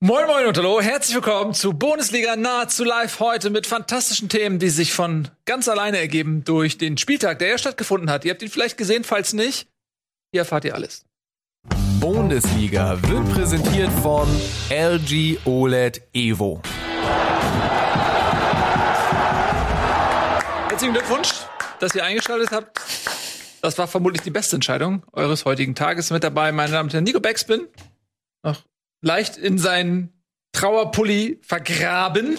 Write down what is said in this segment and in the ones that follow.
Moin Moin und Hallo, herzlich willkommen zu Bundesliga nahezu live heute mit fantastischen Themen, die sich von ganz alleine ergeben durch den Spieltag, der ja stattgefunden hat. Ihr habt ihn vielleicht gesehen, falls nicht, hier erfahrt ihr alles. Bundesliga wird präsentiert von LG OLED Evo. Herzlichen Glückwunsch, dass ihr eingeschaltet habt. Das war vermutlich die beste Entscheidung eures heutigen Tages. Mit dabei, meine Damen und Herren, Nico Backspin. Noch leicht in seinen Trauerpulli vergraben.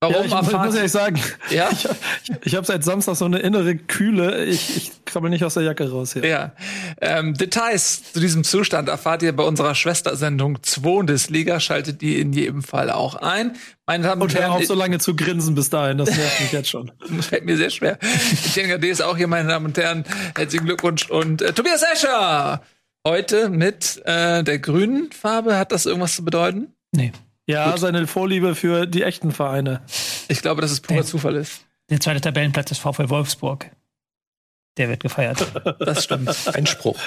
Warum ja, ich, erfahrt? muss ehrlich sagen, ja? ich, ich, ich habe seit Samstag so eine innere Kühle. Ich, ich krabbel nicht aus der Jacke raus hier. Ja. Ähm, Details zu diesem Zustand erfahrt ihr bei unserer Schwestersendung Bundesliga. Schaltet die in jedem Fall auch ein. Meine Damen und, und Herren, auch so lange zu grinsen bis dahin. Das nervt mich jetzt schon. Das fällt mir sehr schwer. Etienne D ist auch hier, meine Damen und Herren. Herzlichen Glückwunsch und äh, Tobias Escher heute mit äh, der grünen Farbe. Hat das irgendwas zu bedeuten? Nee. Ja, Gut. seine Vorliebe für die echten Vereine. Ich glaube, dass es purer Zufall ist. Der zweite Tabellenplatz ist VfL Wolfsburg. Der wird gefeiert. Das stimmt. Einspruch.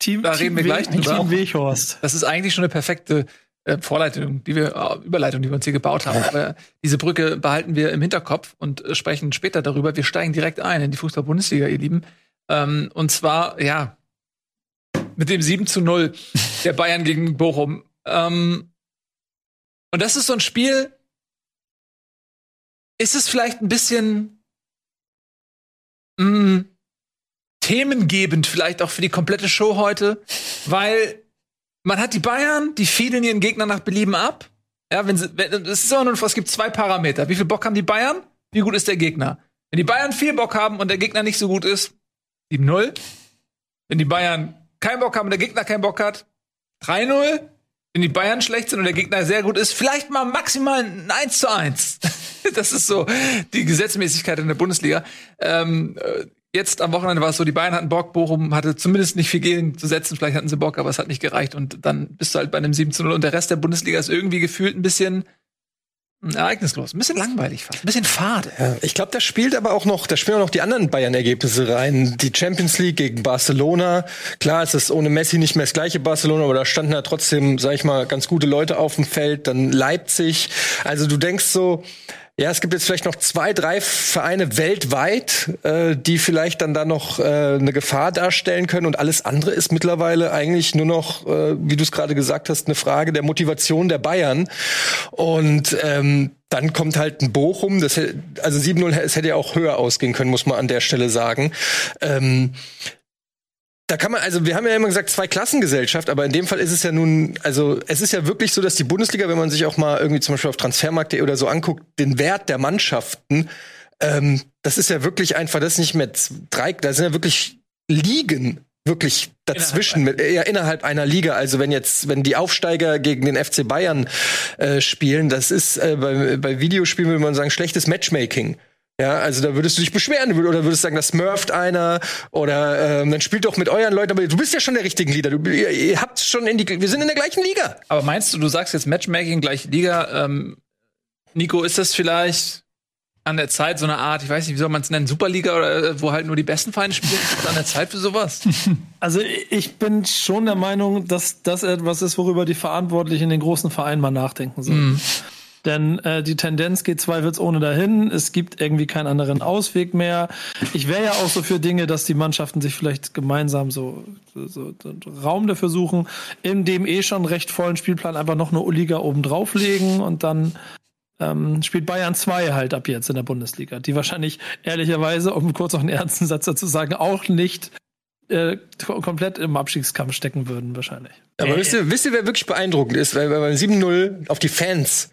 Team, da reden wir gleich drüber. Team Weghorst. Das ist eigentlich schon eine perfekte äh, Vorleitung, die wir, äh, Überleitung, die wir uns hier gebaut haben. Aber diese Brücke behalten wir im Hinterkopf und äh, sprechen später darüber. Wir steigen direkt ein in die Fußball-Bundesliga, ihr Lieben. Ähm, und zwar, ja, mit dem 7 zu 0 der Bayern gegen Bochum. Ähm, und das ist so ein Spiel, ist es vielleicht ein bisschen mh, mm, themengebend, vielleicht auch für die komplette Show heute, weil man hat die Bayern, die fielen ihren Gegner nach Belieben ab. Ja, wenn sie, wenn, es ist nur, es gibt zwei Parameter. Wie viel Bock haben die Bayern? Wie gut ist der Gegner? Wenn die Bayern viel Bock haben und der Gegner nicht so gut ist, 7-0. Wenn die Bayern keinen Bock haben und der Gegner keinen Bock hat, 3-0 wenn die Bayern schlecht sind und der Gegner sehr gut ist, vielleicht mal maximal ein 1 zu 1. das ist so die Gesetzmäßigkeit in der Bundesliga. Ähm, äh, jetzt am Wochenende war es so, die Bayern hatten Bock, Bochum hatte zumindest nicht viel gegen zu setzen, vielleicht hatten sie Bock, aber es hat nicht gereicht und dann bist du halt bei einem 7 zu 0 und der Rest der Bundesliga ist irgendwie gefühlt ein bisschen ereignislos, ein bisschen langweilig fast, ein bisschen fade. Ja, ich glaube, da spielt aber auch noch, da spielen auch noch die anderen Bayern-Ergebnisse rein. Die Champions League gegen Barcelona. Klar, es ist ohne Messi nicht mehr das gleiche Barcelona, aber da standen da trotzdem, sag ich mal, ganz gute Leute auf dem Feld. Dann Leipzig. Also du denkst so, ja, es gibt jetzt vielleicht noch zwei, drei Vereine weltweit, äh, die vielleicht dann da noch äh, eine Gefahr darstellen können. Und alles andere ist mittlerweile eigentlich nur noch, äh, wie du es gerade gesagt hast, eine Frage der Motivation der Bayern. Und ähm, dann kommt halt ein Bochum, das, also 7-0, es hätte ja auch höher ausgehen können, muss man an der Stelle sagen. Ähm, da kann man, also wir haben ja immer gesagt, zwei Klassengesellschaft, aber in dem Fall ist es ja nun, also es ist ja wirklich so, dass die Bundesliga, wenn man sich auch mal irgendwie zum Beispiel auf Transfermarkt.de oder so anguckt, den Wert der Mannschaften, ähm, das ist ja wirklich einfach, das ist nicht mehr drei, da sind ja wirklich Ligen wirklich dazwischen, innerhalb, mit, ja, innerhalb einer Liga. Also wenn jetzt, wenn die Aufsteiger gegen den FC Bayern äh, spielen, das ist äh, bei, bei Videospielen würde man sagen schlechtes Matchmaking. Ja, also da würdest du dich beschweren oder würdest sagen, das smurft einer oder ähm, dann spielt doch mit euren Leuten, aber du bist ja schon der richtige Leader. Du, ihr, ihr habt schon in die, wir sind in der gleichen Liga. Aber meinst du, du sagst jetzt Matchmaking gleiche Liga? Ähm, Nico, ist das vielleicht an der Zeit so eine Art, ich weiß nicht, wie soll man es nennen, Superliga oder äh, wo halt nur die besten Vereine spielen? Ist das an der Zeit für sowas? Also ich bin schon der Meinung, dass das etwas ist, worüber die Verantwortlichen in den großen Vereinen mal nachdenken sollen. Mm. Denn äh, die Tendenz geht zweifelsohne dahin. Es gibt irgendwie keinen anderen Ausweg mehr. Ich wäre ja auch so für Dinge, dass die Mannschaften sich vielleicht gemeinsam so, so, so Raum dafür suchen, in dem eh schon recht vollen Spielplan einfach noch eine Liga oben drauflegen und dann ähm, spielt Bayern 2 halt ab jetzt in der Bundesliga, die wahrscheinlich ehrlicherweise, um kurz noch einen ernsten Satz dazu sagen, auch nicht äh, komplett im Abstiegskampf stecken würden, wahrscheinlich. Aber äh, wisst, ihr, wisst ihr, wer wirklich beeindruckend ist? Weil, weil beim 7-0 auf die Fans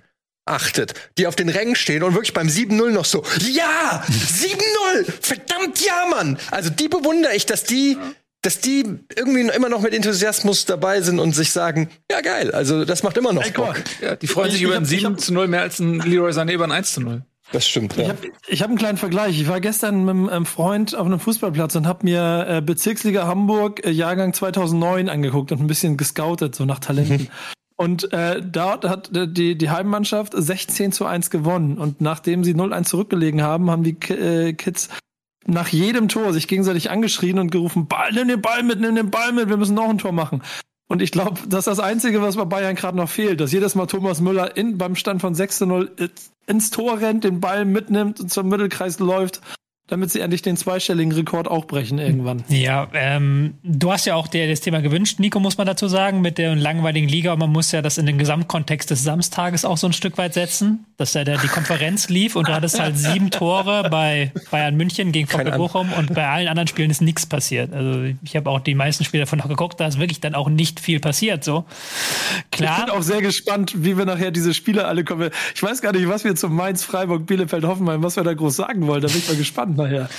achtet, die auf den Rängen stehen und wirklich beim 7-0 noch so, ja, 7-0, verdammt ja, Mann. Also die bewundere ich, dass die, dass die irgendwie immer noch mit Enthusiasmus dabei sind und sich sagen, ja geil, also das macht immer noch hey, Bock. Ja, die freuen ich, sich über ein 7 zu 0 mehr als ein Leroy Sané über ein 1 zu 0. Das stimmt. Ja. Ich habe ich hab einen kleinen Vergleich. Ich war gestern mit einem Freund auf einem Fußballplatz und habe mir äh, Bezirksliga Hamburg äh, Jahrgang 2009 angeguckt und ein bisschen gescoutet, so nach Talenten. Und äh, dort hat die, die Heimmannschaft 16 zu 1 gewonnen. Und nachdem sie 0-1 zurückgelegen haben, haben die äh, Kids nach jedem Tor sich gegenseitig angeschrien und gerufen, Ball, nimm den Ball mit, nimm den Ball mit, wir müssen noch ein Tor machen. Und ich glaube, das ist das Einzige, was bei Bayern gerade noch fehlt, dass jedes Mal Thomas Müller in, beim Stand von 6 zu 0 ins Tor rennt, den Ball mitnimmt und zum Mittelkreis läuft damit sie endlich den zweistelligen Rekord auch brechen irgendwann. Ja, ähm, du hast ja auch dir das Thema gewünscht, Nico, muss man dazu sagen, mit der langweiligen Liga. Und man muss ja das in den Gesamtkontext des Samstages auch so ein Stück weit setzen, dass da die Konferenz lief und du hattest halt sieben Tore bei Bayern München gegen VfB Bochum und bei allen anderen Spielen ist nichts passiert. Also ich habe auch die meisten Spiele davon noch geguckt, da ist wirklich dann auch nicht viel passiert. So klar. Ich bin auch sehr gespannt, wie wir nachher diese Spiele alle kommen. Ich weiß gar nicht, was wir zum Mainz, Freiburg, Bielefeld, Hoffenheim, was wir da groß sagen wollen. Da bin ich mal gespannt nachher.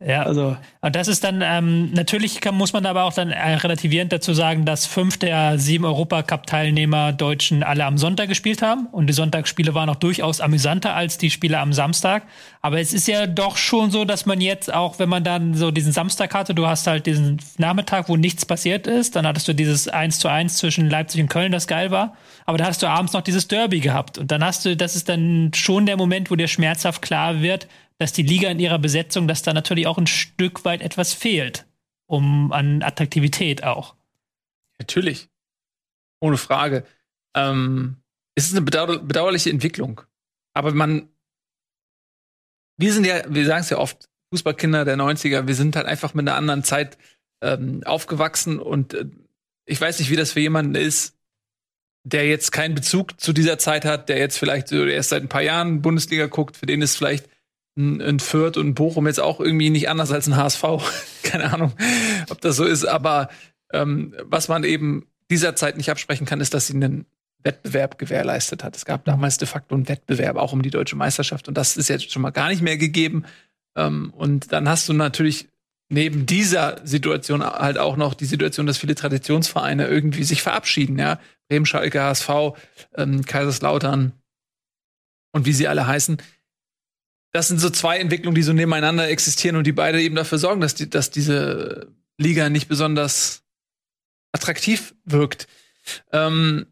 Ja, also und das ist dann ähm, natürlich kann, muss man aber auch dann äh, relativierend dazu sagen, dass fünf der sieben Europacup-Teilnehmer Deutschen alle am Sonntag gespielt haben und die Sonntagsspiele waren auch durchaus amüsanter als die Spiele am Samstag. Aber es ist ja doch schon so, dass man jetzt auch, wenn man dann so diesen Samstag hatte, du hast halt diesen Nachmittag, wo nichts passiert ist, dann hattest du dieses 1 zu 1 zwischen Leipzig und Köln, das geil war. Aber da hast du abends noch dieses Derby gehabt und dann hast du, das ist dann schon der Moment, wo dir schmerzhaft klar wird, dass die Liga in ihrer Besetzung, dass da natürlich auch ein Stück weit etwas fehlt, um an Attraktivität auch. Natürlich. Ohne Frage. Ähm, es ist eine bedauer bedauerliche Entwicklung. Aber man, wir sind ja, wir sagen es ja oft, Fußballkinder der 90er, wir sind halt einfach mit einer anderen Zeit ähm, aufgewachsen und äh, ich weiß nicht, wie das für jemanden ist, der jetzt keinen Bezug zu dieser Zeit hat, der jetzt vielleicht erst seit ein paar Jahren Bundesliga guckt, für den ist vielleicht ein Fürth und Bochum jetzt auch irgendwie nicht anders als ein HSV. Keine Ahnung, ob das so ist. Aber ähm, was man eben dieser Zeit nicht absprechen kann, ist, dass sie einen Wettbewerb gewährleistet hat. Es gab damals de facto einen Wettbewerb auch um die deutsche Meisterschaft und das ist jetzt schon mal gar nicht mehr gegeben. Ähm, und dann hast du natürlich neben dieser Situation halt auch noch die Situation, dass viele Traditionsvereine irgendwie sich verabschieden. Ja, Bremen, Schalke, HSV, ähm, Kaiserslautern und wie sie alle heißen das sind so zwei Entwicklungen, die so nebeneinander existieren und die beide eben dafür sorgen, dass, die, dass diese Liga nicht besonders attraktiv wirkt. Ähm,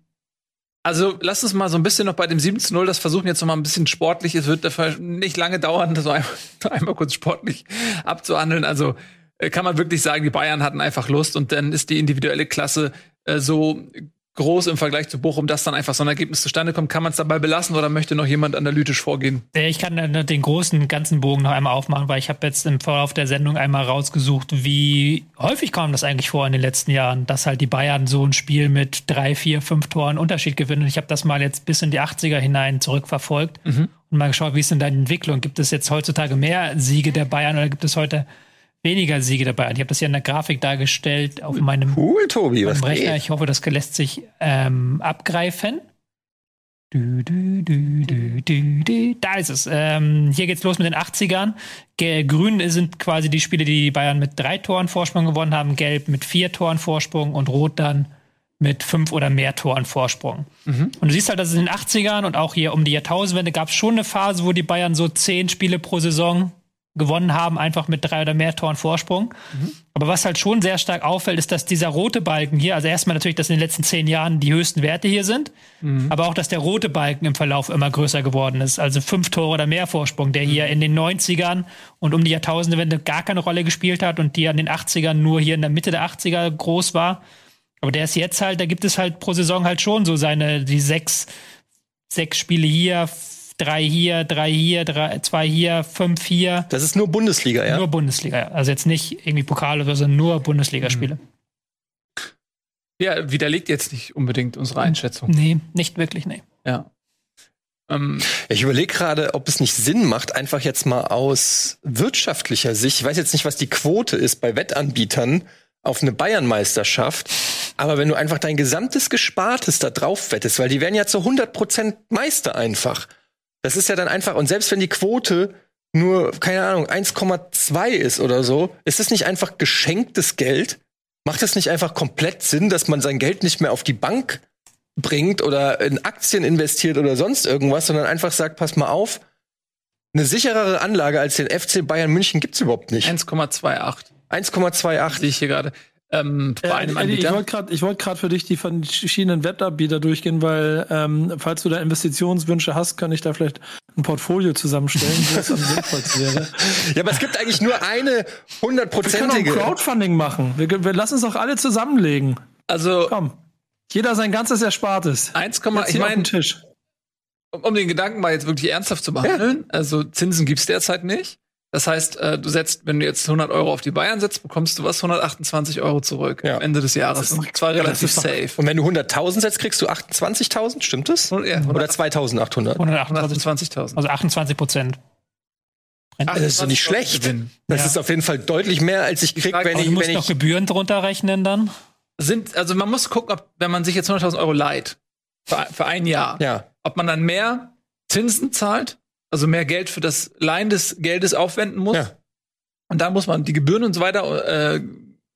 also lass uns mal so ein bisschen noch bei dem 7 zu 0 das versuchen jetzt noch mal ein bisschen sportlich. Es wird dafür nicht lange dauern, das einmal, einmal kurz sportlich abzuhandeln. Also äh, kann man wirklich sagen, die Bayern hatten einfach Lust und dann ist die individuelle Klasse äh, so groß im Vergleich zu Bochum, dass dann einfach so ein Ergebnis zustande kommt. Kann man es dabei belassen oder möchte noch jemand analytisch vorgehen? Ich kann den großen ganzen Bogen noch einmal aufmachen, weil ich habe jetzt im Verlauf der Sendung einmal rausgesucht, wie häufig kam das eigentlich vor in den letzten Jahren, dass halt die Bayern so ein Spiel mit drei, vier, fünf Toren Unterschied gewinnen. Und ich habe das mal jetzt bis in die 80er hinein zurückverfolgt mhm. und mal geschaut, wie ist denn da die Entwicklung? Gibt es jetzt heutzutage mehr Siege der Bayern oder gibt es heute weniger Siege dabei. Ich habe das hier in der Grafik dargestellt auf meinem, cool, Tobi, meinem Rechner. Geht? Ich hoffe, das lässt sich ähm, abgreifen. Du, du, du, da ist es. Ähm, hier geht's los mit den 80ern. Grün sind quasi die Spiele, die die Bayern mit drei Toren Vorsprung gewonnen haben. Gelb mit vier Toren Vorsprung und Rot dann mit fünf oder mehr Toren Vorsprung. Mhm. Und du siehst halt, dass in den 80ern und auch hier um die Jahrtausendwende gab es schon eine Phase, wo die Bayern so zehn Spiele pro Saison gewonnen haben, einfach mit drei oder mehr Toren Vorsprung. Mhm. Aber was halt schon sehr stark auffällt, ist, dass dieser rote Balken hier, also erstmal natürlich, dass in den letzten zehn Jahren die höchsten Werte hier sind, mhm. aber auch, dass der rote Balken im Verlauf immer größer geworden ist. Also fünf Tore oder mehr Vorsprung, der hier in den 90ern und um die Jahrtausendewende gar keine Rolle gespielt hat und die an den 80ern nur hier in der Mitte der 80er groß war. Aber der ist jetzt halt, da gibt es halt pro Saison halt schon so seine, die sechs, sechs Spiele hier, drei hier, drei hier, drei, zwei hier, fünf hier. Das ist nur Bundesliga, ja? Nur Bundesliga, ja. Also jetzt nicht irgendwie Pokal oder so, nur Bundesligaspiele. Mhm. Ja, widerlegt jetzt nicht unbedingt unsere Einschätzung. Nee, nicht wirklich, nee. Ja. Ähm, ich überlege gerade, ob es nicht Sinn macht, einfach jetzt mal aus wirtschaftlicher Sicht, ich weiß jetzt nicht, was die Quote ist bei Wettanbietern auf eine Bayernmeisterschaft, aber wenn du einfach dein gesamtes Gespartes da drauf wettest, weil die werden ja zu 100% Meister einfach. Das ist ja dann einfach, und selbst wenn die Quote nur, keine Ahnung, 1,2 ist oder so, ist es nicht einfach geschenktes Geld? Macht es nicht einfach komplett Sinn, dass man sein Geld nicht mehr auf die Bank bringt oder in Aktien investiert oder sonst irgendwas, sondern einfach sagt, pass mal auf, eine sicherere Anlage als den FC Bayern München gibt's überhaupt nicht. 1,28. 1,28 sehe ich hier gerade ähm, bei äh, einem Anbieter. Ich wollte gerade ich für dich die verschiedenen Webanbieter durchgehen, weil ähm, falls du da Investitionswünsche hast, kann ich da vielleicht ein Portfolio zusammenstellen, wo es am sinnvollsten wäre. Ja, aber es gibt eigentlich nur eine hundertprozentige. Wir können auch Crowdfunding machen. Wir, wir lassen uns doch alle zusammenlegen. Also Komm. Jeder sein ganzes Erspartes. 1, Jetzt ich meine, Tisch. um, um den Gedanken mal jetzt wirklich ernsthaft zu behandeln, also Zinsen gibt's derzeit nicht. Das heißt, äh, du setzt, wenn du jetzt 100 Euro auf die Bayern setzt, bekommst du was 128 Euro zurück Ja. am Ende des Jahres. Und zwar relativ ist safe. Und wenn du 100.000 setzt, kriegst du 28.000, stimmt das? Ja, Oder 2.800? 128, 128.000. also 28 Prozent. Das ist doch nicht schlecht. Gewinn. Das Ja. ist auf jeden Fall deutlich mehr, als ich krieg, frage wenn ich, Du musst wenn noch Gebühren drunter rechnen dann. Sind, also man muss gucken, ob, wenn man sich jetzt 100.000 Euro leiht, für, für ein Jahr, ja. ob man dann mehr Zinsen zahlt, also mehr Geld für das Leihen des Geldes aufwenden muss. Ja. Und dann muss man die Gebühren und so weiter äh,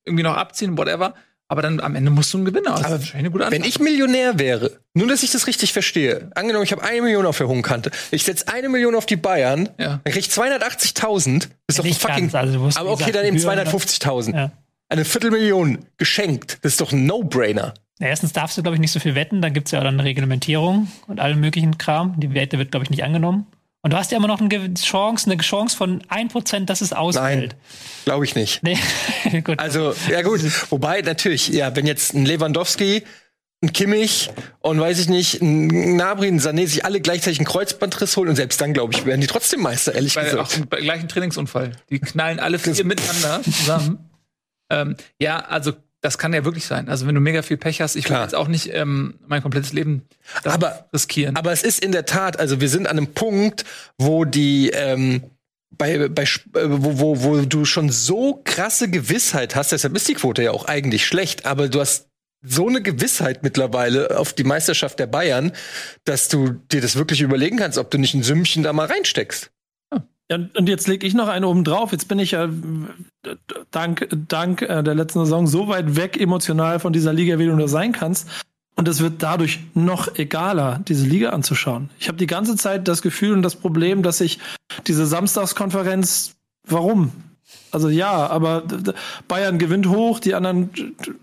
irgendwie noch abziehen, whatever. Aber dann am Ende musst du einen Gewinn aus. Aber Das ist wahrscheinlich eine gute Wenn ich Millionär wäre, nur dass ich das richtig verstehe, angenommen, ich habe eine Million auf der Hohenkante, ich setze eine Million auf die Bayern, Ja. dann krieg ich 280.000, ist doch ein Nicht fucking. ganz, also aber okay, dann eben Gebühren- 250.000. Ja. Eine Viertelmillion geschenkt. Das ist doch ein No-Brainer. Ja, Erstens darfst du, glaube ich, nicht so viel wetten. Dann gibt's ja auch dann eine Reglementierung und allen möglichen Kram. Die Wette wird, glaube ich, nicht angenommen. Und du hast ja immer noch eine Chance, eine Chance von 1%, dass es ausfällt. Glaube ich nicht. Nee, gut. Also, ja gut. Wobei, natürlich, ja, wenn jetzt ein Lewandowski, ein Kimmich und weiß ich nicht, ein Gnabry, ein Sané sich alle gleichzeitig einen Kreuzbandriss holen und selbst dann, glaube ich, werden die trotzdem Meister, ehrlich bei, auch gesagt. bei gleichen Trainingsunfall. Die knallen alle vier miteinander zusammen. ähm, ja, also das kann ja wirklich sein. Also wenn du mega viel Pech hast, ich will jetzt auch nicht ähm, mein komplettes Leben Aber- riskieren. Aber es ist in der Tat, also wir sind an einem Punkt, wo die ähm, bei, bei äh, wo, wo, wo du schon so krasse Gewissheit hast, deshalb ist die Quote ja auch eigentlich schlecht, aber du hast so eine Gewissheit mittlerweile auf die Meisterschaft der Bayern, dass du dir das wirklich überlegen kannst, ob du nicht ein Sümmchen da mal reinsteckst. Und und jetzt lege ich noch eine oben drauf. Jetzt bin ich ja äh, dank, dank äh, der letzten Saison so weit weg emotional von dieser Liga, wie du nur sein kannst. Und es wird dadurch noch egaler, diese Liga anzuschauen. Ich habe die ganze Zeit das Gefühl und das Problem, dass ich diese Samstagskonferenz, warum? Also ja, aber Bayern gewinnt hoch, die anderen,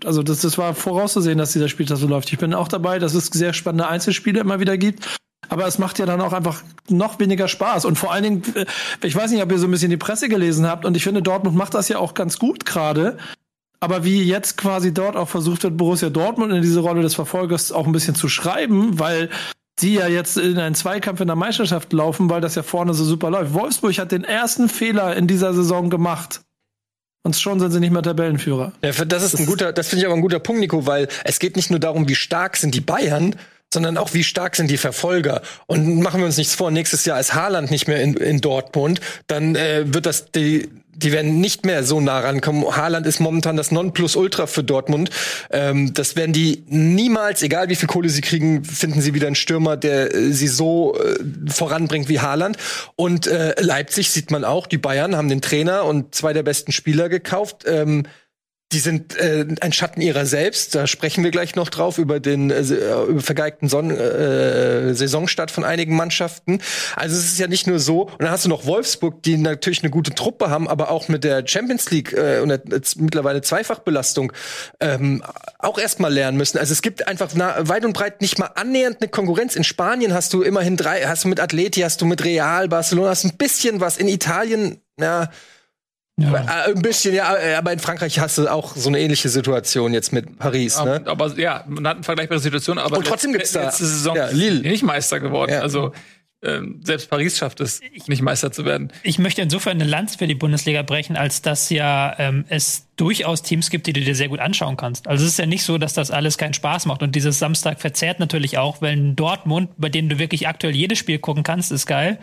also das, das war vorauszusehen, dass dieser Spieltag so läuft. Ich bin auch dabei, dass es sehr spannende Einzelspiele immer wieder gibt. Aber es macht ja dann auch einfach noch weniger Spaß. Und vor allen Dingen, äh, ich weiß nicht, ob ihr so ein bisschen die Presse gelesen habt, und ich finde, Dortmund macht das ja auch ganz gut gerade. Aber wie jetzt quasi dort auch versucht wird, Borussia Dortmund in diese Rolle des Verfolgers auch ein bisschen zu schreiben, weil die ja jetzt in einen Zweikampf in der Meisterschaft laufen, weil das ja vorne so super läuft. Wolfsburg hat den ersten Fehler in dieser Saison gemacht. Und schon sind sie nicht mehr Tabellenführer. Ja, das ist ein guter, das finde ich aber ein guter Punkt, Nico, weil es geht nicht nur darum, wie stark sind die Bayern, sondern auch wie stark sind die Verfolger. Und machen wir uns nichts vor, nächstes Jahr ist Haaland nicht mehr in, in Dortmund, dann äh, wird das die die werden nicht mehr so nah rankommen. Haaland ist momentan das Nonplusultra für Dortmund. Ähm, das werden die niemals, egal wie viel Kohle sie kriegen, finden sie wieder einen Stürmer, der äh, sie so äh, voranbringt wie Haaland. Und äh, Leipzig sieht man auch, die Bayern haben den Trainer und zwei der besten Spieler gekauft. Ähm, die sind äh, ein Schatten ihrer selbst. Da sprechen wir gleich noch drauf über den äh, über vergeigten Son äh, Saisonstart von einigen Mannschaften. Also es ist ja nicht nur so. Und dann hast du noch Wolfsburg, die natürlich eine gute Truppe haben, aber auch mit der Champions League äh, und der, mittlerweile Zweifachbelastung ähm, auch erstmal lernen müssen. Also es gibt einfach weit und breit nicht mal annähernd eine Konkurrenz. In Spanien hast du immerhin drei, hast du mit Atleti, hast du mit Real, Barcelona, hast ein bisschen was. In Italien, ja. Ja. Äh, Ein bisschen, ja, äh, aber in Frankreich hast du auch so eine ähnliche Situation jetzt mit Paris, Aber, ne? aber ja, man hat eine vergleichbare Situation, aber Und trotzdem gibt's da- letzte Saison ja, Lille. nicht Meister geworden. Ja. Also ähm, selbst Paris schafft es, nicht Meister zu werden. Ich möchte insofern eine Lanze für die Bundesliga brechen, als dass ja ähm, es durchaus Teams gibt, die du dir sehr gut anschauen kannst. Also es ist ja nicht so, dass das alles keinen Spaß macht. Und dieses Samstag verzerrt natürlich auch, weil ein Dortmund, bei dem du wirklich aktuell jedes Spiel gucken kannst, ist geil.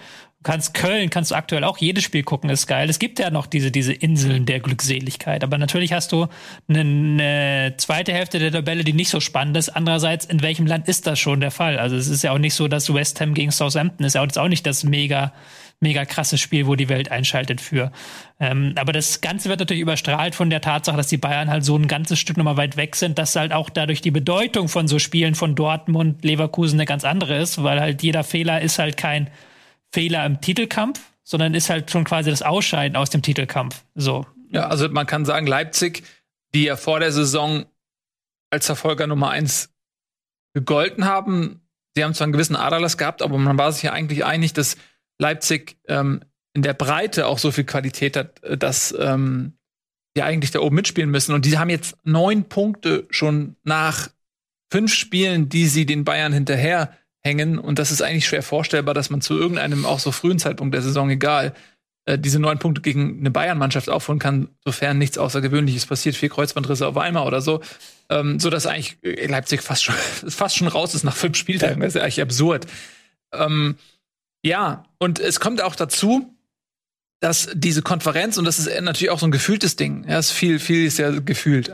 Kannst Köln, kannst du aktuell auch jedes Spiel gucken, ist geil. Es gibt ja noch diese, diese Inseln der Glückseligkeit. Aber natürlich hast du eine, eine zweite Hälfte der Tabelle, die nicht so spannend ist. Andererseits, in welchem Land ist das schon der Fall? Also es ist ja auch nicht so, dass West Ham gegen Southampton ist ja jetzt auch nicht das mega mega krasses Spiel, wo die Welt einschaltet für. Ähm, aber das Ganze wird natürlich überstrahlt von der Tatsache, dass die Bayern halt so ein ganzes Stück nochmal weit weg sind, dass halt auch dadurch die Bedeutung von so Spielen von Dortmund, Leverkusen eine ganz andere ist, weil halt jeder Fehler ist halt kein Fehler im Titelkampf, sondern ist halt schon quasi das Ausscheiden aus dem Titelkampf. So. Ja, also man kann sagen, Leipzig, die ja vor der Saison als Verfolger Nummer eins gegolten haben, sie haben zwar einen gewissen Aderlass gehabt, aber man war sich ja eigentlich einig, dass Leipzig ähm, in der Breite auch so viel Qualität hat, äh, dass ähm, die eigentlich da oben mitspielen müssen. Und die haben jetzt neun Punkte schon nach fünf Spielen, die sie den Bayern hinterherhängen, und das ist eigentlich schwer vorstellbar, dass man zu irgendeinem auch so frühen Zeitpunkt der Saison, egal, äh, diese neun Punkte gegen eine Bayern-Mannschaft aufholen kann, sofern nichts Außergewöhnliches passiert, vier Kreuzbandrisse auf einmal oder so, ähm, so dass eigentlich Leipzig fast schon, fast schon raus ist nach fünf Spieltagen. Das ist ja eigentlich absurd. Ähm, ja, und es kommt auch dazu, dass diese Konferenz, und das ist natürlich auch so ein gefühltes Ding, ja, ist viel, viel ist ja gefühlt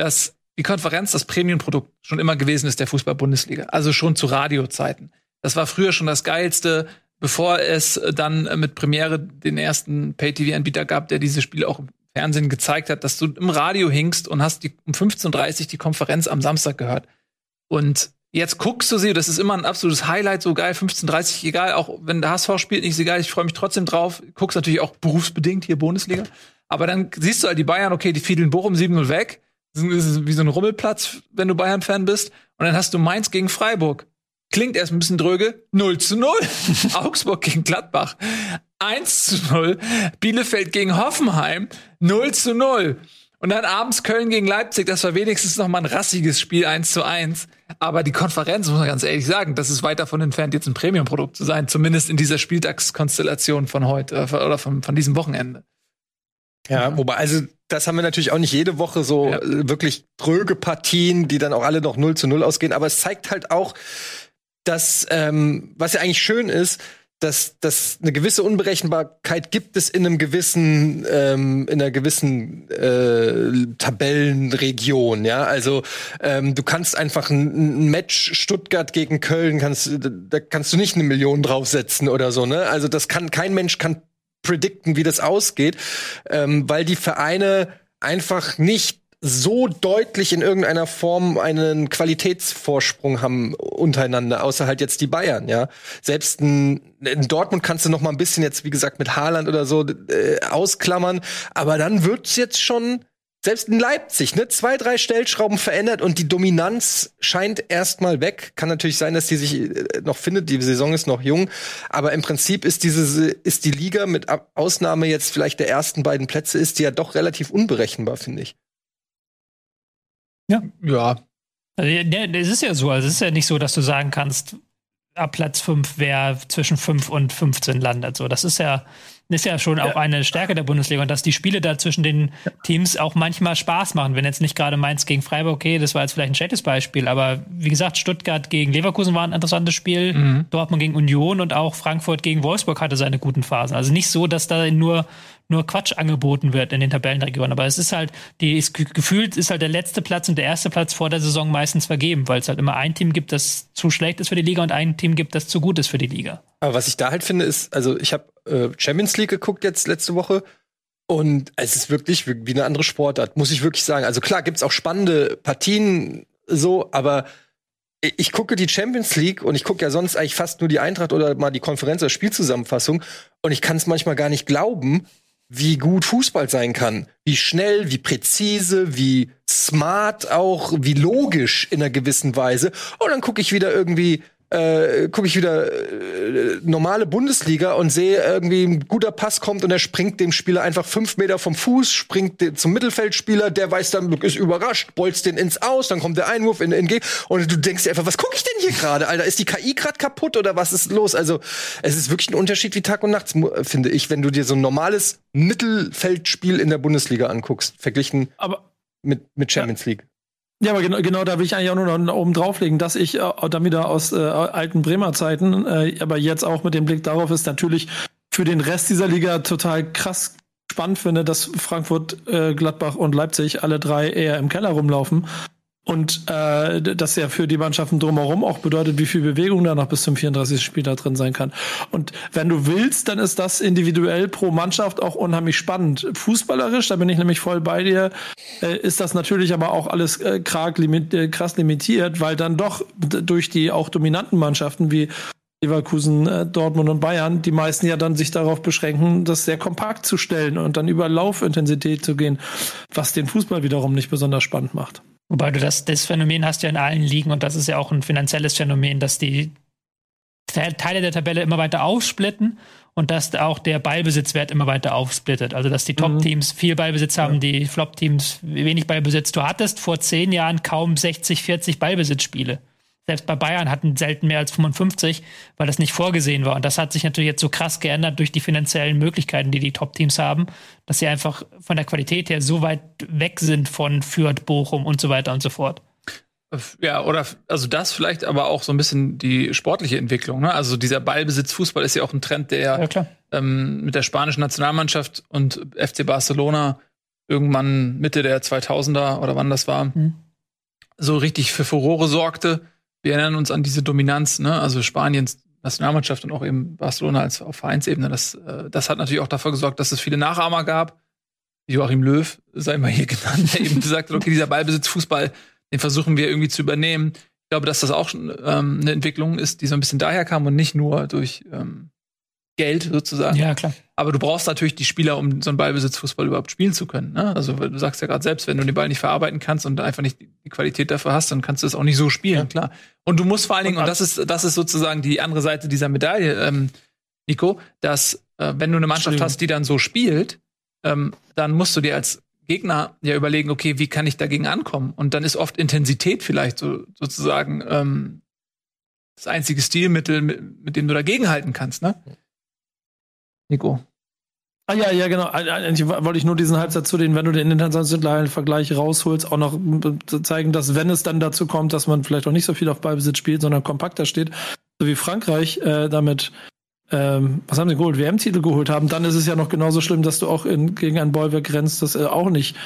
dass die Konferenz das Premium-Produkt schon immer gewesen ist der Fußball-Bundesliga. Also schon zu Radiozeiten. Das war früher schon das Geilste, bevor es dann mit Premiere den ersten Pay-TV-Anbieter gab, der diese Spiele auch im Fernsehen gezeigt hat, dass du im Radio hinkst und hast die, um 15.30 Uhr die Konferenz am Samstag gehört. Und Jetzt guckst du sie, das ist immer ein absolutes Highlight, so geil, 15:30, egal, auch wenn der HSV spielt, nicht so geil, ich freue mich trotzdem drauf. Guckst natürlich auch berufsbedingt hier Bundesliga. Aber dann siehst du halt die Bayern, okay, die fiedeln Bochum 7-0 weg. Das ist wie so ein Rummelplatz, wenn du Bayern-Fan bist. Und dann hast du Mainz gegen Freiburg. Klingt erst ein bisschen dröge. 0 zu 0. Augsburg gegen Gladbach. 1 zu 0. Bielefeld gegen Hoffenheim. 0 zu 0. Und dann abends Köln gegen Leipzig, das war wenigstens noch mal ein rassiges Spiel 1 zu 1. Aber die Konferenz, muss man ganz ehrlich sagen, das ist weit davon entfernt, jetzt ein Premium-Produkt zu sein, zumindest in dieser Spieltagskonstellation von heute äh, oder von, von diesem Wochenende. Ja, wobei, also das haben wir natürlich auch nicht jede Woche so ja. Äh, wirklich dröge Partien, die dann auch alle noch 0 zu 0 ausgehen. Aber es zeigt halt auch, dass, ähm, was ja eigentlich schön ist, dass, dass eine gewisse Unberechenbarkeit gibt es in einem gewissen, ähm, in einer gewissen äh, Tabellenregion, ja. Also ähm, du kannst einfach ein, ein, Match Stuttgart gegen Köln, kannst, da kannst du nicht eine Million draufsetzen oder so, ne? Also das kann kein Mensch kann predikten, wie das ausgeht, ähm, weil die Vereine einfach nicht so deutlich in irgendeiner Form einen Qualitätsvorsprung haben untereinander, außer halt jetzt die Bayern, ja. Selbst in, in Dortmund kannst du noch mal ein bisschen jetzt, wie gesagt, mit Haaland oder so äh, ausklammern, aber dann wird's jetzt schon selbst in Leipzig, ne, zwei, drei Stellschrauben verändert und die Dominanz scheint erstmal weg. Kann natürlich sein, dass die sich äh, noch findet. Die Saison ist noch jung, aber im Prinzip ist diese ist die Liga mit Ausnahme jetzt vielleicht der ersten beiden Plätze ist die ja doch relativ unberechenbar, finde ich. Ja. Ja. Also, es ist ja so, also es ist ja nicht so, dass du sagen kannst, ab Platz 5 wer zwischen 5 und 15 landet. So, das ist ja ist ja schon auch eine Stärke der Bundesliga und dass die Spiele da zwischen den Teams auch manchmal Spaß machen. Wenn jetzt nicht gerade Mainz gegen Freiburg, okay, das war jetzt vielleicht ein schlechtes Beispiel, aber wie gesagt, Stuttgart gegen Leverkusen war ein interessantes Spiel, mhm. Dortmund gegen Union und auch Frankfurt gegen Wolfsburg hatte seine guten Phasen. Also nicht so, dass da nur nur Quatsch angeboten wird in den Tabellenregionen. Aber es ist halt, die ist, gefühlt ist halt der letzte Platz und der erste Platz vor der Saison meistens vergeben, weil es halt immer ein Team gibt, das zu schlecht ist für die Liga und ein Team gibt, das zu gut ist für die Liga. Aber was ich da halt finde, ist, also ich habe äh, Champions League geguckt jetzt letzte Woche und es ist wirklich wie, eine andere Sportart, muss ich wirklich sagen. Also klar gibt's auch spannende Partien so, aber ich gucke die Champions League und ich gucke ja sonst eigentlich fast nur die Eintracht oder mal die Konferenz oder Spielzusammenfassung und ich kann es manchmal gar nicht glauben, wie gut Fußball sein kann. Wie schnell, wie präzise, wie smart auch, wie logisch in einer gewissen Weise. Und dann gucke ich wieder irgendwie äh, gucke ich wieder äh, normale Bundesliga und sehe irgendwie ein guter Pass kommt und er springt dem Spieler einfach fünf Meter vom Fuß, springt zum Mittelfeldspieler, der weiß dann, ist überrascht, bolzt den ins Aus, dann kommt der Einwurf in, in G und du denkst dir einfach, was gucke ich denn hier gerade, Alter? Ist die KI gerade kaputt oder was ist los? Also es ist wirklich ein Unterschied wie Tag und Nacht, finde ich, wenn du dir so ein normales Mittelfeldspiel in der Bundesliga anguckst, verglichen Aber mit, mit Champions League. Ja, aber genau, genau da will ich eigentlich auch nur noch oben drauflegen, dass ich äh, dann wieder aus äh, alten Bremer Zeiten, äh, aber jetzt auch mit dem Blick darauf ist natürlich für den Rest dieser Liga total krass spannend finde, dass Frankfurt, äh, Gladbach und Leipzig alle drei eher im Keller rumlaufen und äh, das ja für die Mannschaften drumherum auch bedeutet, wie viel Bewegung da noch bis zum 34. Spiel da drin sein kann. Und wenn du willst, dann ist das individuell pro Mannschaft auch unheimlich spannend. Fußballerisch, da bin ich nämlich voll bei dir, äh, ist das natürlich aber auch alles äh, äh, krass limitiert, weil dann doch durch die auch dominanten Mannschaften wie Leverkusen, äh, Dortmund und Bayern, die meisten ja dann sich darauf beschränken, das sehr kompakt zu stellen und dann über Laufintensität zu gehen, was den Fußball wiederum nicht besonders spannend macht. Wobei du das, das Phänomen hast ja in allen Ligen und das ist ja auch ein finanzielles Phänomen, dass die Teile der Tabelle immer weiter aufsplitten und dass auch der Ballbesitzwert immer weiter aufsplittet. Also dass die Top-Teams viel Ballbesitz haben, ja. die Flop-Teams wenig Ballbesitz. Du hattest vor zehn Jahren kaum 60, 40 Ballbesitzspiele. Selbst bei Bayern hatten selten mehr als 55, weil das nicht vorgesehen war. Und das hat sich natürlich jetzt so krass geändert durch die finanziellen Möglichkeiten, die die Top-Teams haben, dass sie einfach von der Qualität her so weit weg sind von Fürth, Bochum und so weiter und so fort. Ja, oder also das vielleicht aber auch so ein bisschen die sportliche Entwicklung. Ne? Also dieser Ballbesitz-Fußball ist ja auch ein Trend, der ja, ähm, mit der spanischen Nationalmannschaft und FC Barcelona irgendwann Mitte der 2000er oder wann das war, mhm. so richtig für Furore sorgte. Wir erinnern uns an diese Dominanz, ne? also Spaniens Nationalmannschaft und auch eben Barcelona als auf Vereinsebene. Das, äh, das hat natürlich auch dafür gesorgt, dass es viele Nachahmer gab. Joachim Löw, sei mal hier genannt, der eben gesagt hat, okay, dieser Ballbesitz-Fußball den versuchen wir irgendwie zu übernehmen. Ich glaube, dass das auch schon ähm, eine Entwicklung ist, die so ein bisschen daher kam und nicht nur durch ähm, Geld sozusagen. Ja, klar. Aber du brauchst natürlich die Spieler, um so einen Ballbesitzfußball überhaupt spielen zu können. Ne? Also du sagst ja gerade selbst, wenn du den Ball nicht verarbeiten kannst und einfach nicht die Qualität dafür hast, dann kannst du es auch nicht so spielen, ja. klar. Und du musst vor allen Dingen, und das ist, das ist sozusagen die andere Seite dieser Medaille, ähm, Nico, dass äh, wenn du eine Mannschaft hast, die dann so spielt, ähm, dann musst du dir als Gegner ja überlegen, okay, wie kann ich dagegen ankommen? Und dann ist oft Intensität vielleicht so, sozusagen ähm, das einzige Stilmittel, mit, mit dem du dagegenhalten kannst, ne? Nico. Ah ja, ja, genau. Eigentlich wollte ich nur diesen Halbsatz zu den, wenn du den internationalen Vergleich rausholst, auch noch zeigen, dass wenn es dann dazu kommt, dass man vielleicht auch nicht so viel auf Ballbesitz spielt, sondern kompakter steht, so wie Frankreich äh, damit ähm, was haben sie geholt, WM-Titel geholt haben, dann ist es ja noch genauso schlimm, dass du auch in, gegen ein Bollwerk grenzt, das äh, auch nicht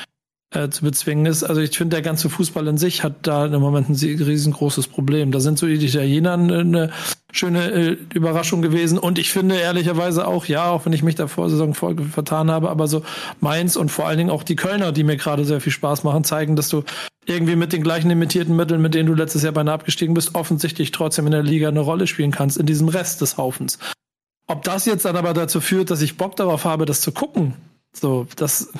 äh, zu bezwingen ist. Also ich finde, der ganze Fußball in sich hat da im Moment ein riesengroßes Problem. Da sind so die Italiener eine schöne äh, Überraschung gewesen. Und ich finde ehrlicherweise auch, ja, auch wenn ich mich da vor Saison vertan habe, aber so Mainz und vor allen Dingen auch die Kölner, die mir gerade sehr viel Spaß machen, zeigen, dass du irgendwie mit den gleichen limitierten Mitteln, mit denen du letztes Jahr beinahe abgestiegen bist, offensichtlich trotzdem in der Liga eine Rolle spielen kannst, in diesem Rest des Haufens. Ob das jetzt dann aber dazu führt, dass ich Bock darauf habe, das zu gucken, so, das,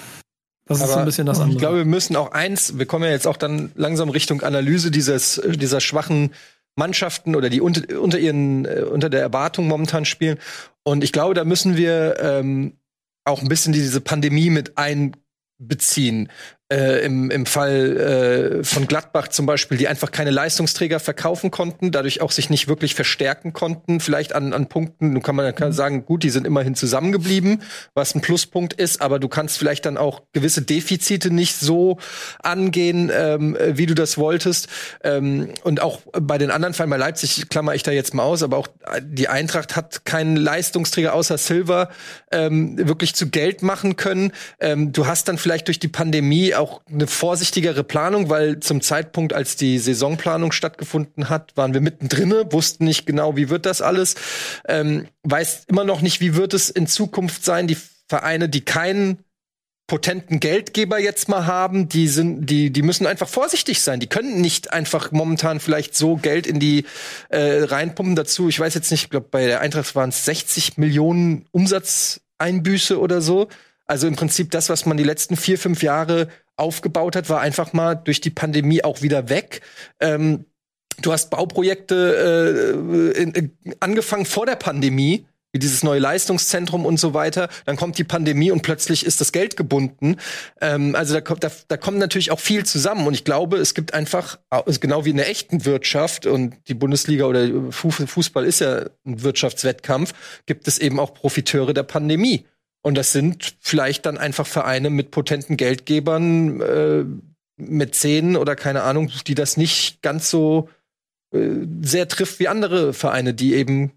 das ist so ein bisschen das andere. Ich glaube, wir müssen auch eins, wir kommen ja jetzt auch dann langsam Richtung Analyse dieses, dieser schwachen Mannschaften oder die unter, unter ihren, äh, unter der Erwartung momentan spielen. Und ich glaube, da müssen wir ähm, auch ein bisschen diese Pandemie mit einbeziehen äh, im, im Fall äh, von Gladbach zum Beispiel, die einfach keine Leistungsträger verkaufen konnten, dadurch auch sich nicht wirklich verstärken konnten, vielleicht an, an Punkten. Nun kann man kann sagen, gut, die sind immerhin zusammengeblieben, was ein Pluspunkt ist, aber du kannst vielleicht dann auch gewisse Defizite nicht so angehen, ähm, wie du das wolltest. Ähm, und auch bei den anderen Fällen, bei Leipzig klammer ich da jetzt mal aus, aber auch die Eintracht hat keinen Leistungsträger außer Silver ähm, wirklich zu Geld machen können. Ähm, du hast dann vielleicht durch die Pandemie auch eine vorsichtigere Planung, weil zum Zeitpunkt, als die Saisonplanung stattgefunden hat, waren wir mittendrin, wussten nicht genau, wie wird das alles, ähm, weiß immer noch nicht, wie wird es in Zukunft sein. Die Vereine, die keinen potenten Geldgeber jetzt mal haben, die sind, die, die müssen einfach vorsichtig sein. Die können nicht einfach momentan vielleicht so Geld in die äh, reinpumpen dazu. Ich weiß jetzt nicht, ich glaube, bei der Eintracht waren es 60 Millionen Umsatzeinbüße oder so. Also im Prinzip das, was man die letzten vier, fünf Jahre aufgebaut hat, war einfach mal durch die Pandemie auch wieder weg. Ähm, du hast Bauprojekte äh, in, in, angefangen vor der Pandemie, wie dieses neue Leistungszentrum und so weiter. Dann kommt die Pandemie und plötzlich ist das Geld gebunden. Ähm, also da da, da kommt natürlich auch viel zusammen. Und ich glaube, es gibt einfach, genau wie in der echten Wirtschaft und die Bundesliga oder Fußball ist ja ein Wirtschaftswettkampf, gibt es eben auch Profiteure der Pandemie. Und das sind vielleicht dann einfach Vereine mit potenten Geldgebern, äh, Mäzenen oder keine Ahnung, die das nicht ganz so äh, sehr trifft wie andere Vereine, die eben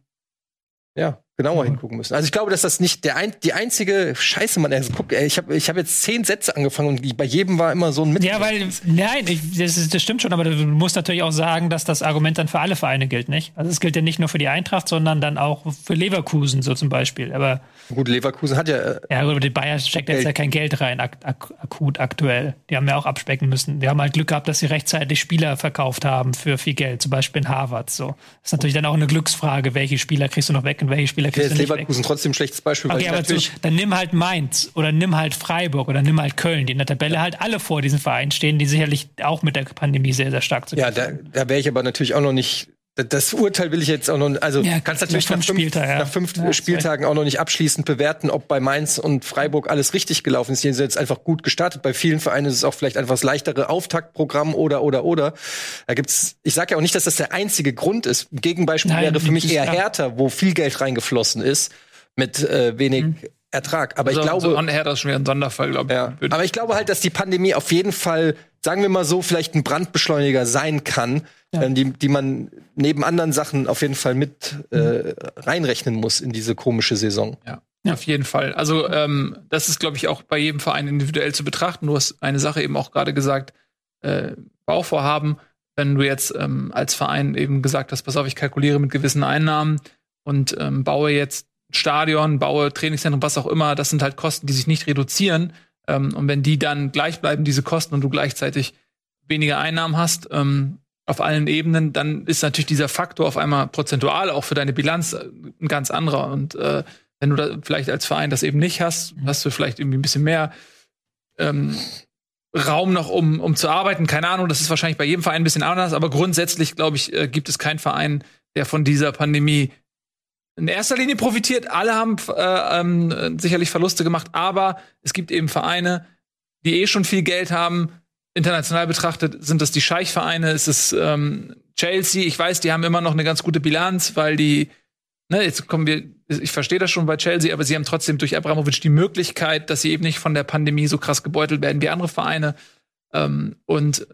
ja genauer mhm. hingucken müssen. Also ich glaube, dass das nicht der ein, die einzige Scheiße, man. Also guck, ich habe ich hab jetzt zehn Sätze angefangen und bei jedem war immer so ein Mit. Ja, weil nein, ich, das, ist, das stimmt schon, aber du musst natürlich auch sagen, dass das Argument dann für alle Vereine gilt, nicht? Also es gilt ja nicht nur für die Eintracht, sondern dann auch für Leverkusen so zum Beispiel. Aber gut, Leverkusen hat ja. Äh, ja, gut, aber die Bayern steckt jetzt ja kein Geld rein ak ak akut aktuell. Die haben ja auch abspecken müssen. Die haben halt Glück gehabt, dass sie rechtzeitig Spieler verkauft haben für viel Geld, zum Beispiel in Harvard. So, das ist natürlich dann auch eine Glücksfrage, welche Spieler kriegst du noch weg und welche Spieler kriegst du nicht Leverkusen trotzdem ein schlechtes Beispiel. Okay, aber zu, dann nimm halt Mainz oder nimm halt Freiburg oder nimm halt Köln, die in der Tabelle halt alle vor diesen Vereinen stehen, die sicherlich auch mit der Pandemie sehr, sehr stark zu Ja, da, da wäre ich aber natürlich auch noch nicht das Urteil will ich jetzt auch noch, also Ja, kannst natürlich nach fünf fünf, Spieltagen, ja. nach fünf Ja, Spieltagen auch noch nicht abschließend bewerten, ob bei Mainz und Freiburg alles richtig gelaufen ist. Die sind jetzt einfach gut gestartet. Bei vielen Vereinen ist es auch vielleicht einfach das leichtere Auftaktprogramm oder oder oder. Da gibt's, ich sage ja auch nicht, dass das der einzige Grund ist. Ein Gegenbeispiel Nein, wäre für mich eher. Hertha, wo viel Geld reingeflossen ist mit äh, wenig Mhm. Ertrag. Aber so, ich glaube, so das ist schon wieder ein Sonderfall, glaube ich. ja. Aber ich glaube halt, dass die Pandemie auf jeden Fall, sagen wir mal so, vielleicht ein Brandbeschleuniger sein kann, ähm, die, die man neben anderen Sachen auf jeden Fall mit äh, reinrechnen muss in diese komische Saison. Ja, auf jeden Fall. Also ähm, das ist, glaube ich, auch bei jedem Verein individuell zu betrachten. Du hast eine Sache eben auch gerade gesagt, äh, Bauvorhaben. Wenn du jetzt ähm, als Verein eben gesagt hast, pass auf, ich kalkuliere mit gewissen Einnahmen und ähm, baue jetzt Stadion, baue Trainingszentrum, was auch immer, das sind halt Kosten, die sich nicht reduzieren. Ähm, und wenn die dann gleich bleiben, diese Kosten, und du gleichzeitig weniger Einnahmen hast, ähm, auf allen Ebenen, dann ist natürlich dieser Faktor auf einmal prozentual auch für deine Bilanz äh, ein ganz anderer. Und äh, wenn du da vielleicht als Verein das eben nicht hast, hast du vielleicht irgendwie ein bisschen mehr ähm, Raum noch, um, um zu arbeiten. Keine Ahnung, das ist wahrscheinlich bei jedem Verein ein bisschen anders, aber grundsätzlich, glaube ich, äh, gibt es keinen Verein, der von dieser Pandemie in erster Linie profitiert. Alle haben äh, ähm, sicherlich Verluste gemacht, aber es gibt eben Vereine, die eh schon viel Geld haben. International betrachtet sind das die Scheichvereine, es ist ähm, Chelsea. Ich weiß, die haben immer noch eine ganz gute Bilanz, weil die, ne, jetzt kommen wir, ich verstehe das schon bei Chelsea, aber sie haben trotzdem durch Abramovic die Möglichkeit, dass sie eben nicht von der Pandemie so krass gebeutelt werden wie andere Vereine. Ähm, und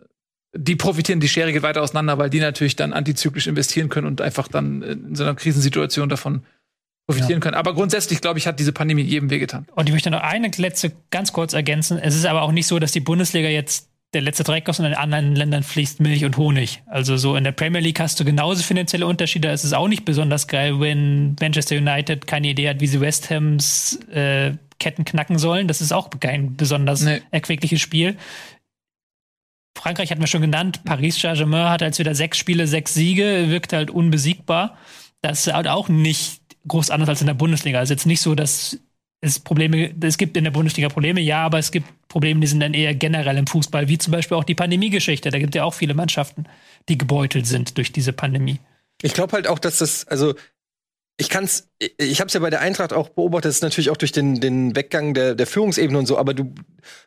die profitieren, die Schere geht weiter auseinander, weil die natürlich dann antizyklisch investieren können und einfach dann in so einer Krisensituation davon profitieren können. Aber grundsätzlich, glaube ich, hat diese Pandemie jedem wehgetan. Und ich möchte noch eine letzte ganz kurz ergänzen. Es ist aber auch nicht so, dass die Bundesliga jetzt der letzte Dreck ist und in anderen Ländern fließt Milch und Honig. Also so in der Premier League hast du genauso finanzielle Unterschiede. Es ist auch nicht besonders geil, wenn Manchester United keine Idee hat, wie sie West Hams äh, Ketten knacken sollen. Das ist auch kein besonders Nee. erquickliches Spiel. Frankreich hatten wir schon genannt. Paris Saint-Germain hat als wieder sechs Spiele, sechs Siege, wirkt halt unbesiegbar. Das ist halt auch nicht groß anders als in der Bundesliga. Also jetzt nicht so, dass es Probleme, es gibt in der Bundesliga Probleme, ja, aber es gibt Probleme, die sind dann eher generell im Fußball, wie zum Beispiel auch die Pandemiegeschichte. Da gibt es ja auch viele Mannschaften, die gebeutelt sind durch diese Pandemie. Ich glaube halt auch, dass das, also ich kann's, ich- ich habe es ja bei der Eintracht auch beobachtet, das ist natürlich auch durch den, den Weggang der, der Führungsebene und so, aber du,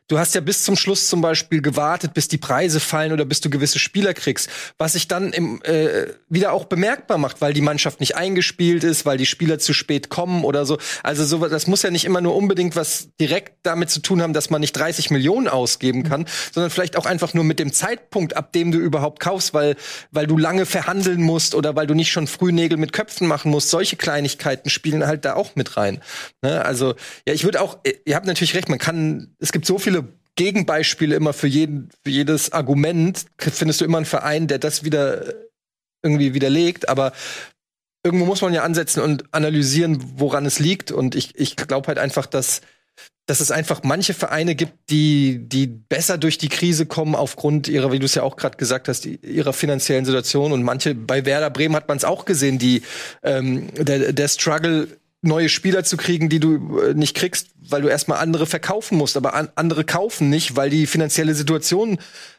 du hast ja bis zum Schluss zum Beispiel gewartet, bis die Preise fallen oder bis du gewisse Spieler kriegst, was sich dann im, äh, wieder auch bemerkbar macht, weil die Mannschaft nicht eingespielt ist, weil die Spieler zu spät kommen oder so. Also so, das muss ja nicht immer nur unbedingt was direkt damit zu tun haben, dass man nicht 30 Millionen ausgeben kann, sondern vielleicht auch einfach nur mit dem Zeitpunkt, ab dem du überhaupt kaufst, weil, weil du lange verhandeln musst oder weil du nicht schon früh Nägel mit Köpfen machen musst. Solche Kleinigkeiten spielen halt da auch mit rein. Ne? Also, ja, ich würde auch, ihr habt natürlich recht, man kann, es gibt so viele Gegenbeispiele immer für jeden, für jedes Argument, findest du immer einen Verein, der das wieder irgendwie widerlegt, aber irgendwo muss man ja ansetzen und analysieren, woran es liegt. Und ich, ich glaube halt einfach, dass, dass es einfach manche Vereine gibt, die, die besser durch die Krise kommen aufgrund ihrer, wie du es ja auch gerade gesagt hast, ihrer finanziellen Situation. Und manche, bei Werder Bremen hat man es auch gesehen, die ähm, der, der Struggle neue Spieler zu kriegen, die du äh, nicht kriegst, weil du erstmal andere verkaufen musst, aber an, andere kaufen nicht, weil die finanzielle Situation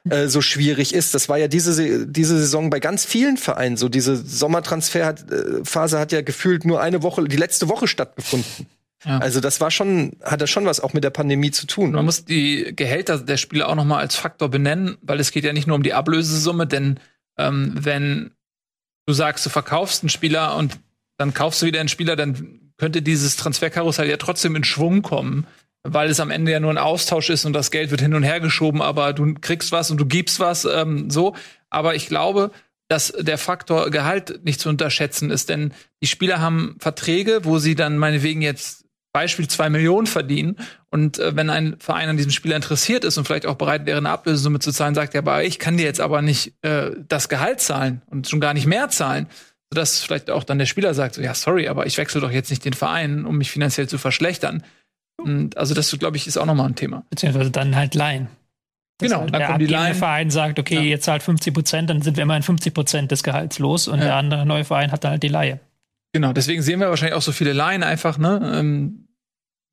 äh, so schwierig ist. Das war ja diese Se- diese Saison bei ganz vielen Vereinen so. Diese Sommertransferphase äh, hat ja gefühlt nur eine Woche, die letzte Woche stattgefunden. Ja. Also das war schon, hat das schon was auch mit der Pandemie zu tun. Man muss die Gehälter der Spieler auch noch mal als Faktor benennen, weil es geht ja nicht nur um die Ablösesumme, denn ähm, wenn du sagst, du verkaufst einen Spieler und dann kaufst du wieder einen Spieler, dann könnte dieses Transferkarussell ja trotzdem in Schwung kommen, weil es am Ende ja nur ein Austausch ist und das Geld wird hin und her geschoben, aber du kriegst was und du gibst was, ähm, so. Aber ich glaube, dass der Faktor Gehalt nicht zu unterschätzen ist, denn die Spieler haben Verträge, wo sie dann meinetwegen jetzt Beispiel zwei Millionen verdienen. Und äh, wenn ein Verein an diesem Spieler interessiert ist und vielleicht auch bereit wäre, eine Ablösesumme zu zahlen, sagt er, aber ich kann dir jetzt aber nicht äh, das Gehalt zahlen und schon gar nicht mehr zahlen. Sodass vielleicht auch dann der Spieler sagt, so, ja, sorry, aber ich wechsle doch jetzt nicht den Verein, um mich finanziell zu verschlechtern. Und also das, glaube ich, ist auch nochmal ein Thema. Beziehungsweise dann halt leihen. Dass Genau, halt dann der kommen die Laien. Verein sagt, okay, Ja. ihr zahlt 50 Prozent, dann sind wir immerhin 50 Prozent des Gehalts los und Ja. der andere neue Verein hat dann halt die Laie. Genau, deswegen sehen wir wahrscheinlich auch so viele Laien einfach, ne? Ähm,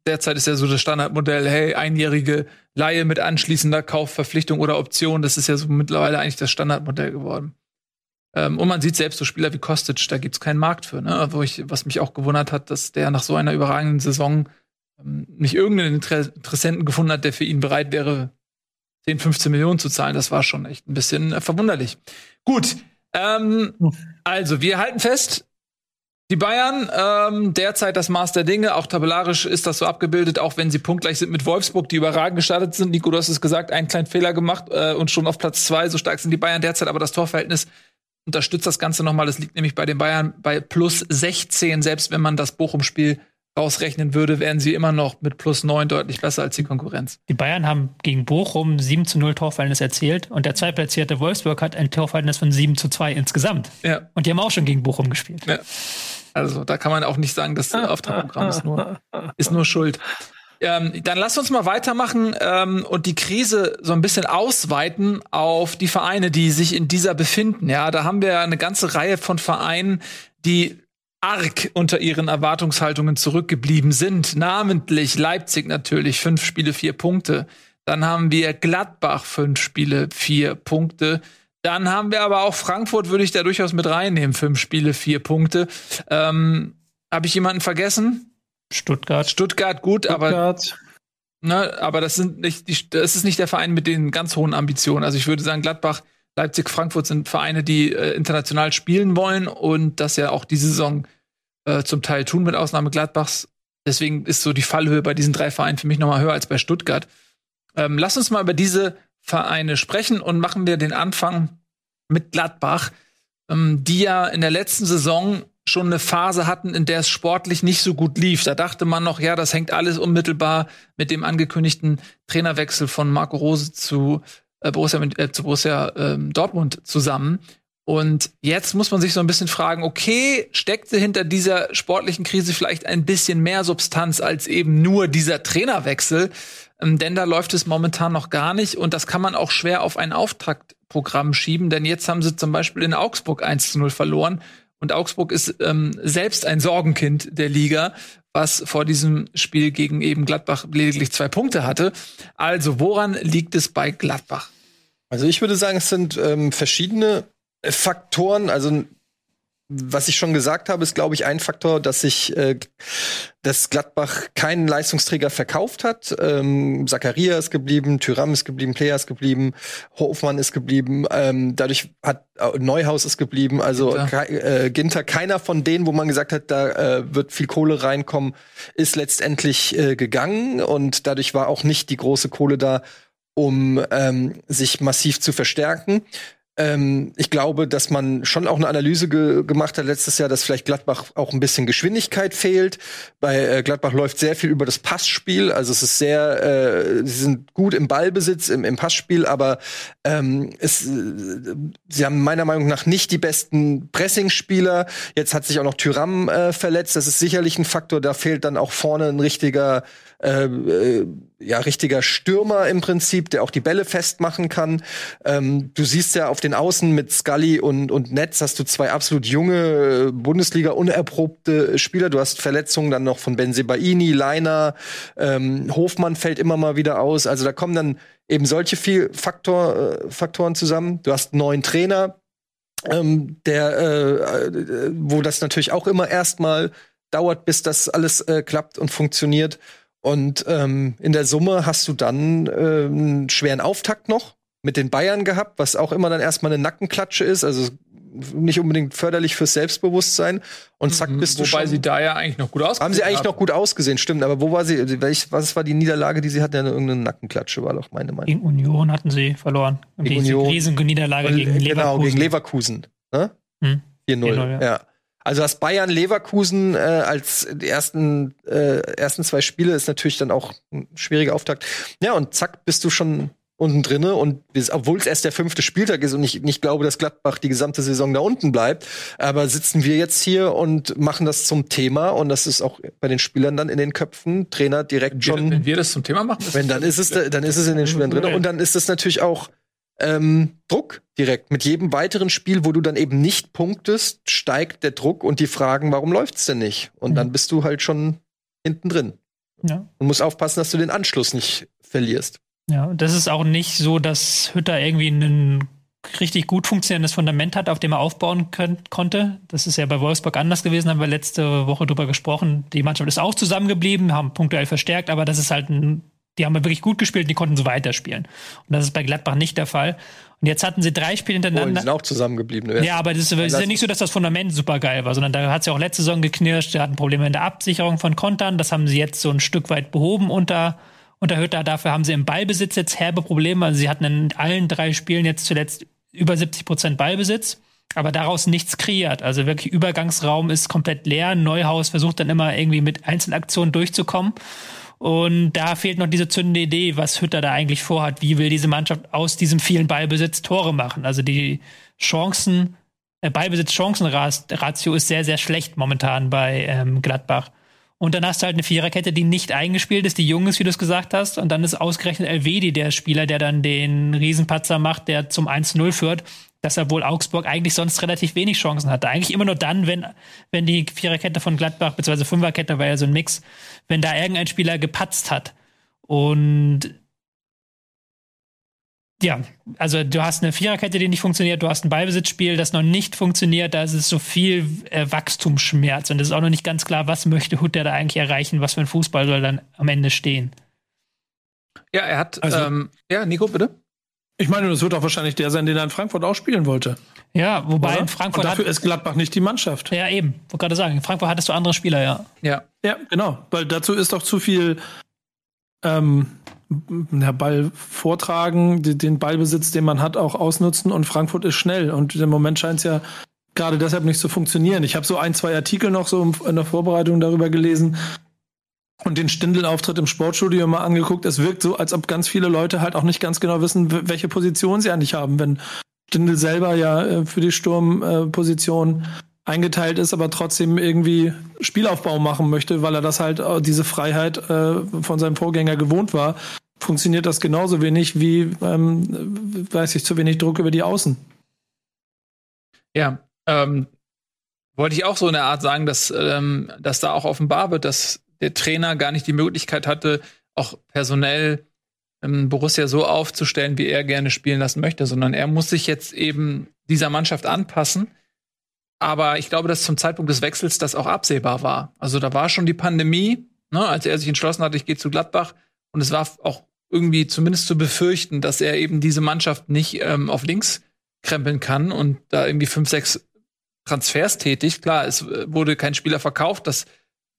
derzeit ist ja so das Standardmodell, hey, einjährige Laie mit anschließender Kaufverpflichtung oder Option, das ist ja so mittlerweile eigentlich das Standardmodell geworden. Ähm, und man sieht selbst so Spieler wie Kostic, da gibt's keinen Markt für, ne? Wo ich, was mich auch gewundert hat, dass der nach so einer überragenden Saison ähm, nicht irgendeinen Inter Interessenten gefunden hat, der für ihn bereit wäre, 10, 15 Millionen zu zahlen. Das war schon echt ein bisschen äh, verwunderlich. Gut, ähm, also wir halten fest, die Bayern, ähm, derzeit das Maß der Dinge, auch tabellarisch ist das so abgebildet, auch wenn sie punktgleich sind mit Wolfsburg, die überragend gestartet sind. Nico, du hast es gesagt, einen kleinen Fehler gemacht äh, und schon auf Platz zwei, so stark sind die Bayern derzeit, aber das Torverhältnis unterstützt das Ganze nochmal. Das liegt nämlich bei den Bayern bei plus 16, selbst wenn man das Bochum-Spiel rausrechnen würde, wären sie immer noch mit plus 9 deutlich besser als die Konkurrenz. Die Bayern haben gegen Bochum 7 zu 0 Torverhältnis erzielt und der zweitplatzierte Wolfsburg hat ein Torverhältnis von 7 zu 2 insgesamt. Ja. Und die haben auch schon gegen Bochum gespielt. Ja. Also da kann man auch nicht sagen, das Auftragprogramm ist nur, ist nur schuld. Ähm, dann lass uns mal weitermachen ähm, und die Krise so ein bisschen ausweiten auf die Vereine, die sich in dieser befinden. Ja, da haben wir eine ganze Reihe von Vereinen, die arg unter ihren Erwartungshaltungen zurückgeblieben sind. Namentlich Leipzig natürlich, fünf Spiele, vier Punkte. Dann haben wir Gladbach, fünf Spiele, vier Punkte. Dann haben wir aber auch Frankfurt, würde ich da durchaus mit reinnehmen, fünf Spiele, vier Punkte. Ähm, Habe ich jemanden vergessen? Stuttgart. Stuttgart, gut, aber Stuttgart. Ne, aber das sind nicht die, das ist nicht der Verein mit den ganz hohen Ambitionen. Also ich würde sagen, Gladbach, Leipzig, Frankfurt sind Vereine, die äh, international spielen wollen und das ja auch diese Saison äh, zum Teil tun, mit Ausnahme Gladbachs. Deswegen ist so die Fallhöhe bei diesen drei Vereinen für mich nochmal höher als bei Stuttgart. Ähm, lass uns mal über diese Vereine sprechen und machen wir den Anfang mit Gladbach, ähm, die ja in der letzten Saison schon eine Phase hatten, in der es sportlich nicht so gut lief. Da dachte man noch, ja, das hängt alles unmittelbar mit dem angekündigten Trainerwechsel von Marco Rose zu äh, Borussia, äh, zu Borussia äh, Dortmund zusammen. Und jetzt muss man sich so ein bisschen fragen, okay, steckte hinter dieser sportlichen Krise vielleicht ein bisschen mehr Substanz als eben nur dieser Trainerwechsel? Ähm, denn da läuft es momentan noch gar nicht und das kann man auch schwer auf ein Auftaktprogramm schieben, denn jetzt haben sie zum Beispiel in Augsburg 1 zu 0 verloren und Augsburg ist ähm, selbst ein Sorgenkind der Liga, was vor diesem Spiel gegen eben Gladbach lediglich zwei Punkte hatte. Also woran liegt es bei Gladbach? Also ich würde sagen, es sind ähm, verschiedene Faktoren. Also was ich schon gesagt habe, ist, glaube ich, ein Faktor, dass sich äh, dass Gladbach keinen Leistungsträger verkauft hat. Ähm, Zakaria ist geblieben, Tyram ist geblieben, Player ist geblieben, Hofmann ist geblieben. Ähm, dadurch hat äh, Neuhaus ist geblieben. Also Ginter. Äh, Ginter, keiner von denen, wo man gesagt hat, da äh, wird viel Kohle reinkommen, ist letztendlich äh, gegangen und dadurch war auch nicht die große Kohle da, um ähm, sich massiv zu verstärken. Ähm, ich glaube, dass man schon auch eine Analyse ge gemacht hat letztes Jahr, dass vielleicht Gladbach auch ein bisschen Geschwindigkeit fehlt. Bei äh, Gladbach läuft sehr viel über das Passspiel. Also es ist sehr, äh, sie sind gut im Ballbesitz, im, im Passspiel, aber ähm, es, äh, sie haben meiner Meinung nach nicht die besten Pressingspieler. Jetzt hat sich auch noch Tyram äh, verletzt. Das ist sicherlich ein Faktor. Da fehlt dann auch vorne ein richtiger äh, äh, ja, richtiger Stürmer im Prinzip, der auch die Bälle festmachen kann. Ähm, du siehst ja auf den Außen mit Scully und, und Netz hast du zwei absolut junge, äh, Bundesliga unerprobte Spieler. Du hast Verletzungen dann noch von Benzebaini, Leiner, ähm, Hofmann fällt immer mal wieder aus. Also da kommen dann eben solche viel Faktor, äh, Faktoren zusammen. Du hast einen neuen Trainer, ähm, der, äh, äh, wo das natürlich auch immer erstmal dauert, bis das alles äh, klappt und funktioniert. Und ähm, in der Summe hast du dann äh, einen schweren Auftakt noch mit den Bayern gehabt, was auch immer dann erstmal eine Nackenklatsche ist, also nicht unbedingt förderlich fürs Selbstbewusstsein. Und zack, bist du Wobei schon. sie da ja eigentlich noch gut ausgesehen haben sie eigentlich noch gut ausgesehen, stimmt. Aber wo war sie? Welch, was war die Niederlage, die sie hatten? Ja, irgendeine Nackenklatsche war doch meine Meinung. Gegen Union hatten sie verloren. Gegen diese Union. riesige Niederlage gegen Leverkusen. Genau, gegen Leverkusen. Ne? Hm. 4-0. 4-0, ja. ja. Also das Bayern Leverkusen äh, als die ersten äh, ersten zwei Spiele ist natürlich dann auch ein schwieriger Auftakt. Ja und zack bist du schon unten drinne und bis- obwohl es erst der fünfte Spieltag ist und ich nicht glaube, dass Gladbach die gesamte Saison da unten bleibt, aber sitzen wir jetzt hier und machen das zum Thema und das ist auch bei den Spielern dann in den Köpfen, Trainer direkt Wenn, schon wenn wir das zum Thema machen, wenn dann ist es, dann ist es in den Spielern drin. Und dann ist es natürlich auch ähm, Druck direkt. Mit jedem weiteren Spiel, wo du dann eben nicht punktest, steigt der Druck und die Fragen, warum läuft's denn nicht? Und Mhm. dann bist du halt schon hinten drin Ja. und musst aufpassen, dass du den Anschluss nicht verlierst. Ja, und das ist auch nicht so, dass Hütter irgendwie einen richtig gut funktionierendes Fundament hat, auf dem er aufbauen können, konnte. Das ist ja bei Wolfsburg anders gewesen, haben wir letzte Woche drüber gesprochen. Die Mannschaft ist auch zusammengeblieben, haben punktuell verstärkt, aber das ist halt ein, die haben wirklich gut gespielt, die konnten so weiterspielen. Und das ist bei Gladbach nicht der Fall. Und jetzt hatten sie drei Spiele hintereinander. Oh, die sind auch zusammengeblieben. Ja, aber das ist, ist ja nicht so, dass das Fundament super geil war, sondern da hat es ja auch letzte Saison geknirscht, sie hatten Probleme in der Absicherung von Kontern, das haben sie jetzt so ein Stück weit behoben unter unter Hütter. Dafür haben sie im Ballbesitz jetzt herbe Probleme. Also sie hatten in allen drei Spielen jetzt zuletzt über 70 Prozent Ballbesitz, aber daraus nichts kreiert. Also wirklich Übergangsraum ist komplett leer. Neuhaus versucht dann immer irgendwie mit Einzelaktionen durchzukommen. Und da fehlt noch diese zündende Idee, was Hütter da eigentlich vorhat. Wie will diese Mannschaft aus diesem vielen Ballbesitz Tore machen? Also die Chancen, äh, Ballbesitz-Chancen-Ratio ist sehr, sehr schlecht momentan bei ähm, Gladbach. Und dann hast du halt eine Viererkette, die nicht eingespielt ist, die jung ist, wie du es gesagt hast. Und dann ist ausgerechnet Elvedi der Spieler, der dann den Riesenpatzer macht, der zum 1-0 führt. Dass wohl Augsburg eigentlich sonst relativ wenig Chancen hatte. Eigentlich immer nur dann, wenn, wenn die Viererkette von Gladbach, beziehungsweise Fünferkette war ja so ein Mix, wenn da irgendein Spieler gepatzt hat. Und ja, also du hast eine Viererkette, die nicht funktioniert, du hast ein Ballbesitzspiel, das noch nicht funktioniert, da ist es so viel äh, Wachstumsschmerz und es ist auch noch nicht ganz klar, was möchte Hutter da eigentlich erreichen, was für ein Fußball soll dann am Ende stehen. Ja, er hat, also, ähm, ja, Nico, bitte. Ich meine, das wird auch wahrscheinlich der sein, den er in Frankfurt auch spielen wollte. Ja, wobei Oder? in Frankfurt. Und dafür hat, ist Gladbach nicht die Mannschaft. Ja, eben. Wollte gerade sagen, in Frankfurt hattest du andere Spieler, ja. Ja. Ja, genau. Weil dazu ist doch zu viel ähm, der Ball vortragen, den Ballbesitz, den man hat, auch ausnutzen und Frankfurt ist schnell und im Moment scheint es ja gerade deshalb nicht zu funktionieren. Ich habe so ein, zwei Artikel noch so in der Vorbereitung darüber gelesen und den Stindel-Auftritt im Sportstudio mal angeguckt. Es wirkt so, als ob ganz viele Leute halt auch nicht ganz genau wissen, welche Position sie eigentlich haben, wenn Stindel selber ja äh, für die Sturmposition eingeteilt ist, aber trotzdem irgendwie Spielaufbau machen möchte, weil er das halt äh, diese Freiheit äh, von seinem Vorgänger gewohnt war, funktioniert das genauso wenig wie, ähm, weiß ich, zu wenig Druck über die Außen. Ja, ähm, wollte ich auch so in der Art sagen, dass, ähm, dass da auch offenbar wird, dass der Trainer gar nicht die Möglichkeit hatte, auch personell ähm, Borussia so aufzustellen, wie er gerne spielen lassen möchte, sondern er muss sich jetzt eben dieser Mannschaft anpassen aber ich glaube, dass zum Zeitpunkt des Wechsels das auch absehbar war. Also da war schon die Pandemie, ne, als er sich entschlossen hatte, ich gehe zu Gladbach. Und es war auch irgendwie zumindest zu befürchten, dass er eben diese Mannschaft nicht ähm, auf links krempeln kann und da irgendwie fünf, sechs Transfers tätigt. Klar, es äh, wurde kein Spieler verkauft. Das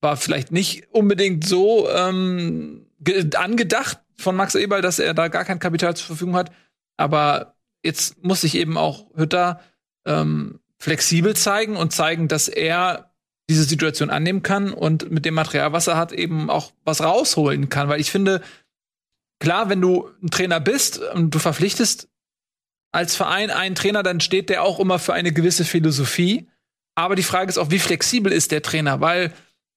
war vielleicht nicht unbedingt so ähm, angedacht von Max Eberl, dass er da gar kein Kapital zur Verfügung hat. Aber jetzt muss sich eben auch Hütter ähm, flexibel zeigen und zeigen, dass er diese Situation annehmen kann und mit dem Material, was er hat, eben auch was rausholen kann. Weil ich finde, klar, wenn du ein Trainer bist und du verpflichtest als Verein einen Trainer, dann steht der auch immer für eine gewisse Philosophie. Aber die Frage ist auch, wie flexibel ist der Trainer? Weil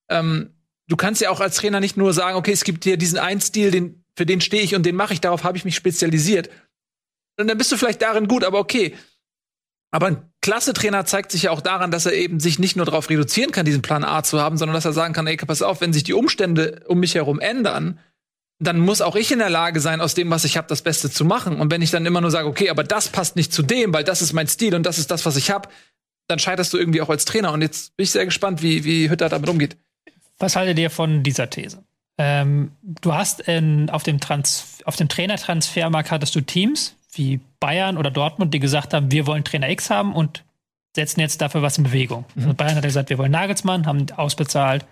ähm, du kannst ja auch als Trainer nicht nur sagen, okay, es gibt hier diesen einen Stil, den, für den stehe ich und den mache ich, darauf habe ich mich spezialisiert. Und dann bist du vielleicht darin gut, aber okay, aber ein klasse Trainer zeigt sich ja auch daran, dass er eben sich nicht nur darauf reduzieren kann, diesen Plan A zu haben, sondern dass er sagen kann, ey, pass auf, wenn sich die Umstände um mich herum ändern, dann muss auch ich in der Lage sein, aus dem, was ich habe, das Beste zu machen. Und wenn ich dann immer nur sage, okay, aber das passt nicht zu dem, weil das ist mein Stil und das ist das, was ich habe, dann scheiterst du irgendwie auch als Trainer. Und jetzt bin ich sehr gespannt, wie, wie Hütter damit umgeht. Was haltet ihr von dieser These? Ähm, du hast in, auf dem, Trans dem Trainertransfermarkt hattest du Teams, wie Bayern oder Dortmund, die gesagt haben, wir wollen Trainer X haben und setzen jetzt dafür was in Bewegung. Mhm. Also Bayern hat gesagt, wir wollen Nagelsmann, haben ausbezahlt.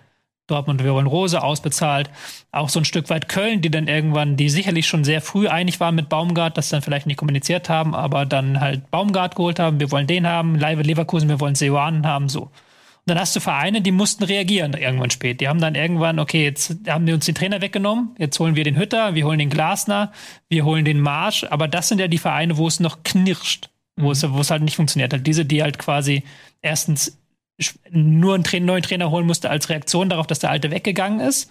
Dortmund, wir wollen Rose ausbezahlt. Auch so ein Stück weit Köln, die dann irgendwann, die sicherlich schon sehr früh einig waren mit Baumgart, das dann vielleicht nicht kommuniziert haben, aber dann halt Baumgart geholt haben, wir wollen den haben, Leive Leverkusen, wir wollen Seoane haben, so dann hast du Vereine, die mussten reagieren irgendwann spät. Die haben dann irgendwann, okay, jetzt haben wir uns den Trainer weggenommen, jetzt holen wir den Hütter, wir holen den Glasner, wir holen den Marsch, aber das sind ja die Vereine, wo es noch knirscht, wo, es, wo es halt nicht funktioniert hat. Diese, die halt quasi erstens nur einen Tra neuen Trainer holen musste als Reaktion darauf, dass der alte weggegangen ist.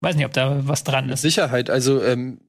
Weiß nicht, ob da was dran ist. Sicherheit, also ähm,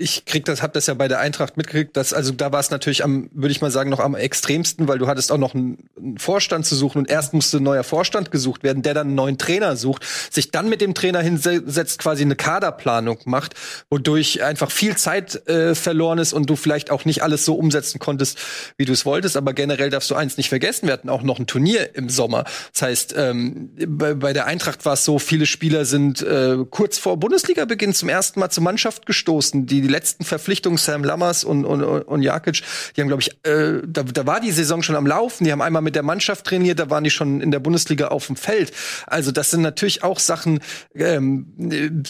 ich krieg das, hab das ja bei der Eintracht mitgekriegt, dass, also da war es natürlich am, würde ich mal sagen, noch am extremsten, weil du hattest auch noch einen, einen, Vorstand zu suchen und erst musste ein neuer Vorstand gesucht werden, der dann einen neuen Trainer sucht, sich dann mit dem Trainer hinsetzt, quasi eine Kaderplanung macht, wodurch einfach viel Zeit äh, verloren ist und du vielleicht auch nicht alles so umsetzen konntest, wie du es wolltest. Aber generell darfst du eins nicht vergessen, wir hatten auch noch ein Turnier im Sommer. Das heißt, ähm, bei, bei der Eintracht war es so, viele Spieler sind äh, kurz vor Bundesliga-Beginn zum ersten Mal zur Mannschaft gestoßen, die letzten Verpflichtungen, Sam Lammers und, und, und Jakic, die haben, glaube ich, äh, da, da war die Saison schon am Laufen. Die haben einmal mit der Mannschaft trainiert, da waren die schon in der Bundesliga auf dem Feld. Also das sind natürlich auch Sachen, ähm,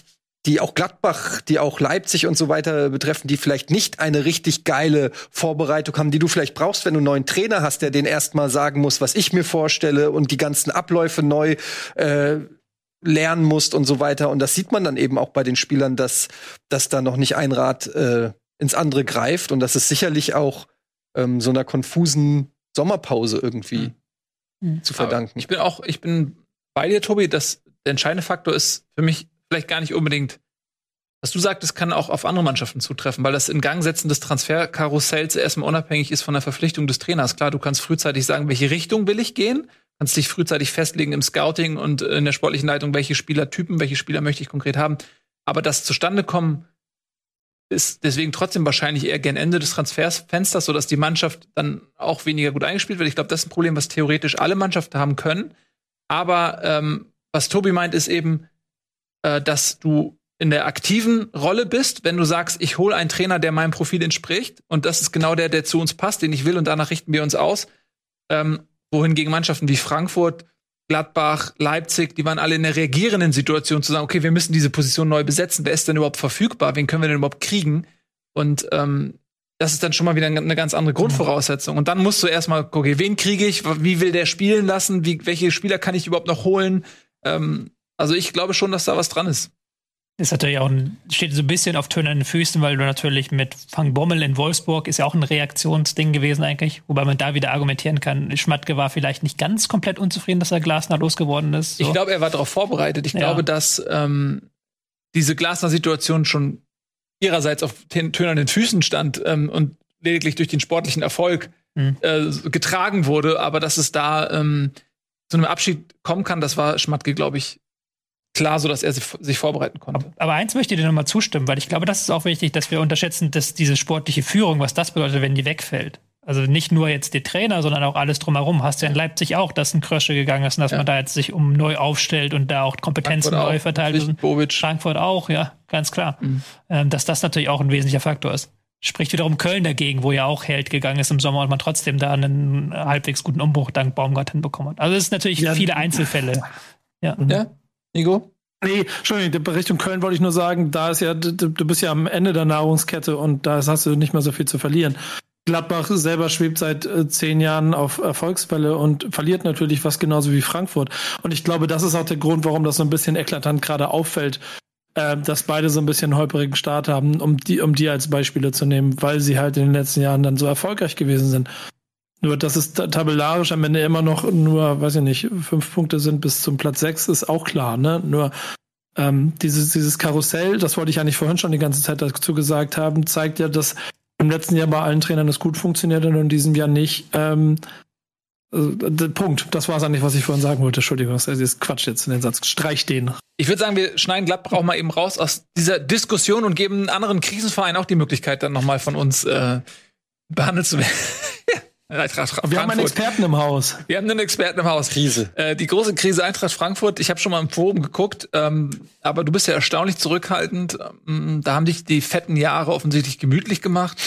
die auch Gladbach, die auch Leipzig und so weiter betreffen, die vielleicht nicht eine richtig geile Vorbereitung haben, die du vielleicht brauchst, wenn du einen neuen Trainer hast, der den erstmal sagen muss, was ich mir vorstelle und die ganzen Abläufe neu äh, lernen musst und so weiter. Und das sieht man dann eben auch bei den Spielern, dass, dass da noch nicht ein Rad äh, ins andere greift. Und das ist sicherlich auch ähm, so einer konfusen Sommerpause irgendwie mhm. zu verdanken. Aber ich bin auch, ich bin bei dir, Tobi, dass der entscheidende Faktor ist für mich vielleicht gar nicht unbedingt, was du sagtest, kann auch auf andere Mannschaften zutreffen, weil das in Gang setzen des Transferkarussells erstmal unabhängig ist von der Verpflichtung des Trainers. Klar, du kannst frühzeitig sagen, welche Richtung will ich gehen kannst dich frühzeitig festlegen im Scouting und in der sportlichen Leitung, welche Spielertypen, welche Spieler möchte ich konkret haben. Aber das zustande kommen ist deswegen trotzdem wahrscheinlich eher gern Ende des Transfersfensters, sodass die Mannschaft dann auch weniger gut eingespielt wird. Ich glaube, das ist ein Problem, was theoretisch alle Mannschaften haben können. Aber ähm, was Tobi meint, ist eben, äh, dass du in der aktiven Rolle bist, wenn du sagst, ich hole einen Trainer, der meinem Profil entspricht und das ist genau der, der zu uns passt, den ich will und danach richten wir uns aus. Ähm, wohingegen Mannschaften wie Frankfurt, Gladbach, Leipzig, die waren alle in der reagierenden Situation zu sagen, okay, wir müssen diese Position neu besetzen. Wer ist denn überhaupt verfügbar? Wen können wir denn überhaupt kriegen? Und ähm, das ist dann schon mal wieder eine ganz andere Grundvoraussetzung. Und dann musst du erstmal gucken, wen kriege ich, wie will der spielen lassen, wie, welche Spieler kann ich überhaupt noch holen? Ähm, also ich glaube schon, dass da was dran ist ist natürlich auch ein, steht so ein bisschen auf tönernen Füßen, weil du natürlich mit Fang Bommel in Wolfsburg ist ja auch ein Reaktionsding gewesen eigentlich, wobei man da wieder argumentieren kann, Schmatke war vielleicht nicht ganz komplett unzufrieden, dass er Glasner losgeworden ist. So. Ich glaube, er war darauf vorbereitet. Ich ja. glaube, dass ähm, diese Glasner-Situation schon ihrerseits auf tönernen Füßen stand ähm, und lediglich durch den sportlichen Erfolg mhm. äh, getragen wurde, aber dass es da ähm, zu einem Abschied kommen kann, das war Schmatke, glaube ich, klar, so dass er sich vorbereiten konnte. Aber eins möchte ich dir nochmal zustimmen, weil ich glaube, das ist auch wichtig, dass wir unterschätzen, dass diese sportliche Führung, was das bedeutet, wenn die wegfällt. Also nicht nur jetzt der Trainer, sondern auch alles drumherum. Hast du ja in Leipzig auch, dass ein Krösche gegangen ist und dass ja. man da jetzt sich um neu aufstellt und da auch Kompetenzen Frankfurt neu auch. verteilt. Bobic. Frankfurt auch, ja, ganz klar. Mhm. Ähm, dass das natürlich auch ein wesentlicher Faktor ist. Spricht wiederum Köln dagegen, wo ja auch Held gegangen ist im Sommer und man trotzdem da einen halbwegs guten Umbruch dank Baumgart hinbekommen hat. Also es ist natürlich ja. viele Einzelfälle. Ja. ja. Nico? Nee, Entschuldigung, Richtung Köln wollte ich nur sagen, da ist ja, du, du bist ja am Ende der Nahrungskette und da hast du nicht mehr so viel zu verlieren. Gladbach selber schwebt seit äh, zehn Jahren auf Erfolgsfälle und verliert natürlich was genauso wie Frankfurt. Und ich glaube, das ist auch der Grund, warum das so ein bisschen eklatant gerade auffällt, äh, dass beide so ein bisschen holprigen Start haben, um die, um die als Beispiele zu nehmen, weil sie halt in den letzten Jahren dann so erfolgreich gewesen sind. Nur, dass es tabellarisch am Ende immer noch nur, weiß ich nicht, fünf Punkte sind bis zum Platz sechs, ist auch klar, ne? Nur ähm, dieses, dieses Karussell, das wollte ich eigentlich vorhin schon die ganze Zeit dazu gesagt haben, zeigt ja, dass im letzten Jahr bei allen Trainern das gut funktioniert und in diesem Jahr nicht. Ähm, äh, Punkt. Das war es eigentlich, was ich vorhin sagen wollte. Entschuldigung, das ist Quatsch jetzt in den Satz. Streich den. Ich würde sagen, wir schneiden Gladbach auch mal eben raus aus dieser Diskussion und geben anderen Krisenvereinen auch die Möglichkeit, dann nochmal von uns äh, behandelt zu werden. Eintracht Frankfurt. Wir haben einen Experten im Haus. Wir haben einen Experten im Haus. Krise. Äh, die große Krise Eintracht Frankfurt. Ich habe schon mal im Forum geguckt, ähm, aber du bist ja erstaunlich zurückhaltend. Ähm, da haben dich die fetten Jahre offensichtlich gemütlich gemacht.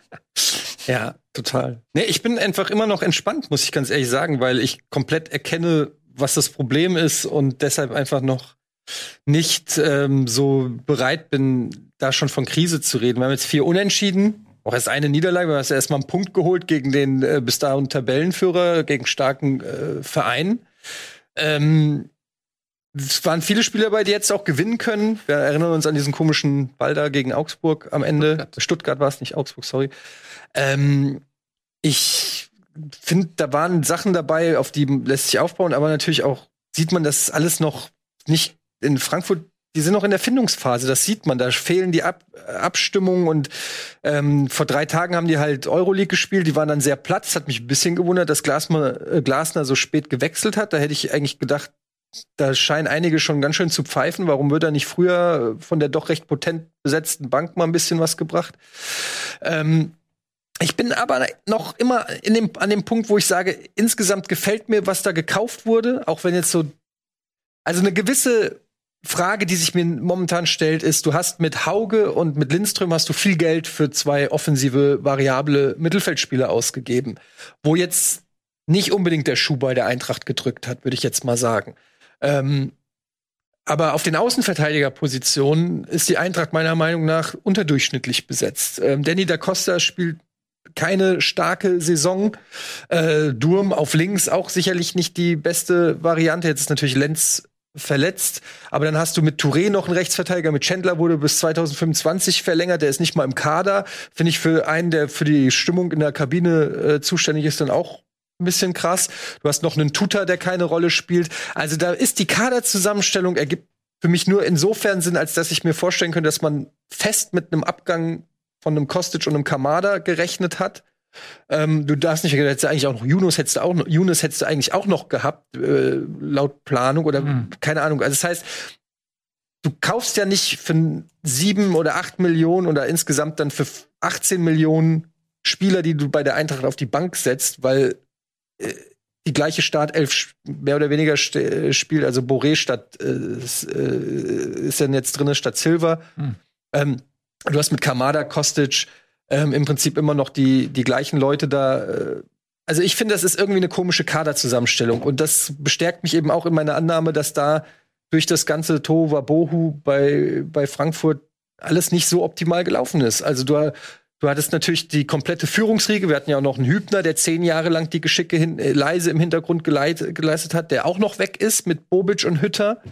ja, total. Nee, ich bin einfach immer noch entspannt, muss ich ganz ehrlich sagen, weil ich komplett erkenne, was das Problem ist und deshalb einfach noch nicht ähm, so bereit bin, da schon von Krise zu reden. Wir haben jetzt vier Unentschieden auch erst eine Niederlage, du hast erstmal einen Punkt geholt gegen den äh, bis dahin Tabellenführer, gegen starken äh, Verein. Ähm, es waren viele Spieler bei, die jetzt auch gewinnen können. Wir erinnern uns an diesen komischen Ball da gegen Augsburg am Ende. Stuttgart, Stuttgart war es nicht, Augsburg, sorry. Ähm, ich finde, da waren Sachen dabei, auf die lässt sich aufbauen, aber natürlich auch sieht man, dass alles noch nicht in Frankfurt die sind noch in der Findungsphase, das sieht man. Da fehlen die Ab Abstimmungen und ähm, vor drei Tagen haben die halt Euroleague gespielt, die waren dann sehr platt. Das hat mich ein bisschen gewundert, dass Glasner, äh, Glasner so spät gewechselt hat. Da hätte ich eigentlich gedacht, da scheinen einige schon ganz schön zu pfeifen. Warum wird er nicht früher von der doch recht potent besetzten Bank mal ein bisschen was gebracht? Ähm, ich bin aber noch immer in dem, an dem Punkt, wo ich sage, insgesamt gefällt mir, was da gekauft wurde, auch wenn jetzt so, also eine gewisse Frage, die sich mir momentan stellt, ist, du hast mit Hauge und mit Lindström hast du viel Geld für zwei offensive, variable Mittelfeldspieler ausgegeben, wo jetzt nicht unbedingt der Schuh bei der Eintracht gedrückt hat, würde ich jetzt mal sagen. Ähm, aber auf den Außenverteidigerpositionen ist die Eintracht meiner Meinung nach unterdurchschnittlich besetzt. Ähm, Danny da Costa spielt keine starke Saison. Äh, Durm auf links auch sicherlich nicht die beste Variante. Jetzt ist natürlich Lenz verletzt, aber dann hast du mit Touré noch einen Rechtsverteidiger, mit Chandler wurde bis 2025 verlängert, der ist nicht mal im Kader. Finde ich für einen, der für die Stimmung in der Kabine äh, zuständig ist, dann auch ein bisschen krass. Du hast noch einen Tutor, der keine Rolle spielt. Also da ist die Kaderzusammenstellung ergibt für mich nur insofern Sinn, als dass ich mir vorstellen könnte, dass man fest mit einem Abgang von einem Kostic und einem Kamada gerechnet hat. Ähm, du darfst nicht, hättest du eigentlich auch noch Yunus hättest du auch noch, Yunus hättest du eigentlich auch noch gehabt, äh, laut Planung oder mhm. keine Ahnung. Also das heißt, du kaufst ja nicht für sieben oder acht Millionen oder insgesamt dann für 18 Millionen Spieler, die du bei der Eintracht auf die Bank setzt, weil äh, die gleiche Startelf mehr oder weniger spielt, also Boré statt äh, ist, äh, ist dann jetzt drin statt Silver. Mhm. Ähm, du hast mit Kamada, Kostic, ähm, im Prinzip immer noch die, die gleichen Leute da. Äh, also ich finde, das ist irgendwie eine komische Kaderzusammenstellung. Und das bestärkt mich eben auch in meiner Annahme, dass da durch das ganze Tova Bohu bei, bei Frankfurt alles nicht so optimal gelaufen ist. Also du, du hattest natürlich die komplette Führungsriege. Wir hatten ja auch noch einen Hübner, der zehn Jahre lang die Geschicke hin, äh, leise im Hintergrund geleit, geleistet hat, der auch noch weg ist mit Bobic und Hütter.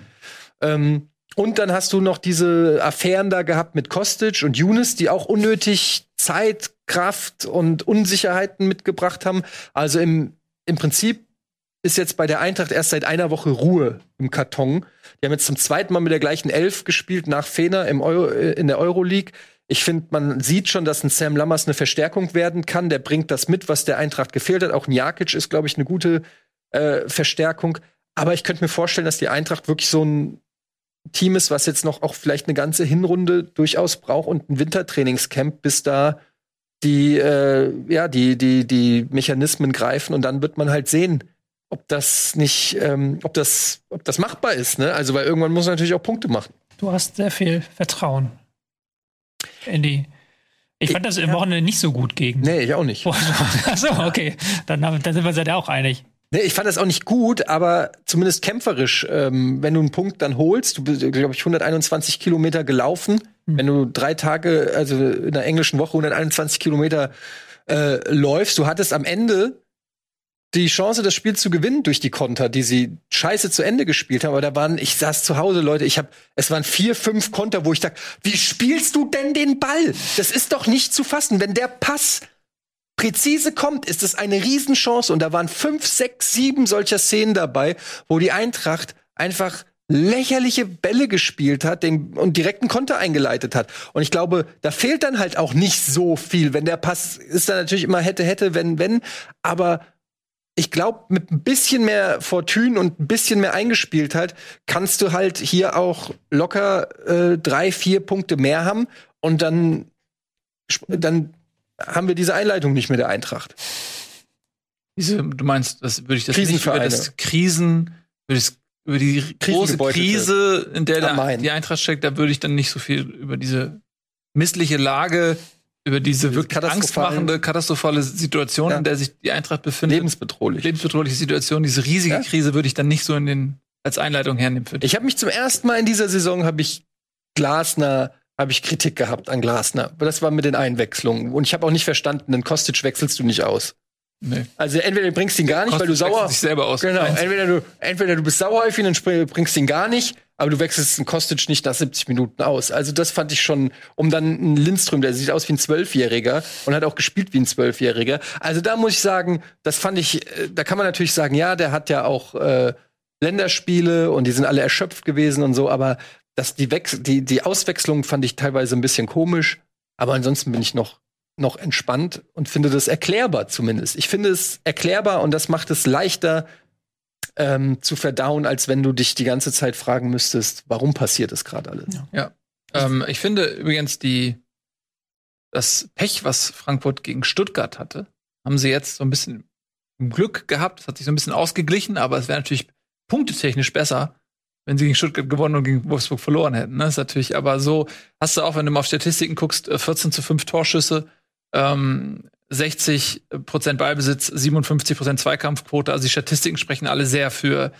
Ähm, und dann hast du noch diese Affären da gehabt mit Kostic und Younes, die auch unnötig Zeit, Kraft und Unsicherheiten mitgebracht haben. Also im, im Prinzip ist jetzt bei der Eintracht erst seit einer Woche Ruhe im Karton. Die haben jetzt zum zweiten Mal mit der gleichen Elf gespielt nach Fener im Euro, äh, in der Euroleague. Ich finde, man sieht schon, dass ein Sam Lammers eine Verstärkung werden kann. Der bringt das mit, was der Eintracht gefehlt hat. Auch ein Jakic ist, glaube ich, eine gute äh, Verstärkung. Aber ich könnte mir vorstellen, dass die Eintracht wirklich so ein Team ist, was jetzt noch auch vielleicht eine ganze Hinrunde durchaus braucht und ein Wintertrainingscamp, bis da die, äh, ja, die, die, die Mechanismen greifen und dann wird man halt sehen, ob das nicht, ähm, ob das, ob das machbar ist, ne? Also, weil irgendwann muss man natürlich auch Punkte machen. Du hast sehr viel Vertrauen in die. Ich fand das im ja. Wochenende nicht so gut gegen. Nee, ich auch nicht. Achso, okay. Dann, dann sind wir uns ja auch einig. Nee, ich fand das auch nicht gut, aber zumindest kämpferisch. Ähm, wenn du einen Punkt dann holst, du bist, glaube ich, 121 Kilometer gelaufen. Mhm. Wenn du drei Tage, also in der englischen Woche 121 Kilometer äh, läufst, du hattest am Ende die Chance, das Spiel zu gewinnen durch die Konter, die sie scheiße zu Ende gespielt haben. Aber da waren, ich saß zu Hause, Leute, ich habe, es waren vier, fünf Konter, wo ich dachte, wie spielst du denn den Ball? Das ist doch nicht zu fassen, wenn der Pass präzise kommt, ist es eine Riesenchance. Und da waren fünf, sechs, sieben solcher Szenen dabei, wo die Eintracht einfach lächerliche Bälle gespielt hat den, und direkten Konter eingeleitet hat. Und ich glaube, da fehlt dann halt auch nicht so viel. Wenn der Pass ist dann natürlich immer hätte, hätte, wenn, wenn. Aber ich glaube, mit ein bisschen mehr Fortune und ein bisschen mehr Eingespieltheit kannst du halt hier auch locker äh, drei, vier Punkte mehr haben und dann, dann haben wir diese Einleitung nicht mit der Eintracht. Diese, du meinst, das würde ich das nicht über das Krisen, würde ich über die große Krise, in der der, die Eintracht steckt, da würde ich dann nicht so viel über diese missliche Lage, über diese wirklich angstmachende, katastrophale Situation, ja. in der sich die Eintracht befindet. Lebensbedrohlich. Lebensbedrohliche Situation, diese riesige ja. Krise würde ich dann nicht so in den, als Einleitung hernehmen für dich. Ich habe mich zum ersten Mal in dieser Saison, habe ich Glasner habe ich Kritik gehabt an Glasner. Aber das war mit den Einwechslungen. Und ich habe auch nicht verstanden, den Kostic wechselst du nicht aus. Nee. Also entweder du bringst ihn gar nicht, Kostic weil du sauer. Sich selber aus. Genau. Entweder du, entweder du bist sauer auf ihn und bringst ihn gar nicht, aber du wechselst den Kostic nicht nach 70 Minuten aus. Also das fand ich schon, um dann einen Lindström, der sieht aus wie ein Zwölfjähriger und hat auch gespielt wie ein Zwölfjähriger. Also da muss ich sagen, das fand ich, äh, da kann man natürlich sagen, ja, der hat ja auch äh, Länderspiele und die sind alle erschöpft gewesen und so, aber dass die, Wechsel, die, die Auswechslung fand ich teilweise ein bisschen komisch, aber ansonsten bin ich noch, noch entspannt und finde das erklärbar zumindest. Ich finde es erklärbar und das macht es leichter ähm, zu verdauen, als wenn du dich die ganze Zeit fragen müsstest, warum passiert das gerade alles. Ja. ja. Ähm, ich finde übrigens die das Pech, was Frankfurt gegen Stuttgart hatte, haben sie jetzt so ein bisschen Glück gehabt. Es hat sich so ein bisschen ausgeglichen, aber es wäre natürlich punktetechnisch besser, wenn sie gegen Stuttgart gewonnen und gegen Wolfsburg verloren hätten. Das ist natürlich aber so, hast du auch, wenn du mal auf Statistiken guckst, 14 äh, zu 5 Torschüsse, ähm, 60 Prozent Ballbesitz, 57 Prozent Zweikampfquote. Also die Statistiken sprechen alle sehr für,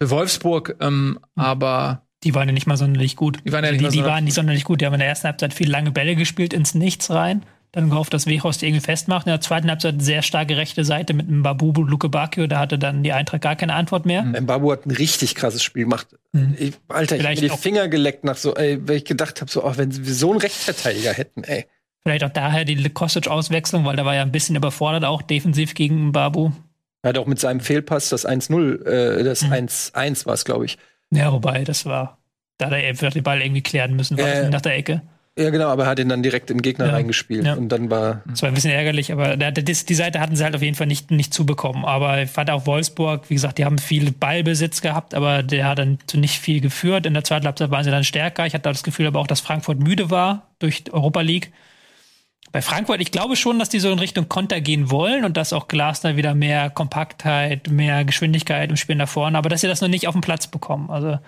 für Wolfsburg, ähm, mhm. aber die waren ja nicht mal sonderlich gut. Die waren ja nicht, die, die waren nicht sonderlich gut. Die haben in der ersten Halbzeit viele lange Bälle gespielt, ins Nichts rein. Dann gehofft, dass Wechhorst die irgendwie festmacht. In der zweiten Halbzeit sehr starke rechte Seite mit einem Babu Luke Bakio. Da hatte dann die Eintracht gar keine Antwort mehr. Mhm. Babu hat ein richtig krasses Spiel gemacht. Mhm. Ich, Alter, Vielleicht ich hab mir die Finger geleckt nach so, ey, weil ich gedacht habe, so, oh, wenn wir so einen Rechtsverteidiger hätten, ey. Vielleicht auch daher die Kostic-Auswechslung, weil da war ja ein bisschen überfordert, auch defensiv gegen Babu. Er hat auch mit seinem Fehlpass das 1-0, äh, das mhm. 1-1 war es, glaube ich. Ja, wobei, das war, da hat er den Ball irgendwie klären müssen, war äh, nach der Ecke. Ja, genau, aber er hat ihn dann direkt im Gegner ja, reingespielt ja. und dann war. Das war ein bisschen ärgerlich, aber die Seite hatten sie halt auf jeden Fall nicht, nicht zubekommen. Aber ich fand auch Wolfsburg, wie gesagt, die haben viel Ballbesitz gehabt, aber der hat dann zu nicht viel geführt. In der zweiten Halbzeit waren sie dann stärker. Ich hatte das Gefühl aber auch, dass Frankfurt müde war durch Europa League. Bei Frankfurt, ich glaube schon, dass die so in Richtung Konter gehen wollen und dass auch Glasner wieder mehr Kompaktheit, mehr Geschwindigkeit im Spiel nach vorne, aber dass sie das noch nicht auf den Platz bekommen. Also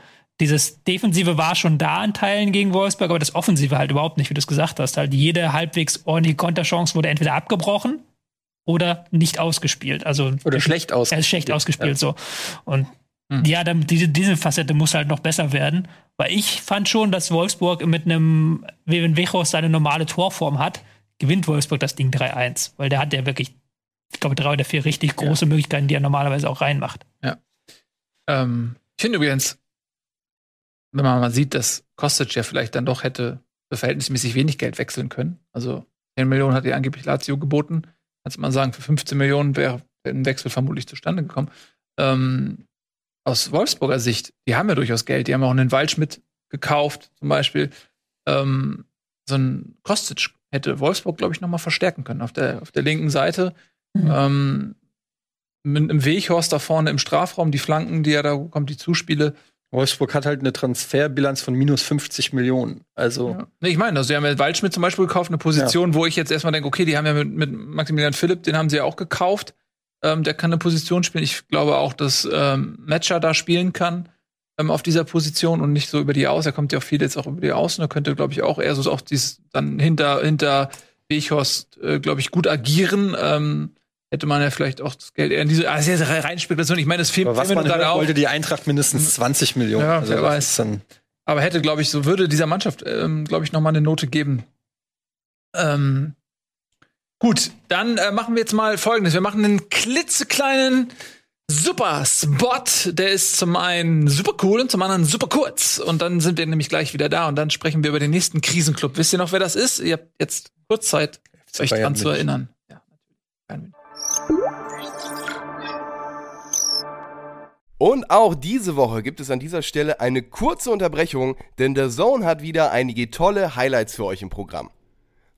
dieses Defensive war schon da in Teilen gegen Wolfsburg, aber das Offensive halt überhaupt nicht, wie du es gesagt hast. Halt jede halbwegs ordentliche Konterchance wurde entweder abgebrochen oder nicht ausgespielt. Also oder schlecht ausgespielt. Äh, schlecht ausgespielt ja. so. Und hm. ja, dann, diese, diese Facette muss halt noch besser werden, weil ich fand schon, dass Wolfsburg mit einem, wenn Wechos seine normale Torform hat, gewinnt Wolfsburg das Ding 3-1, weil der hat ja wirklich, ich glaube, drei oder vier richtig große ja. Möglichkeiten, die er normalerweise auch reinmacht. Ja. Ähm, ich finde übrigens, wenn man mal sieht, dass Kostic ja vielleicht dann doch hätte für verhältnismäßig wenig Geld wechseln können. Also 10 Millionen hat ihr angeblich Lazio geboten. Kannst man sagen, für 15 Millionen wäre ein Wechsel vermutlich zustande gekommen. Ähm, aus Wolfsburger Sicht, die haben ja durchaus Geld. Die haben auch einen Waldschmidt gekauft, zum Beispiel. Ähm, so ein Kostic hätte Wolfsburg, glaube ich, noch mal verstärken können auf der, auf der linken Seite. Mhm. Ähm, mit einem Weghorst da vorne im Strafraum, die Flanken, die er da kommt, die Zuspiele, Wolfsburg hat halt eine Transferbilanz von minus 50 Millionen. Also. Ja. Nee, ich meine, also sie haben ja Waldschmidt zum Beispiel gekauft, eine Position, ja. wo ich jetzt erstmal denke, okay, die haben ja mit, mit Maximilian Philipp, den haben sie ja auch gekauft. Ähm, der kann eine Position spielen. Ich glaube auch, dass ähm, Matcher da spielen kann ähm, auf dieser Position und nicht so über die Aus. Er kommt ja auch viel jetzt auch über die Außen. Er könnte, glaube ich, auch eher so auch dies dann hinter, hinter Weghorst, äh, glaube ich, gut agieren. Ähm, hätte man ja vielleicht auch das Geld eher in diese, ah, sehr, sehr Reinspekulation. Ich meine, das fehlt was man gerade auch. wollte die Eintracht mindestens 20 Millionen. Ja, also, wer weiß. Aber hätte, glaube ich, so würde dieser Mannschaft, ähm, glaube ich, noch mal eine Note geben. Ähm, gut, dann äh, machen wir jetzt mal Folgendes: Wir machen einen klitzekleinen Super Spot. Der ist zum einen super cool und zum anderen super kurz. Und dann sind wir nämlich gleich wieder da und dann sprechen wir über den nächsten Krisenclub. Wisst ihr noch, wer das ist? Ihr habt jetzt kurz Zeit, euch dran zu erinnern. Ja, natürlich. Und auch diese Woche gibt es an dieser Stelle eine kurze Unterbrechung, denn der Zone hat wieder einige tolle Highlights für euch im Programm.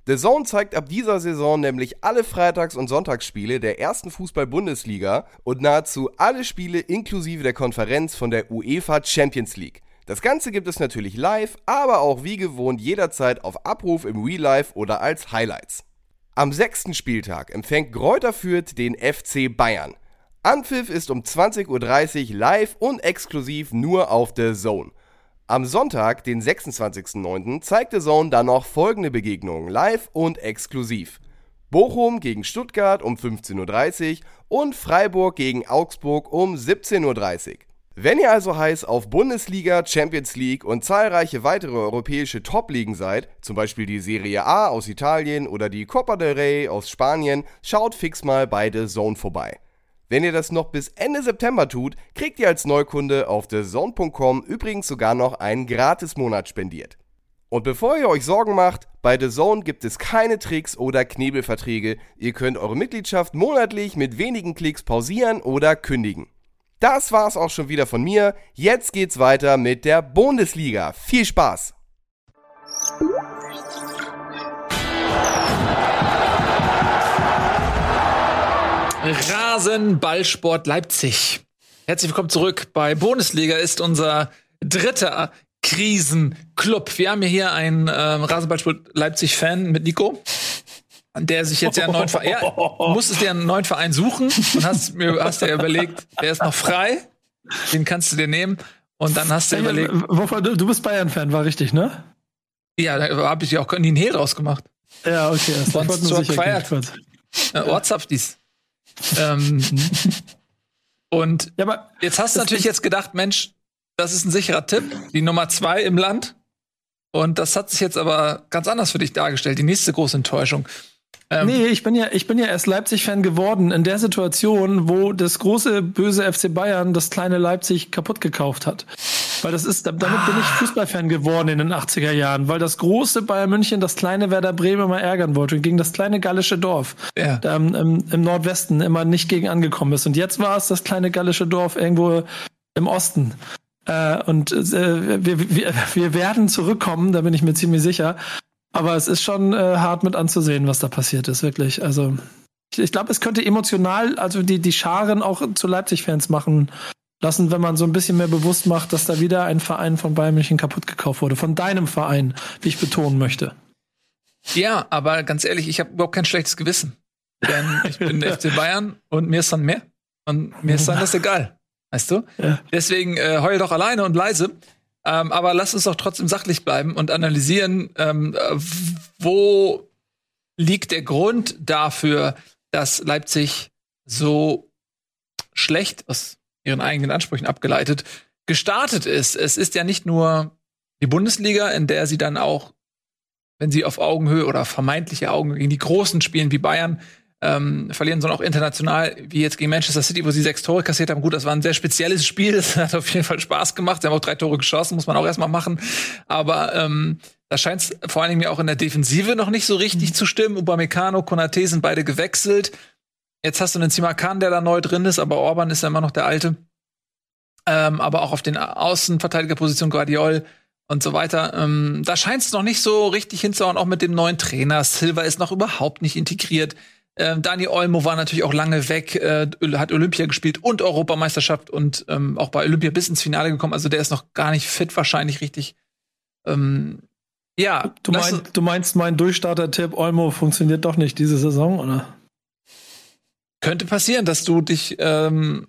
The Zone zeigt ab dieser Saison nämlich alle Freitags- und Sonntagsspiele der ersten Fußball-Bundesliga und nahezu alle Spiele inklusive der Konferenz von der UEFA Champions League. Das Ganze gibt es natürlich live, aber auch wie gewohnt jederzeit auf Abruf im Real Life oder als Highlights. Am sechsten Spieltag empfängt Gräuter Fürth den FC Bayern. Anpfiff ist um 20.30 Uhr live und exklusiv nur auf der Zone. Am Sonntag, den 26.09., zeigt The Zone dann noch folgende Begegnungen live und exklusiv. Bochum gegen Stuttgart um 15.30 Uhr und Freiburg gegen Augsburg um 17.30 Uhr. Wenn ihr also heiß auf Bundesliga, Champions League und zahlreiche weitere europäische Top-Ligen seid, zum Beispiel die Serie A aus Italien oder die Copa del Rey aus Spanien, schaut fix mal bei The Zone vorbei. Wenn ihr das noch bis Ende September tut, kriegt ihr als Neukunde auf thezone.com übrigens sogar noch einen Gratis-Monat spendiert. Und bevor ihr euch Sorgen macht, bei Zone gibt es keine Tricks oder Knebelverträge. Ihr könnt eure Mitgliedschaft monatlich mit wenigen Klicks pausieren oder kündigen. Das war's auch schon wieder von mir. Jetzt geht's weiter mit der Bundesliga. Viel Spaß! Rasenballsport Leipzig. Herzlich willkommen zurück bei Bundesliga ist unser dritter Krisenclub. Wir haben ja hier einen ähm, Rasenballsport Leipzig-Fan mit Nico, der sich jetzt ja einen neuen Verein, ja, musstest dir einen neuen Verein suchen und hast mir hast dir überlegt, der ist noch frei, den kannst du dir nehmen und dann hast du dir überlegt, Wovon, du, du bist Bayern-Fan, war richtig, ne? ja, da habe ich ja auch nie einen Hehl draus gemacht. Ja, okay. Das Sonst zur kurz. Äh, Ortsaftis. Ähm, und Ja, aber Jetzt hast du natürlich jetzt gedacht, Mensch, das ist ein sicherer Tipp, die Nummer zwei im Land. Und das hat sich jetzt aber ganz anders für dich dargestellt, die nächste große Enttäuschung. Ähm, Nee, ich bin ja, ich bin ja erst Leipzig-Fan geworden in der Situation, wo das große böse FC Bayern das kleine Leipzig kaputt gekauft hat. Weil das ist, damit bin ich Fußballfan geworden in den 80er Jahren, weil das große Bayern München das kleine Werder Bremen mal ärgern wollte und gegen das kleine gallische Dorf Ja. im, im, im Nordwesten immer nicht gegen angekommen ist. Und jetzt war es das kleine gallische Dorf irgendwo im Osten. Äh, und äh, wir, wir, wir werden zurückkommen, da bin ich mir ziemlich sicher. Aber es ist schon äh, hart mit anzusehen, was da passiert ist, wirklich. Also ich, ich glaube, es könnte emotional, also die, die Scharen auch zu Leipzig-Fans machen lassen, wenn man so ein bisschen mehr bewusst macht, dass da wieder ein Verein von Bayern München kaputt gekauft wurde. Von deinem Verein, wie ich betonen möchte. Ja, aber ganz ehrlich, ich habe überhaupt kein schlechtes Gewissen. Denn ich bin der FC Bayern und mir ist dann mehr. Und mir ist dann das egal. Weißt du? Ja. Deswegen äh, heul doch alleine und leise. Ähm, aber lass uns doch trotzdem sachlich bleiben und analysieren, ähm, äh, wo liegt der Grund dafür, dass Leipzig so schlecht aus ihren eigenen Ansprüchen abgeleitet gestartet ist. Es ist ja nicht nur die Bundesliga, in der sie dann auch, wenn sie auf Augenhöhe oder vermeintliche Augenhöhe gegen die Großen spielen wie Bayern, ähm, verlieren, sondern auch international, wie jetzt gegen Manchester City, wo sie sechs Tore kassiert haben. Gut, das war ein sehr spezielles Spiel, das hat auf jeden Fall Spaß gemacht. Sie haben auch drei Tore geschossen, muss man auch erstmal machen. Aber ähm, da scheint es vor allen Dingen mir auch in der Defensive noch nicht so richtig zu stimmen. Upamecano, Konate sind beide gewechselt. Jetzt hast du einen Simakan, der da neu drin ist, aber Orban ist ja immer noch der Alte. Ähm, aber auch auf den Außenverteidigerpositionen Guardiol und so weiter. Ähm, da scheint es noch nicht so richtig hinzuhauen, auch mit dem neuen Trainer. Silva ist noch überhaupt nicht integriert. Ähm, Dani Olmo war natürlich auch lange weg, äh, hat Olympia gespielt und Europameisterschaft und ähm, auch bei Olympia bis ins Finale gekommen. Also der ist noch gar nicht fit, wahrscheinlich richtig. Ähm, ja, Du, mein, du meinst, mein Durchstarter-Tipp Olmo funktioniert doch nicht diese Saison, oder? Könnte passieren, dass du dich ähm,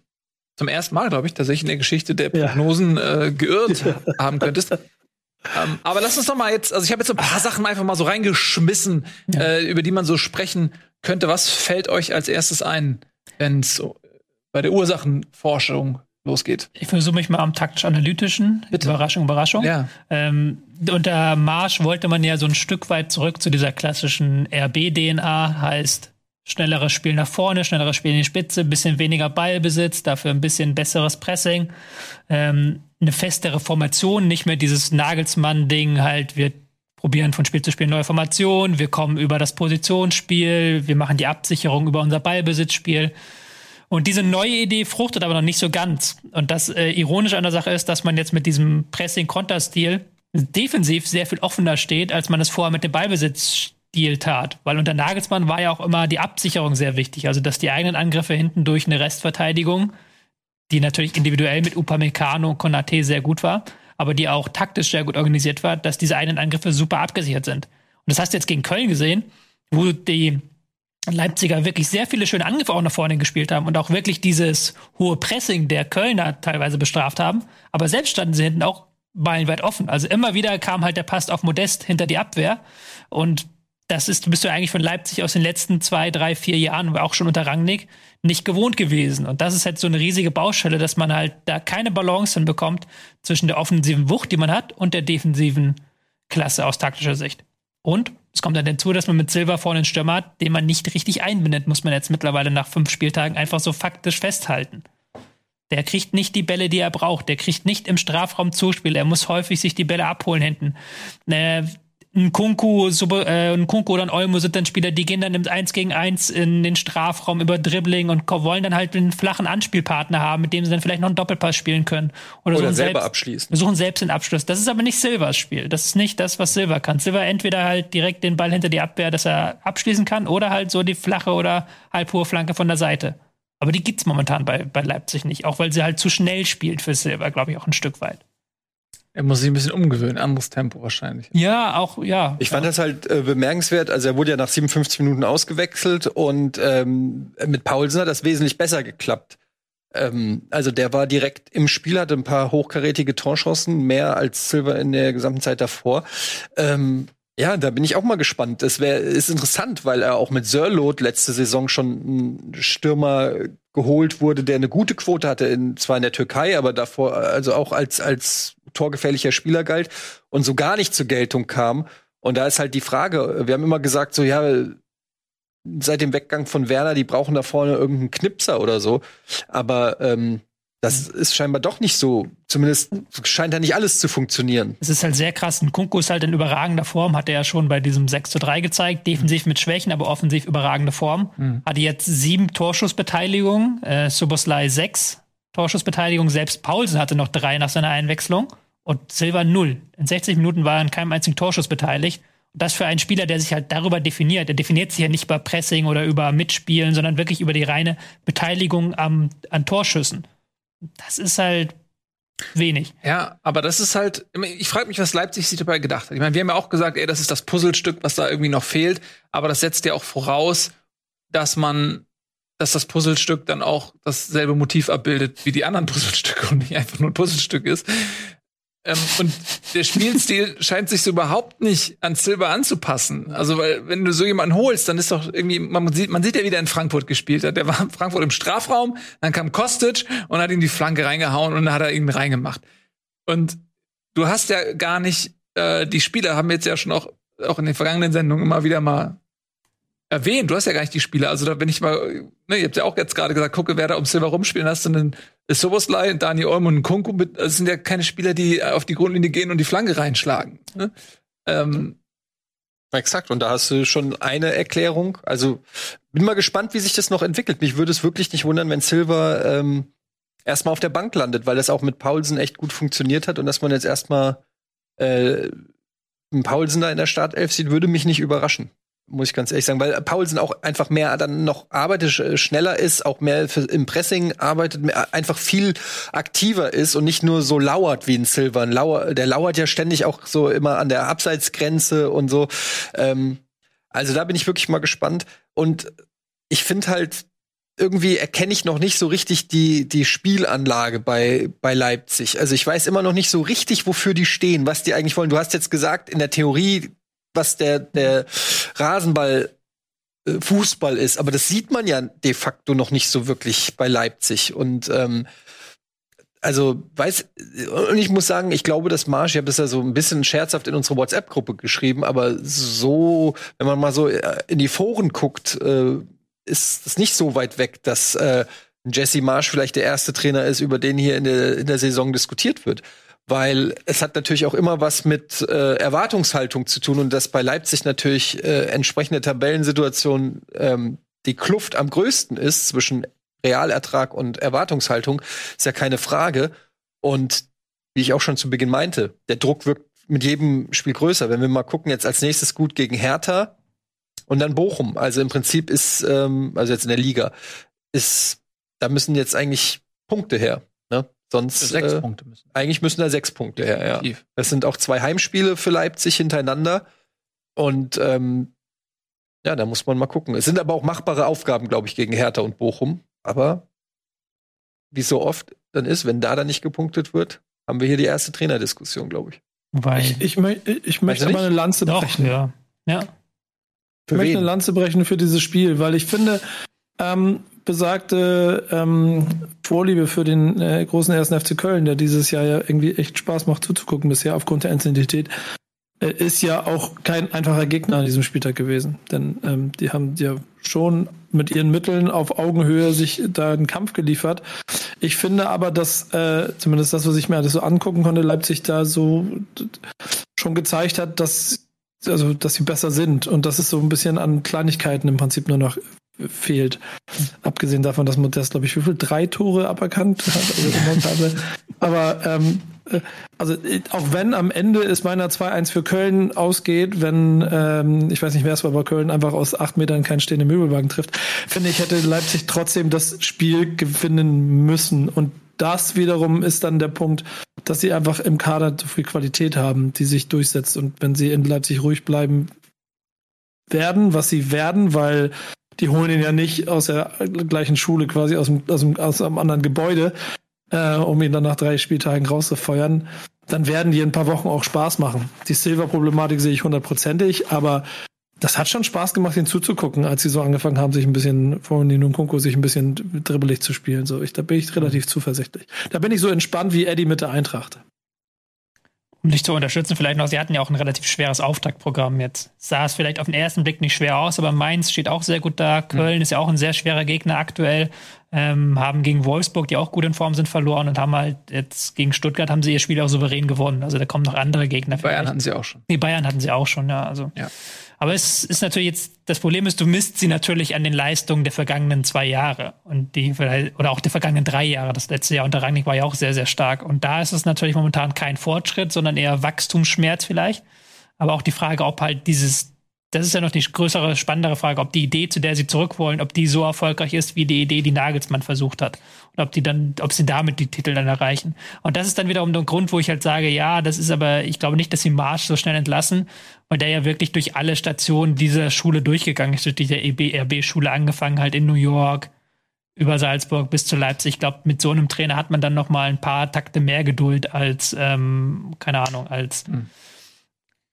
zum ersten Mal, glaube ich, tatsächlich in der Geschichte der Ja. Prognosen äh, geirrt haben könntest. Ähm, aber lass uns doch mal jetzt, also ich habe jetzt ein paar Sachen einfach mal so reingeschmissen, äh, über die man so sprechen könnte. Was fällt euch als erstes ein, wenn es so bei der Ursachenforschung losgeht? Ich versuche mich mal am taktisch-analytischen. Bitte. Überraschung, Überraschung. Ja. Ähm, unter Marsch wollte man ja so ein Stück weit zurück zu dieser klassischen RB-DNA, heißt schnelleres Spiel nach vorne, schnelleres Spiel in die Spitze, bisschen weniger Ballbesitz, dafür ein bisschen besseres Pressing, ähm, eine festere Formation, nicht mehr dieses Nagelsmann-Ding, halt, wir probieren von Spiel zu Spiel neue Formationen, wir kommen über das Positionsspiel, wir machen die Absicherung über unser Ballbesitzspiel. Und diese neue Idee fruchtet aber noch nicht so ganz. Und das äh, Ironische an der Sache ist, dass man jetzt mit diesem Pressing-Konter-Stil defensiv sehr viel offener steht, als man es vorher mit dem Ballbesitzstil tat. Weil unter Nagelsmann war ja auch immer die Absicherung sehr wichtig. Also, dass die eigenen Angriffe hinten durch eine Restverteidigung, die natürlich individuell mit Upamecano und Konate sehr gut war, aber die auch taktisch sehr gut organisiert war, dass diese eigenen Angriffe super abgesichert sind. Und das hast du jetzt gegen Köln gesehen, wo die Leipziger wirklich sehr viele schöne Angriffe auch nach vorne gespielt haben und auch wirklich dieses hohe Pressing der Kölner teilweise bestraft haben. Aber selbst standen sie hinten auch meilenweit offen. Also immer wieder kam halt der Pass auf Modest hinter die Abwehr. Und das ist, bist du eigentlich von Leipzig aus den letzten zwei, drei, vier Jahren, auch schon unter Rangnick, nicht gewohnt gewesen. Und das ist halt so eine riesige Baustelle, dass man halt da keine Balance hinbekommt zwischen der offensiven Wucht, die man hat, und der defensiven Klasse aus taktischer Sicht. Und es kommt dann hinzu, dass man mit Silva vorne einen Stürmer hat, den man nicht richtig einbindet, muss man jetzt mittlerweile nach fünf Spieltagen einfach so faktisch festhalten. Der kriegt nicht die Bälle, die er braucht. Der kriegt nicht im Strafraum Zuspiel. Er muss häufig sich die Bälle abholen hinten. Äh, ein Kunku, äh, ein Kunku oder ein Olmo sind dann Spieler, die gehen dann im 1 gegen 1 in den Strafraum über Dribbling und wollen dann halt einen flachen Anspielpartner haben, mit dem sie dann vielleicht noch einen Doppelpass spielen können. Oder, Oder suchen selber selbst, abschließen. Versuchen selbst den Abschluss. Das ist aber nicht Silvers Spiel. Das ist nicht das, was Silver kann. Silver entweder halt direkt den Ball hinter die Abwehr, dass er abschließen kann, oder halt so die flache oder halbhohe Flanke von der Seite. Aber die gibt's momentan bei, bei Leipzig nicht, auch weil sie halt zu schnell spielt für Silver, glaube ich, auch ein Stück weit. Er muss sich ein bisschen umgewöhnen, anderes Tempo wahrscheinlich. Ja, auch, ja. Ich fand das halt äh, bemerkenswert. Also er wurde ja nach 57 Minuten ausgewechselt und ähm, mit Paulsen hat das wesentlich besser geklappt. Ähm, also der war direkt im Spiel, hatte ein paar hochkarätige Torchancen, mehr als Silver in der gesamten Zeit davor. Ähm, ja, da bin ich auch mal gespannt. Das wär, ist interessant, weil er auch mit Sörlot letzte Saison schon ein Stürmer geholt wurde, der eine gute Quote hatte, in, zwar in der Türkei, aber davor, also auch als, als torgefährlicher Spieler galt und so gar nicht zur Geltung kam. Und da ist halt die Frage, wir haben immer gesagt, so ja, seit dem Weggang von Werner, die brauchen da vorne irgendeinen Knipser oder so. Aber ähm, das ist scheinbar doch nicht so. Zumindest scheint da nicht alles zu funktionieren. Es ist halt sehr krass. Ein Kunku ist halt in überragender Form, hat er ja schon bei diesem 6 zu 3 gezeigt. Defensiv mit Schwächen, aber offensiv überragende Form. Hatte jetzt sieben Torschussbeteiligungen, äh, Soboslai sechs Torschussbeteiligung. Selbst Paulsen hatte noch drei nach seiner Einwechslung. Und Silva null. In 60 Minuten war er an keinem einzigen Torschuss beteiligt. Und das für einen Spieler, der sich halt darüber definiert. Er definiert sich ja nicht über Pressing oder über Mitspielen, sondern wirklich über die reine Beteiligung am, an Torschüssen. Das ist halt wenig. Ja, aber das ist halt, ich frage mich, was Leipzig sich dabei gedacht hat. Ich meine, wir haben ja auch gesagt, ey, das ist das Puzzlestück, was da irgendwie noch fehlt, aber das setzt ja auch voraus, dass man, dass das Puzzlestück dann auch dasselbe Motiv abbildet wie die anderen Puzzlestücke und nicht einfach nur ein Puzzlestück ist. Ähm, und der Spielstil scheint sich so überhaupt nicht an Silber anzupassen. Also, weil, wenn du so jemanden holst, dann ist doch irgendwie, man sieht, man sieht ja, wie der in Frankfurt gespielt hat. Der war in Frankfurt im Strafraum, dann kam Kostic und hat ihm die Flanke reingehauen und dann hat er ihn reingemacht. Und du hast ja gar nicht, äh, die Spieler haben jetzt ja schon auch, auch in den vergangenen Sendungen immer wieder mal erwähnt. Du hast ja gar nicht die Spieler. Also, da, wenn ich mal, ne, ihr habt ja auch jetzt gerade gesagt, gucke, wer da um Silber rumspielen, hast du einen Soboslai, Dani Olmo und einen Kunku. Mit, das sind ja keine Spieler, die auf die Grundlinie gehen und die Flanke reinschlagen. Ne? Ähm, Exakt, und da hast du schon eine Erklärung. Also bin mal gespannt, wie sich das noch entwickelt. Mich würde es wirklich nicht wundern, wenn Silver ähm, erstmal auf der Bank landet, weil das auch mit Paulsen echt gut funktioniert hat und dass man jetzt erstmal äh, einen Paulsen da in der Startelf sieht, würde mich nicht überraschen. Muss ich ganz ehrlich sagen, weil Paulsen auch einfach mehr dann noch arbeitet, sch- schneller ist, auch mehr im Pressing arbeitet, mehr, einfach viel aktiver ist und nicht nur so lauert wie ein Silver. Ein Lauer, der lauert ja ständig auch so immer an der Abseitsgrenze und so. Ähm, also da bin ich wirklich mal gespannt. Und ich finde halt, irgendwie erkenne ich noch nicht so richtig die, die Spielanlage bei, bei Leipzig. Also ich weiß immer noch nicht so richtig, wofür die stehen, was die eigentlich wollen. Du hast jetzt gesagt, in der Theorie, was der, der Rasenball äh, Fußball ist, aber das sieht man ja de facto noch nicht so wirklich bei Leipzig. Und ähm, also weiß und ich muss sagen, ich glaube, dass Marsch, ich habe das ja so ein bisschen scherzhaft in unsere WhatsApp-Gruppe geschrieben, aber so, wenn man mal so äh, in die Foren guckt, äh, ist es nicht so weit weg, dass äh, Jesse Marsch vielleicht der erste Trainer ist, über den hier in der, in der Saison diskutiert wird. Weil es hat natürlich auch immer was mit äh, Erwartungshaltung zu tun und dass bei Leipzig natürlich äh, entsprechende Tabellensituation ähm, die Kluft am größten ist zwischen Realertrag und Erwartungshaltung, ist ja keine Frage. Und wie ich auch schon zu Beginn meinte, der Druck wirkt mit jedem Spiel größer. Wenn wir mal gucken, jetzt als nächstes gut gegen Hertha und dann Bochum. Also im Prinzip ist, ähm, also jetzt in der Liga, ist, da müssen jetzt eigentlich Punkte her. Sonst sechs äh, Punkte müssen. eigentlich müssen da sechs Punkte her, ja. Das sind auch zwei Heimspiele für Leipzig hintereinander. Und ähm, ja, da muss man mal gucken. Es sind aber auch machbare Aufgaben, glaube ich, gegen Hertha und Bochum. Aber wie so oft dann ist, wenn da dann nicht gepunktet wird, haben wir hier die erste Trainerdiskussion, glaube ich. Wobei, Ich, mö- ich möchte mal eine Lanze doch, brechen. ja. Ja. Ich möchte eine Lanze brechen für dieses Spiel, weil ich finde, ähm, besagte ähm, Vorliebe für den äh, großen ersten FC Köln, der dieses Jahr ja irgendwie echt Spaß macht zuzugucken bisher aufgrund der Intensität, äh, ist ja auch kein einfacher Gegner an diesem Spieltag gewesen. Denn ähm, die haben ja schon mit ihren Mitteln auf Augenhöhe sich da einen Kampf geliefert. Ich finde aber, dass äh, zumindest das, was ich mir alles so angucken konnte, Leipzig da so schon gezeigt hat, dass also dass sie besser sind und dass es so ein bisschen an Kleinigkeiten im Prinzip nur noch fehlt. Abgesehen davon, dass Modest, glaube ich, wie viel drei Tore aberkannt hat. Aber ähm, äh, also auch wenn am Ende es meiner 2-1 für Köln ausgeht, wenn ähm, ich weiß nicht, wer es war, aber Köln einfach aus acht Metern keinen stehenden Möbelwagen trifft, finde ich, hätte Leipzig trotzdem das Spiel gewinnen müssen. Und das wiederum ist dann der Punkt, dass sie einfach im Kader zu viel Qualität haben, die sich durchsetzt. Und wenn sie in Leipzig ruhig bleiben werden, was sie werden, weil die holen ihn ja nicht aus der gleichen Schule, quasi aus dem, aus dem, aus einem anderen Gebäude, äh, um ihn dann nach drei Spieltagen rauszufeuern, dann werden die in ein paar Wochen auch Spaß machen. Die Silver-Problematik sehe ich hundertprozentig, aber das hat schon Spaß gemacht, ihn zuzugucken, als sie so angefangen haben, sich ein bisschen, vorhin und Kunko, sich ein bisschen dribbelig zu spielen. So, ich, da bin ich relativ zuversichtlich. Da bin ich so entspannt wie Eddie mit der Eintracht dich zu unterstützen, vielleicht noch, sie hatten ja auch ein relativ schweres Auftaktprogramm jetzt. Sah es vielleicht auf den ersten Blick nicht schwer aus, aber Mainz steht auch sehr gut da. Köln mhm. ist ja auch ein sehr schwerer Gegner aktuell. Ähm, haben gegen Wolfsburg, die auch gut in Form sind, verloren und haben halt jetzt gegen Stuttgart haben sie ihr Spiel auch souverän gewonnen. Also da kommen noch andere Gegner. Bayern vielleicht. hatten sie auch schon. Nee, Bayern hatten sie auch schon, ja. Also. Ja. Aber es ist natürlich jetzt, das Problem ist, du misst sie natürlich an den Leistungen der vergangenen zwei Jahre und die, oder auch der vergangenen drei Jahre. Das letzte Jahr unter Rangnick war ja auch sehr, sehr stark. Und da ist es natürlich momentan kein Fortschritt, sondern eher Wachstumsschmerz vielleicht. Aber auch die Frage, ob halt dieses, das ist ja noch die größere, spannendere Frage, ob die Idee, zu der sie zurück wollen, ob die so erfolgreich ist, wie die Idee, die Nagelsmann versucht hat. Ob die dann, ob sie damit die Titel dann erreichen. Und das ist dann wiederum der Grund, wo ich halt sage, ja, das ist aber, ich glaube nicht, dass sie Marsch so schnell entlassen, weil der ja wirklich durch alle Stationen dieser Schule durchgegangen ist, durch diese EBRB-Schule angefangen halt in New York, über Salzburg bis zu Leipzig. Ich glaube, mit so einem Trainer hat man dann noch mal ein paar Takte mehr Geduld als, ähm, keine Ahnung, als hm.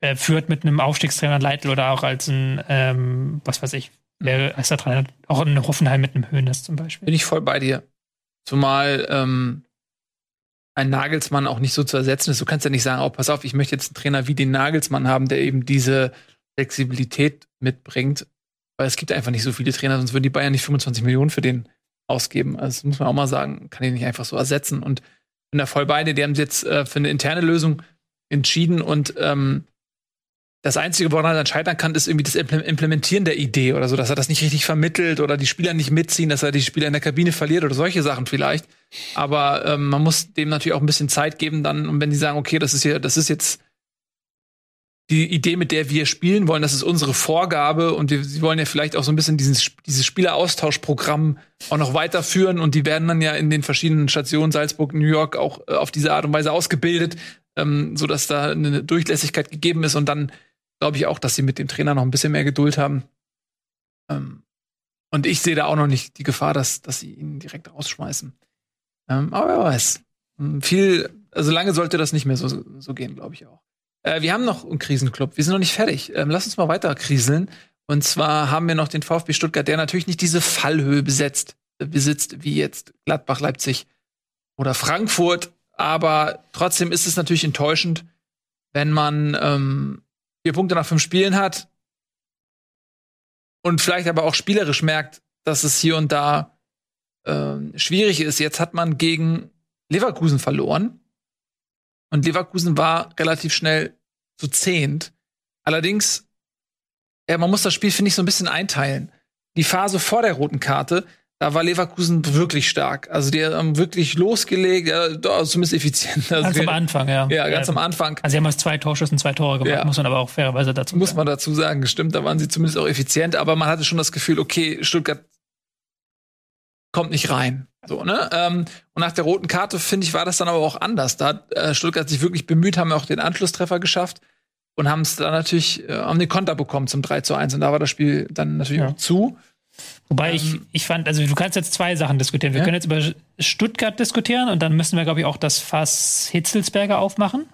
äh, führt mit einem Aufstiegstrainer Leitl oder auch als ein, ähm, was weiß ich, ist da dran? Auch in Hoffenheim mit einem Höhnes zum Beispiel. Bin ich voll bei dir. Zumal ähm, ein Nagelsmann auch nicht so zu ersetzen ist. Du kannst ja nicht sagen, oh, pass auf, ich möchte jetzt einen Trainer wie den Nagelsmann haben, der eben diese Flexibilität mitbringt. Weil es gibt einfach nicht so viele Trainer, sonst würden die Bayern nicht 25 Millionen für den ausgeben. Also das muss man auch mal sagen, kann ich nicht einfach so ersetzen. Und bin da voll beide, die haben jetzt äh, für eine interne Lösung entschieden und ähm, das Einzige, woran er dann scheitern kann, ist irgendwie das Implementieren der Idee oder so, dass er das nicht richtig vermittelt oder die Spieler nicht mitziehen, dass er die Spieler in der Kabine verliert oder solche Sachen vielleicht. Aber ähm, man muss dem natürlich auch ein bisschen Zeit geben dann, und wenn die sagen, okay, das ist hier, das ist jetzt die Idee, mit der wir spielen wollen, das ist unsere Vorgabe und wir, sie wollen ja vielleicht auch so ein bisschen dieses, dieses Spieleraustauschprogramm auch noch weiterführen und die werden dann ja in den verschiedenen Stationen Salzburg, New York auch äh, auf diese Art und Weise ausgebildet, ähm, so da eine Durchlässigkeit gegeben ist und dann glaube ich auch, dass sie mit dem Trainer noch ein bisschen mehr Geduld haben. Ähm, und ich sehe da auch noch nicht die Gefahr, dass, dass sie ihn direkt rausschmeißen. Ähm, aber wer weiß. Hm, viel, also lange sollte das nicht mehr so, so gehen, glaube ich auch. Äh, wir haben noch einen Krisenclub. Wir sind noch nicht fertig. Ähm, lass uns mal weiter kriseln. Und zwar haben wir noch den VfB Stuttgart, der natürlich nicht diese Fallhöhe besetzt, äh, besitzt, wie jetzt Gladbach, Leipzig oder Frankfurt. Aber trotzdem ist es natürlich enttäuschend, wenn man ähm, vier Punkte nach fünf Spielen hat und vielleicht aber auch spielerisch merkt, dass es hier und da äh, schwierig ist. Jetzt hat man gegen Leverkusen verloren und Leverkusen war relativ schnell zu zehnt. Allerdings, ja, man muss das Spiel, finde ich, so ein bisschen einteilen. Die Phase vor der roten Karte, da war Leverkusen wirklich stark. Also die haben wirklich losgelegt, ja, zumindest effizient. Also ganz am Anfang, ja. Ja, ganz ja. am Anfang. Also sie haben aus zwei Torschüssen zwei Tore gemacht, ja. muss man aber auch fairerweise dazu sagen. Muss man dazu sagen, stimmt, da waren sie zumindest auch effizient, aber man hatte schon das Gefühl, okay, Stuttgart kommt nicht rein. So, ne? Ähm, und nach der roten Karte, finde ich, war das dann aber auch anders. Da hat äh, Stuttgart sich wirklich bemüht, haben auch den Anschlusstreffer geschafft und haben es dann natürlich, äh, haben den Konter bekommen zum 3 zu 1 und da war das Spiel dann natürlich ja. auch zu. Wobei ähm, ich, ich fand, also du kannst jetzt zwei Sachen diskutieren. Wir ja? können jetzt über Stuttgart diskutieren und dann müssen wir, glaube ich, auch das Fass Hitzelsberger aufmachen.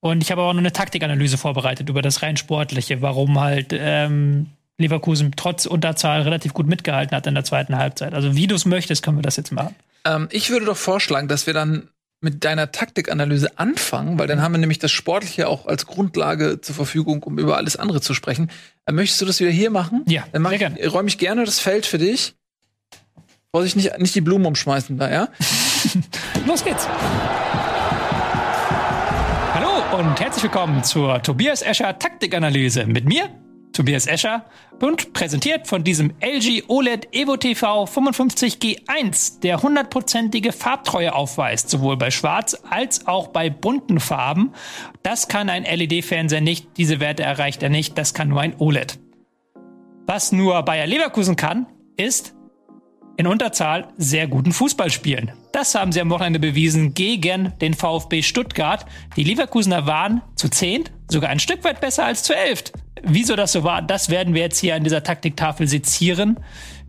Und ich habe aber auch noch eine Taktikanalyse vorbereitet über das rein Sportliche, warum halt ähm, Leverkusen trotz Unterzahl relativ gut mitgehalten hat in der zweiten Halbzeit. Also wie du es möchtest, können wir das jetzt machen. Ähm, ich würde doch vorschlagen, dass wir dann mit deiner Taktikanalyse anfangen, weil dann haben wir nämlich das Sportliche auch als Grundlage zur Verfügung, um über alles andere zu sprechen. Äh, möchtest du das wieder hier machen? Ja, dann mach ich, räume ich gerne das Feld für dich. Vorsicht, nicht, nicht die Blumen umschmeißen da, ja? Los geht's. Hallo, und herzlich willkommen zur Tobias Escher Taktikanalyse mit mir, Tobias Escher, und präsentiert von diesem LG OLED Evo TV 55G1, der hundertprozentige Farbtreue aufweist, sowohl bei schwarz als auch bei bunten Farben. Das kann ein LED-Fernseher nicht, diese Werte erreicht er nicht, das kann nur ein OLED. Was nur Bayer Leverkusen kann, ist in Unterzahl sehr guten Fußball spielen. Das haben sie am Wochenende bewiesen gegen den VfB Stuttgart. Die Leverkusener waren zu zehnt, sogar ein Stück weit besser als zu elft. Wieso das so war, das werden wir jetzt hier an dieser Taktiktafel sezieren.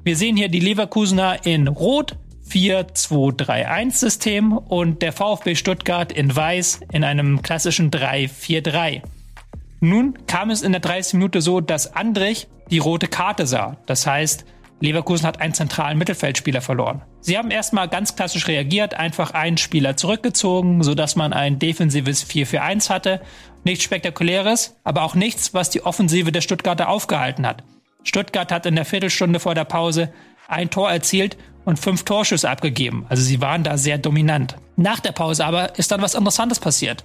Wir sehen hier die Leverkusener in Rot, 4-2-3-1-System und der VfB Stuttgart in Weiß in einem klassischen 3-4-3. Nun kam es in der 30 Minute so, dass Andrich die rote Karte sah. Das heißt, Leverkusen hat einen zentralen Mittelfeldspieler verloren. Sie haben erstmal ganz klassisch reagiert, einfach einen Spieler zurückgezogen, sodass man ein defensives 4-4-1 hatte. Nichts Spektakuläres, aber auch nichts, was die Offensive der Stuttgarter aufgehalten hat. Stuttgart hat in der Viertelstunde vor der Pause ein Tor erzielt und fünf Torschüsse abgegeben. Also sie waren da sehr dominant. Nach der Pause aber ist dann was Interessantes passiert.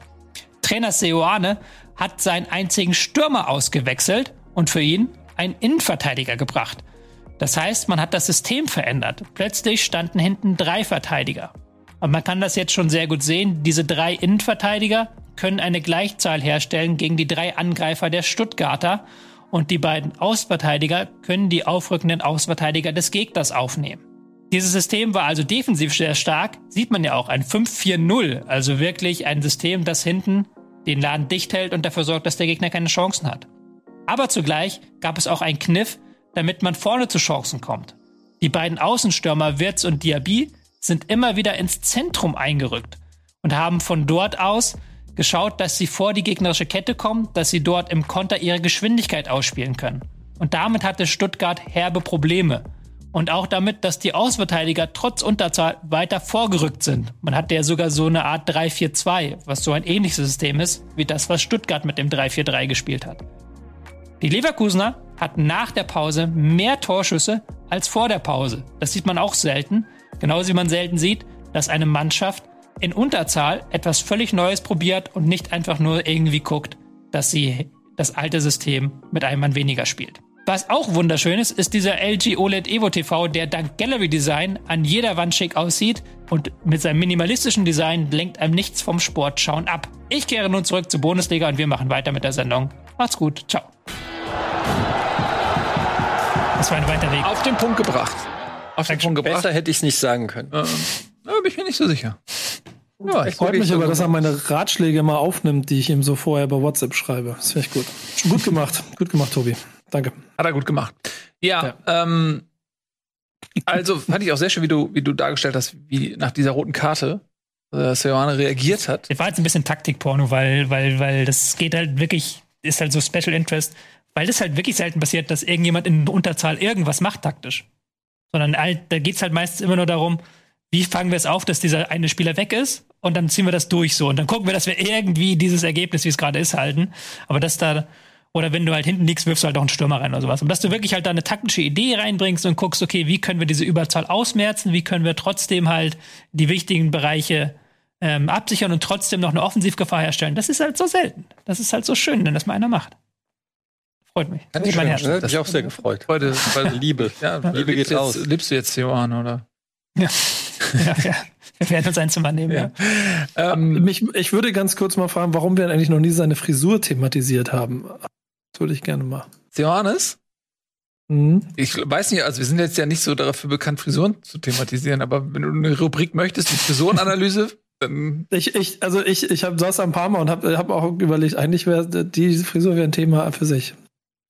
Trainer Seoane hat seinen einzigen Stürmer ausgewechselt und für ihn einen Innenverteidiger gebracht. Das heißt, man hat das System verändert. Plötzlich standen hinten drei Verteidiger. Und man kann das jetzt schon sehr gut sehen. Diese drei Innenverteidiger können eine Gleichzahl herstellen gegen die drei Angreifer der Stuttgarter. Und die beiden Außenverteidiger können die aufrückenden Außenverteidiger des Gegners aufnehmen. Dieses System war also defensiv sehr stark. Sieht man ja auch ein 5-4-0. Also wirklich ein System, das hinten den Laden dicht hält und dafür sorgt, dass der Gegner keine Chancen hat. Aber zugleich gab es auch einen Kniff, damit man vorne zu Chancen kommt. Die beiden Außenstürmer Wirtz und Diaby sind immer wieder ins Zentrum eingerückt und haben von dort aus geschaut, dass sie vor die gegnerische Kette kommen, dass sie dort im Konter ihre Geschwindigkeit ausspielen können. Und damit hatte Stuttgart herbe Probleme. Und auch damit, dass die Außenverteidiger trotz Unterzahl weiter vorgerückt sind. Man hatte ja sogar so eine Art 3-4-2, was so ein ähnliches System ist, wie das, was Stuttgart mit dem 3-4-3 gespielt hat. Die Leverkusener hatten nach der Pause mehr Torschüsse als vor der Pause. Das sieht man auch selten. Genauso wie man selten sieht, dass eine Mannschaft in Unterzahl etwas völlig Neues probiert und nicht einfach nur irgendwie guckt, dass sie das alte System mit einem Mann weniger spielt. Was auch wunderschön ist, ist dieser LG OLED Evo TV, der dank Gallery Design an jeder Wand schick aussieht und mit seinem minimalistischen Design lenkt einem nichts vom Sportschauen ab. Ich kehre nun zurück zur Bundesliga und wir machen weiter mit der Sendung. Macht's gut. Ciao. Das war ein weiter Weg. Auf den Punkt gebracht. Auf den Punkt gebracht. Besser hätte ich es nicht sagen können. Ähm, da bin ich mir nicht so sicher. Ja, Ich freue mich aber, dass er meine Ratschläge mal aufnimmt, die ich ihm so vorher bei WhatsApp schreibe. Das finde ich gut. Gut gemacht. Gut gemacht, Tobi. Danke. Hat er gut gemacht. Ja, ähm, also fand ich auch sehr schön, wie du, wie du dargestellt hast, wie nach dieser roten Karte äh, Seoane reagiert hat. Das war jetzt ein bisschen Taktikporno, weil, weil, weil das geht halt wirklich, ist halt so Special Interest, weil das halt wirklich selten passiert, dass irgendjemand in Unterzahl irgendwas macht taktisch. Sondern halt, da geht's halt meistens immer nur darum, wie fangen wir es auf, dass dieser eine Spieler weg ist und dann ziehen wir das durch so und dann gucken wir, dass wir irgendwie dieses Ergebnis, wie es gerade ist, halten. Aber dass da oder wenn du halt hinten liegst, wirfst du halt auch einen Stürmer rein oder sowas. Und dass du wirklich halt da eine taktische Idee reinbringst und guckst, okay, wie können wir diese Überzahl ausmerzen, wie können wir trotzdem halt die wichtigen Bereiche ähm, absichern und trotzdem noch eine Offensivgefahr herstellen. Das ist halt so selten. Das ist halt so schön, wenn das mal einer macht. Freut mich. Ganz Geht mein Herz. ne? Das hat mich auch sehr gefreut. Heute, weil, Liebe. ja, Liebe geht jetzt, raus. Lebst du jetzt Seoane, oder? Ja. ja, ja. Wir werden uns ein Zimmer nehmen, ja. Ähm, Mich, ich würde ganz kurz mal fragen, warum wir eigentlich noch nie seine Frisur thematisiert haben. Das würde ich gerne mal. Seoanes? Mhm. Ich weiß nicht, also wir sind jetzt ja nicht so dafür bekannt, Frisuren zu thematisieren, aber wenn du eine Rubrik möchtest, die Frisurenanalyse, dann Ich, ich, also ich, ich hab, saß ein paar Mal und habe hab auch überlegt, eigentlich wäre die Frisur wäre ein Thema für sich.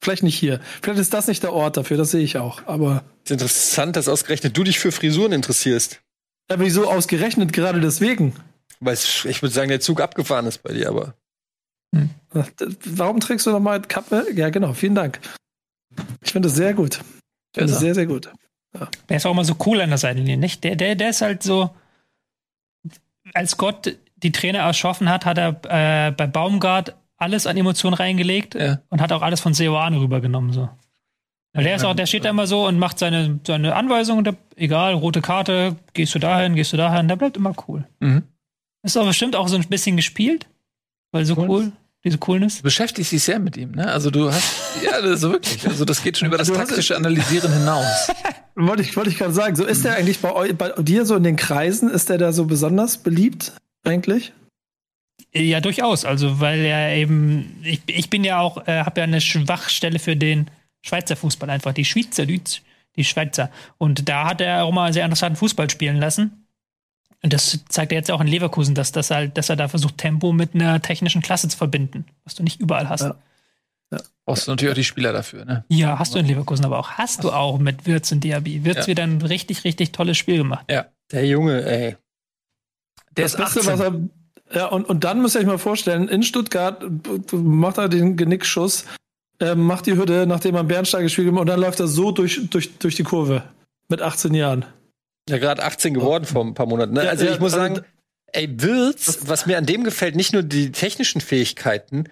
Vielleicht nicht hier. Vielleicht ist das nicht der Ort dafür, das sehe ich auch. Aber, Es ist interessant, dass ausgerechnet du dich für Frisuren interessierst. aber wieso ausgerechnet gerade deswegen? Weil ich würde sagen, der Zug abgefahren ist bei dir, aber. Warum trägst du nochmal Kappe? Ja, genau, vielen Dank. Ich finde das sehr gut. Ich finde das sehr, sehr gut. Der ist auch immer so cool an der Seitenlinie, nicht? Der, der, der ist halt so, als Gott die Trainer erschaffen hat, hat er äh, bei Baumgart alles an Emotionen reingelegt Ja. und hat auch alles von Seoane rübergenommen, so. Weil der ist auch, der steht da immer so und macht seine, seine Anweisungen, der, egal, rote Karte, gehst du dahin, gehst du dahin, der bleibt immer cool. Mhm. Ist aber bestimmt auch so ein bisschen gespielt. Weil so cool, diese Coolness. Du beschäftigst dich sehr mit ihm, ne? Also du hast, ja, das ist wirklich. Also das geht schon über das Du taktische Analysieren hinaus. Wollte ich, wollte ich gerade sagen. So ist der eigentlich bei, bei dir so in den Kreisen, ist der da so besonders beliebt eigentlich? Ja, durchaus. Also, weil er eben, ich, ich bin ja auch, äh, habe ja eine Schwachstelle für den Schweizer Fußball einfach, die Schweizer, die, die Schweizer. Und da hat er auch mal sehr interessanten Fußball spielen lassen. Und das zeigt er jetzt auch in Leverkusen, dass, das halt, dass er da versucht, Tempo mit einer technischen Klasse zu verbinden, was du nicht überall hast. Ja. Ja, Brauchst du natürlich auch die Spieler dafür, ne? hast du in Leverkusen aber auch. Hast du auch mit Wirtz und Diaby. Wirtz Ja. wieder ein richtig, richtig tolles Spiel gemacht. Ja. Der Junge, ey. Der das ist Beste, 18. was er. Ja, und, und dann müsst ihr euch mal vorstellen, in Stuttgart macht er den Genickschuss, äh, macht die Hütte, nachdem er einen Bernstein gespielt hat, und dann läuft er so durch, durch, durch die Kurve. Mit 18 Jahren. Ja, gerade 18 geworden vor ein paar Monaten. Ne? Ja, also ja, ich muss also- sagen, ey, Wirtz, was mir an dem gefällt, nicht nur die technischen Fähigkeiten,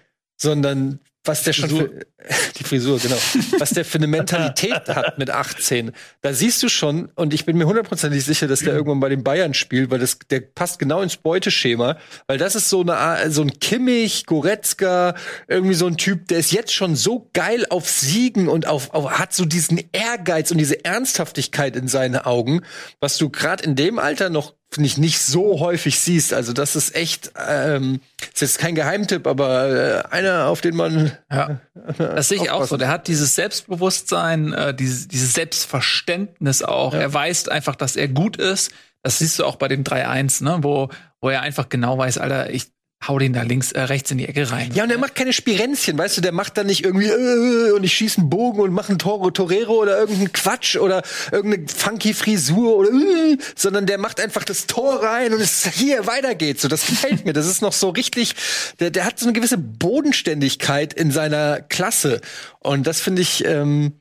sondern was der schon Frisur. für, die Frisur, genau, was der für eine Mentalität hat mit 18. Da siehst du schon, und ich bin mir hundertprozentig sicher, dass der irgendwann bei den Bayern spielt, weil das, der passt genau ins Beuteschema, weil das ist so eine, Art- so ein Kimmich, Goretzka, irgendwie so ein Typ, der ist jetzt schon so geil auf Siegen und auf, auf hat so diesen Ehrgeiz und diese Ernsthaftigkeit in seinen Augen, was du gerade in dem Alter noch ich nicht so häufig siehst. Also das ist echt, ähm, ist jetzt kein Geheimtipp, aber äh, einer, auf den man Ja. Das sehe ich auch so. Der hat dieses Selbstbewusstsein, äh, dieses, dieses Selbstverständnis auch. Er weiß einfach, dass er gut ist. Das siehst du auch bei dem 3-1, ne? wo, wo er einfach genau weiß, Alter, ich hau den da links, äh, rechts in die Ecke rein. Ja, und er macht keine Spirenzchen, weißt du, der macht dann nicht irgendwie äh, und ich schieße einen Bogen und mache einen Toro Torero oder irgendeinen Quatsch oder irgendeine funky Frisur oder äh, sondern der macht einfach das Tor rein und es hier weiter geht's. So, das gefällt mir. Das ist noch so richtig, der, der hat so eine gewisse Bodenständigkeit in seiner Klasse und das finde ich ähm,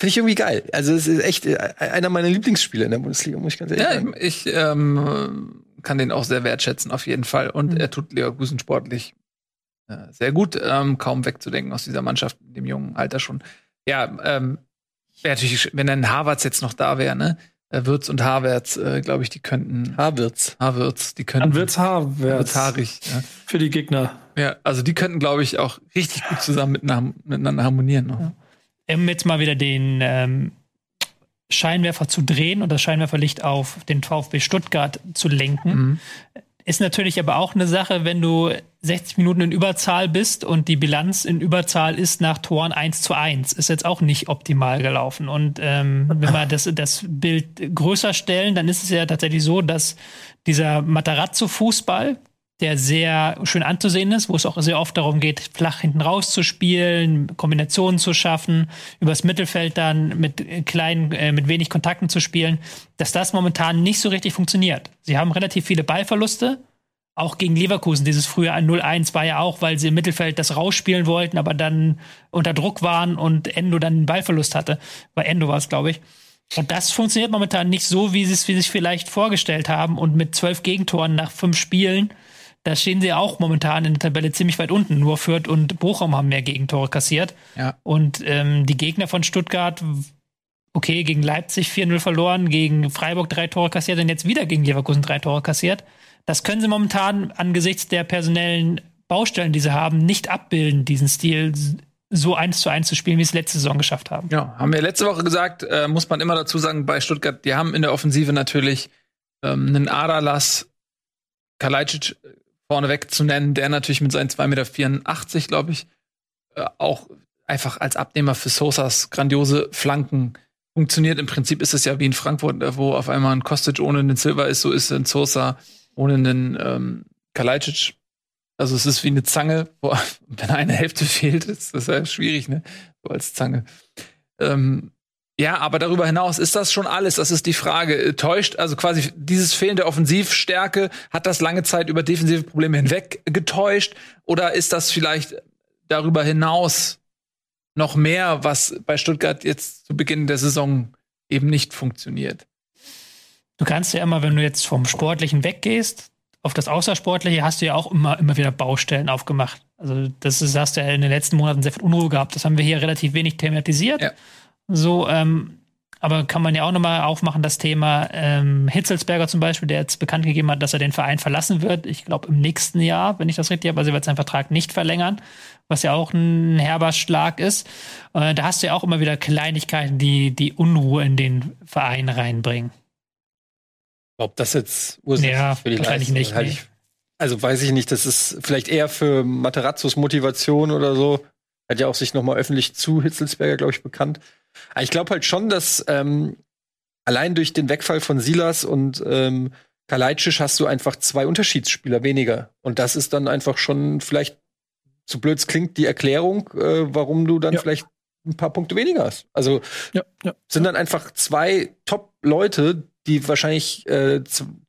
Finde ich irgendwie geil. Also es ist echt äh, einer meiner Lieblingsspiele in der Bundesliga, muss ich ganz ehrlich Ja, sagen. ich ähm, kann den auch sehr wertschätzen, auf jeden Fall. Und er tut Leverkusen sportlich äh, sehr gut, ähm, kaum wegzudenken aus dieser Mannschaft in dem jungen Alter schon. Ja, ähm, wär natürlich, wenn ein Havertz jetzt noch da wäre, ne? Äh, Würz und Havertz, äh, glaube ich, die könnten. Havertz. Havertz, die könnten. Dann wird's Haar Wird's haarig. Ja. für die Gegner. ja, also die könnten, glaube ich, auch richtig gut zusammen miteinander, miteinander harmonieren. Noch. um jetzt mal wieder den ähm, Scheinwerfer zu drehen und das Scheinwerferlicht auf den VfB Stuttgart zu lenken. Mhm. Ist natürlich aber auch eine Sache, wenn du 60 Minuten in Überzahl bist und die Bilanz in Überzahl ist nach Toren 1 zu 1. Ist jetzt auch nicht optimal gelaufen. Und ähm, wenn wir das, das Bild größer stellen, dann ist es ja tatsächlich so, dass dieser Matarazzo-Fußball, der sehr schön anzusehen ist, wo es auch sehr oft darum geht, flach hinten rauszuspielen, Kombinationen zu schaffen, übers Mittelfeld dann mit kleinen, äh, mit wenig Kontakten zu spielen, dass das momentan nicht so richtig funktioniert. Sie haben relativ viele Ballverluste, auch gegen Leverkusen. Dieses frühe 0-1 war ja auch, weil sie im Mittelfeld das rausspielen wollten, aber dann unter Druck waren und Endo dann einen Ballverlust hatte. Bei Endo war es, glaube ich. Und das funktioniert momentan nicht so, wie sie es wie sich vielleicht vorgestellt haben. Und mit zwölf Gegentoren nach fünf Spielen, da stehen sie auch momentan in der Tabelle ziemlich weit unten. Nur Fürth und Bochum haben mehr Gegentore kassiert. Ja. Und ähm, die Gegner von Stuttgart, okay, gegen Leipzig 4-0 verloren, gegen Freiburg drei Tore kassiert und jetzt wieder gegen Leverkusen drei Tore kassiert. Das können sie momentan angesichts der personellen Baustellen, die sie haben, nicht abbilden, diesen Stil so eins zu eins zu spielen, wie sie es letzte Saison geschafft haben. Ja, haben wir letzte Woche gesagt, äh, muss man immer dazu sagen, bei Stuttgart, die haben in der Offensive natürlich ähm, einen Adalas Kalajdzic vorneweg zu nennen, der natürlich mit seinen 2,84 Meter, glaube ich, äh, auch einfach als Abnehmer für Sosas grandiose Flanken funktioniert. Im Prinzip ist es ja wie in Frankfurt, äh, wo auf einmal ein Kostic ohne einen Silva ist, so ist ein Sosa ohne einen ähm, Kalajdzic. Also es ist wie eine Zange, wo, wenn eine Hälfte fehlt, ist das ja schwierig, ne? So als Zange. Ähm, ja, aber darüber hinaus ist das schon alles. Das ist die Frage. Täuscht, also quasi dieses fehlende Offensivstärke, hat das lange Zeit über defensive Probleme hinweg getäuscht? Oder ist das vielleicht darüber hinaus noch mehr, was bei Stuttgart jetzt zu Beginn der Saison eben nicht funktioniert? Du kannst ja immer, wenn du jetzt vom Sportlichen weggehst, auf das Außersportliche hast du ja auch immer, immer wieder Baustellen aufgemacht. Also das ist, hast du ja in den letzten Monaten sehr viel Unruhe gehabt. Das haben wir hier relativ wenig thematisiert. Ja. So, ähm, aber kann man ja auch nochmal aufmachen, das Thema ähm, Hitzelsberger zum Beispiel, der jetzt bekannt gegeben hat, dass er den Verein verlassen wird. Ich glaube im nächsten Jahr, wenn ich das richtig habe, also er wird seinen Vertrag nicht verlängern, was ja auch ein herber Schlag ist. Äh, da hast du ja auch immer wieder Kleinigkeiten, die die Unruhe in den Verein reinbringen. Ob das jetzt Ursache Ja, für die wahrscheinlich Leistung nicht, halte nee. ich- Also weiß ich nicht, das ist vielleicht eher für Materazzos Motivation oder so. Hat ja auch sich noch mal öffentlich zu Hitzelsberger, glaube ich, bekannt. Aber ich glaube halt schon, dass ähm, allein durch den Wegfall von Silas und ähm, Kalajdzic hast du einfach zwei Unterschiedsspieler weniger. Und das ist dann einfach schon vielleicht, so blöd klingt, die Erklärung, äh, warum du dann Ja. vielleicht ein paar Punkte weniger hast. Also Ja, ja. sind dann einfach zwei Top-Leute, die wahrscheinlich äh,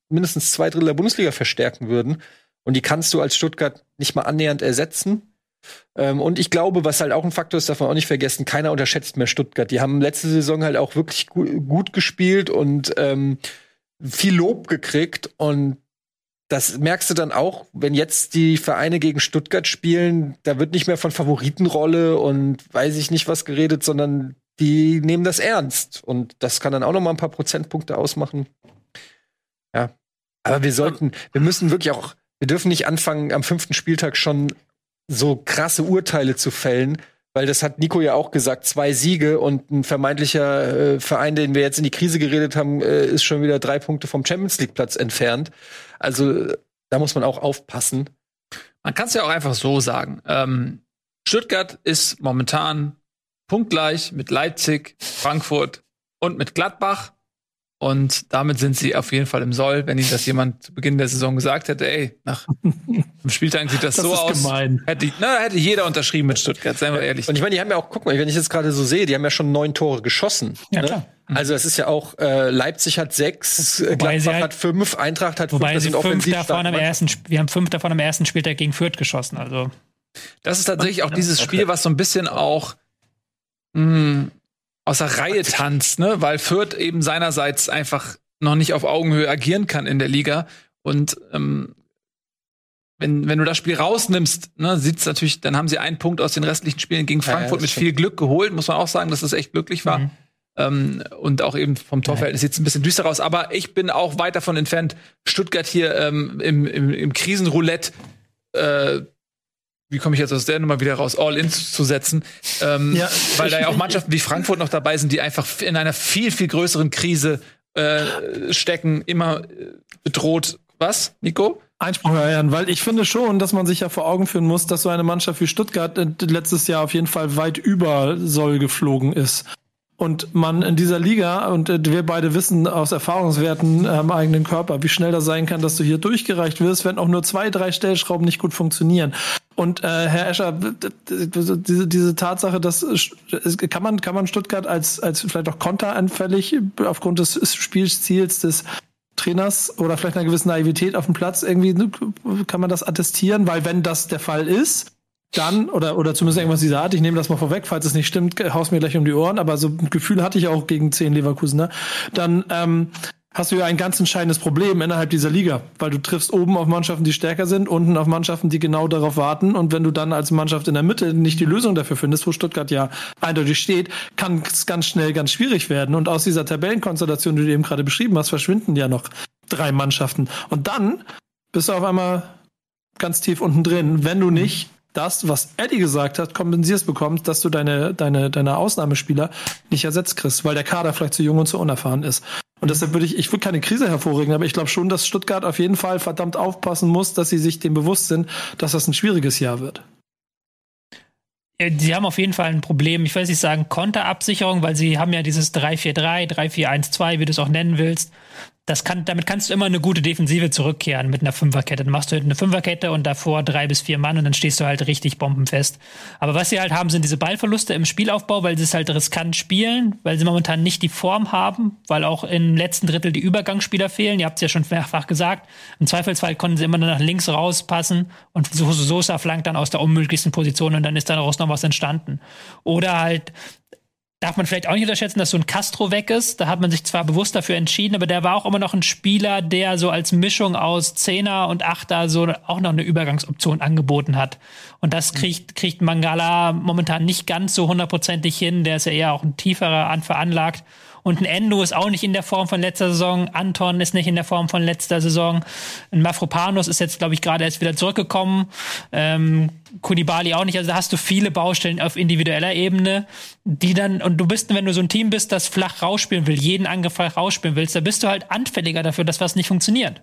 mindestens zwei Drittel der Bundesliga verstärken würden. Und die kannst du als Stuttgart nicht mal annähernd ersetzen. Ähm, und ich glaube, was halt auch ein Faktor ist, darf man auch nicht vergessen, keiner unterschätzt mehr Stuttgart. Die haben letzte Saison halt auch wirklich gu gut gespielt und ähm, viel Lob gekriegt. Und das merkst du dann auch, wenn jetzt die Vereine gegen Stuttgart spielen, da wird nicht mehr von Favoritenrolle und weiß ich nicht was geredet, sondern die nehmen das ernst. Und das kann dann auch noch mal ein paar Prozentpunkte ausmachen. Ja. Aber wir sollten, wir müssen wirklich auch, wir dürfen nicht anfangen, am fünften Spieltag schon so krasse Urteile zu fällen, weil das hat Nico ja auch gesagt, zwei Siege und ein vermeintlicher äh, Verein, den wir jetzt in die Krise geredet haben, äh, ist schon wieder drei Punkte vom Champions League Platz entfernt. Also da muss man auch aufpassen. Man kann es ja auch einfach so sagen. Ähm, Stuttgart ist momentan punktgleich mit Leipzig, Frankfurt und mit Gladbach. Und damit sind sie auf jeden Fall im Soll. Wenn ihnen das jemand zu Beginn der Saison gesagt hätte, ey, nach dem Spieltag sieht das, Das so ist aus, gemein. hätte, na, hätte jeder unterschrieben mit Stuttgart, seien wir ehrlich. Und ich meine, die haben ja auch, guck mal, wenn ich jetzt gerade so sehe, die haben ja schon neun Tore geschossen. Ja, ne? klar. Also es ist ja auch, äh, Leipzig hat sechs, Wobei sie Gladbach halt- hat fünf, Eintracht hat fünf, Wobei sie fünf davon am ersten, wir haben fünf davon am ersten Spieltag gegen Fürth geschossen. Also Das ist tatsächlich auch dieses Spiel, was so ein bisschen auch mh, aus der Reihe tanzt, ne? Weil Fürth eben seinerseits einfach noch nicht auf Augenhöhe agieren kann in der Liga. Und ähm, wenn, wenn du das Spiel rausnimmst, ne, sieht's natürlich, dann haben sie einen Punkt aus den restlichen Spielen gegen Ja, ja, Frankfurt das mit viel Glück geholt, muss man auch sagen, dass das echt glücklich war. Mhm. Ähm, und auch eben vom Torverhältnis sieht's ein bisschen düster aus. Aber ich bin auch weit davon entfernt, Stuttgart hier ähm, im, im, im Krisenroulette äh, wie komme ich jetzt aus der Nummer wieder raus, all in zu setzen. Ähm, Ja, weil da ja auch Mannschaften wie Frankfurt noch dabei sind, die einfach in einer viel, viel größeren Krise äh, stecken, immer äh, bedroht. Was, Nico? Einspruch erhören, weil ich finde schon, dass man sich ja vor Augen führen muss, dass so eine Mannschaft wie Stuttgart äh, letztes Jahr auf jeden Fall weit über Soll geflogen ist. Und man in dieser Liga, und äh, wir beide wissen aus Erfahrungswerten am eigenen Körper, wie schnell das sein kann, dass du hier durchgereicht wirst, wenn auch nur zwei, drei Stellschrauben nicht gut funktionieren. Und äh, Herr Escher, diese, diese Tatsache, dass kann man kann man Stuttgart als als vielleicht auch konteranfällig aufgrund des Spielziels des Trainers oder vielleicht einer gewissen Naivität auf dem Platz irgendwie ne, kann man das attestieren, weil wenn das der Fall ist, dann oder oder zumindest irgendwas dieser Art, ich nehme das mal vorweg, falls es nicht stimmt, haus mir gleich um die Ohren, aber so ein Gefühl hatte ich auch gegen 10 Leverkusener, dann ähm, hast du ja ein ganz entscheidendes Problem innerhalb dieser Liga, weil du triffst oben auf Mannschaften, die stärker sind, unten auf Mannschaften, die genau darauf warten. Und wenn du dann als Mannschaft in der Mitte nicht die Lösung dafür findest, wo Stuttgart ja eindeutig steht, kann es ganz schnell ganz schwierig werden. Und aus dieser Tabellenkonstellation, die du eben gerade beschrieben hast, verschwinden ja noch drei Mannschaften. Und dann bist du auf einmal ganz tief unten drin, wenn du nicht das, was Eddie gesagt hat, kompensierst bekommst, dass du deine, deine, deine Ausnahmespieler nicht ersetzt kriegst, weil der Kader vielleicht zu jung und zu unerfahren ist. Und deshalb würde ich, ich würde keine Krise hervorregen, aber ich glaube schon, dass Stuttgart auf jeden Fall verdammt aufpassen muss, dass sie sich dem bewusst sind, dass das ein schwieriges Jahr wird. Äh, Sie haben auf jeden Fall ein Problem, ich will nicht sagen Konterabsicherung, weil sie haben ja dieses 3-4-3, 3-4-1-2, wie du es auch nennen willst. Das kann, damit kannst du immer eine gute Defensive zurückkehren mit einer Fünferkette. Dann machst du eine Fünferkette und davor drei bis vier Mann und dann stehst du halt richtig bombenfest. Aber was sie halt haben, sind diese Ballverluste im Spielaufbau, weil sie es halt riskant spielen, weil sie momentan nicht die Form haben, weil auch im letzten Drittel die Übergangsspieler fehlen. Ihr habt es ja schon mehrfach gesagt. Im Zweifelsfall konnten sie immer nur nach links rauspassen und so Sosa flankt dann aus der unmöglichsten Position und dann ist daraus noch was entstanden. Oder halt darf man vielleicht auch nicht unterschätzen, dass so ein Castro weg ist. Da hat man sich zwar bewusst dafür entschieden, aber der war auch immer noch ein Spieler, der so als Mischung aus Zehner und Achter so auch noch eine Übergangsoption angeboten hat. Und das kriegt, kriegt Mangala momentan nicht ganz so hundertprozentig hin. Der ist ja eher auch ein tieferer an veranlagt. Und ein Endo ist auch nicht in der Form von letzter Saison. Anton ist nicht in der Form von letzter Saison. Ein Mafropanos ist jetzt, glaube ich, gerade erst wieder zurückgekommen. Ähm, Kulibali auch nicht. Also da hast du viele Baustellen auf individueller Ebene, die dann, und du bist, wenn du so ein Team bist, das flach rausspielen will, jeden Angriff flach rausspielen willst, da bist du halt anfälliger dafür, dass was nicht funktioniert.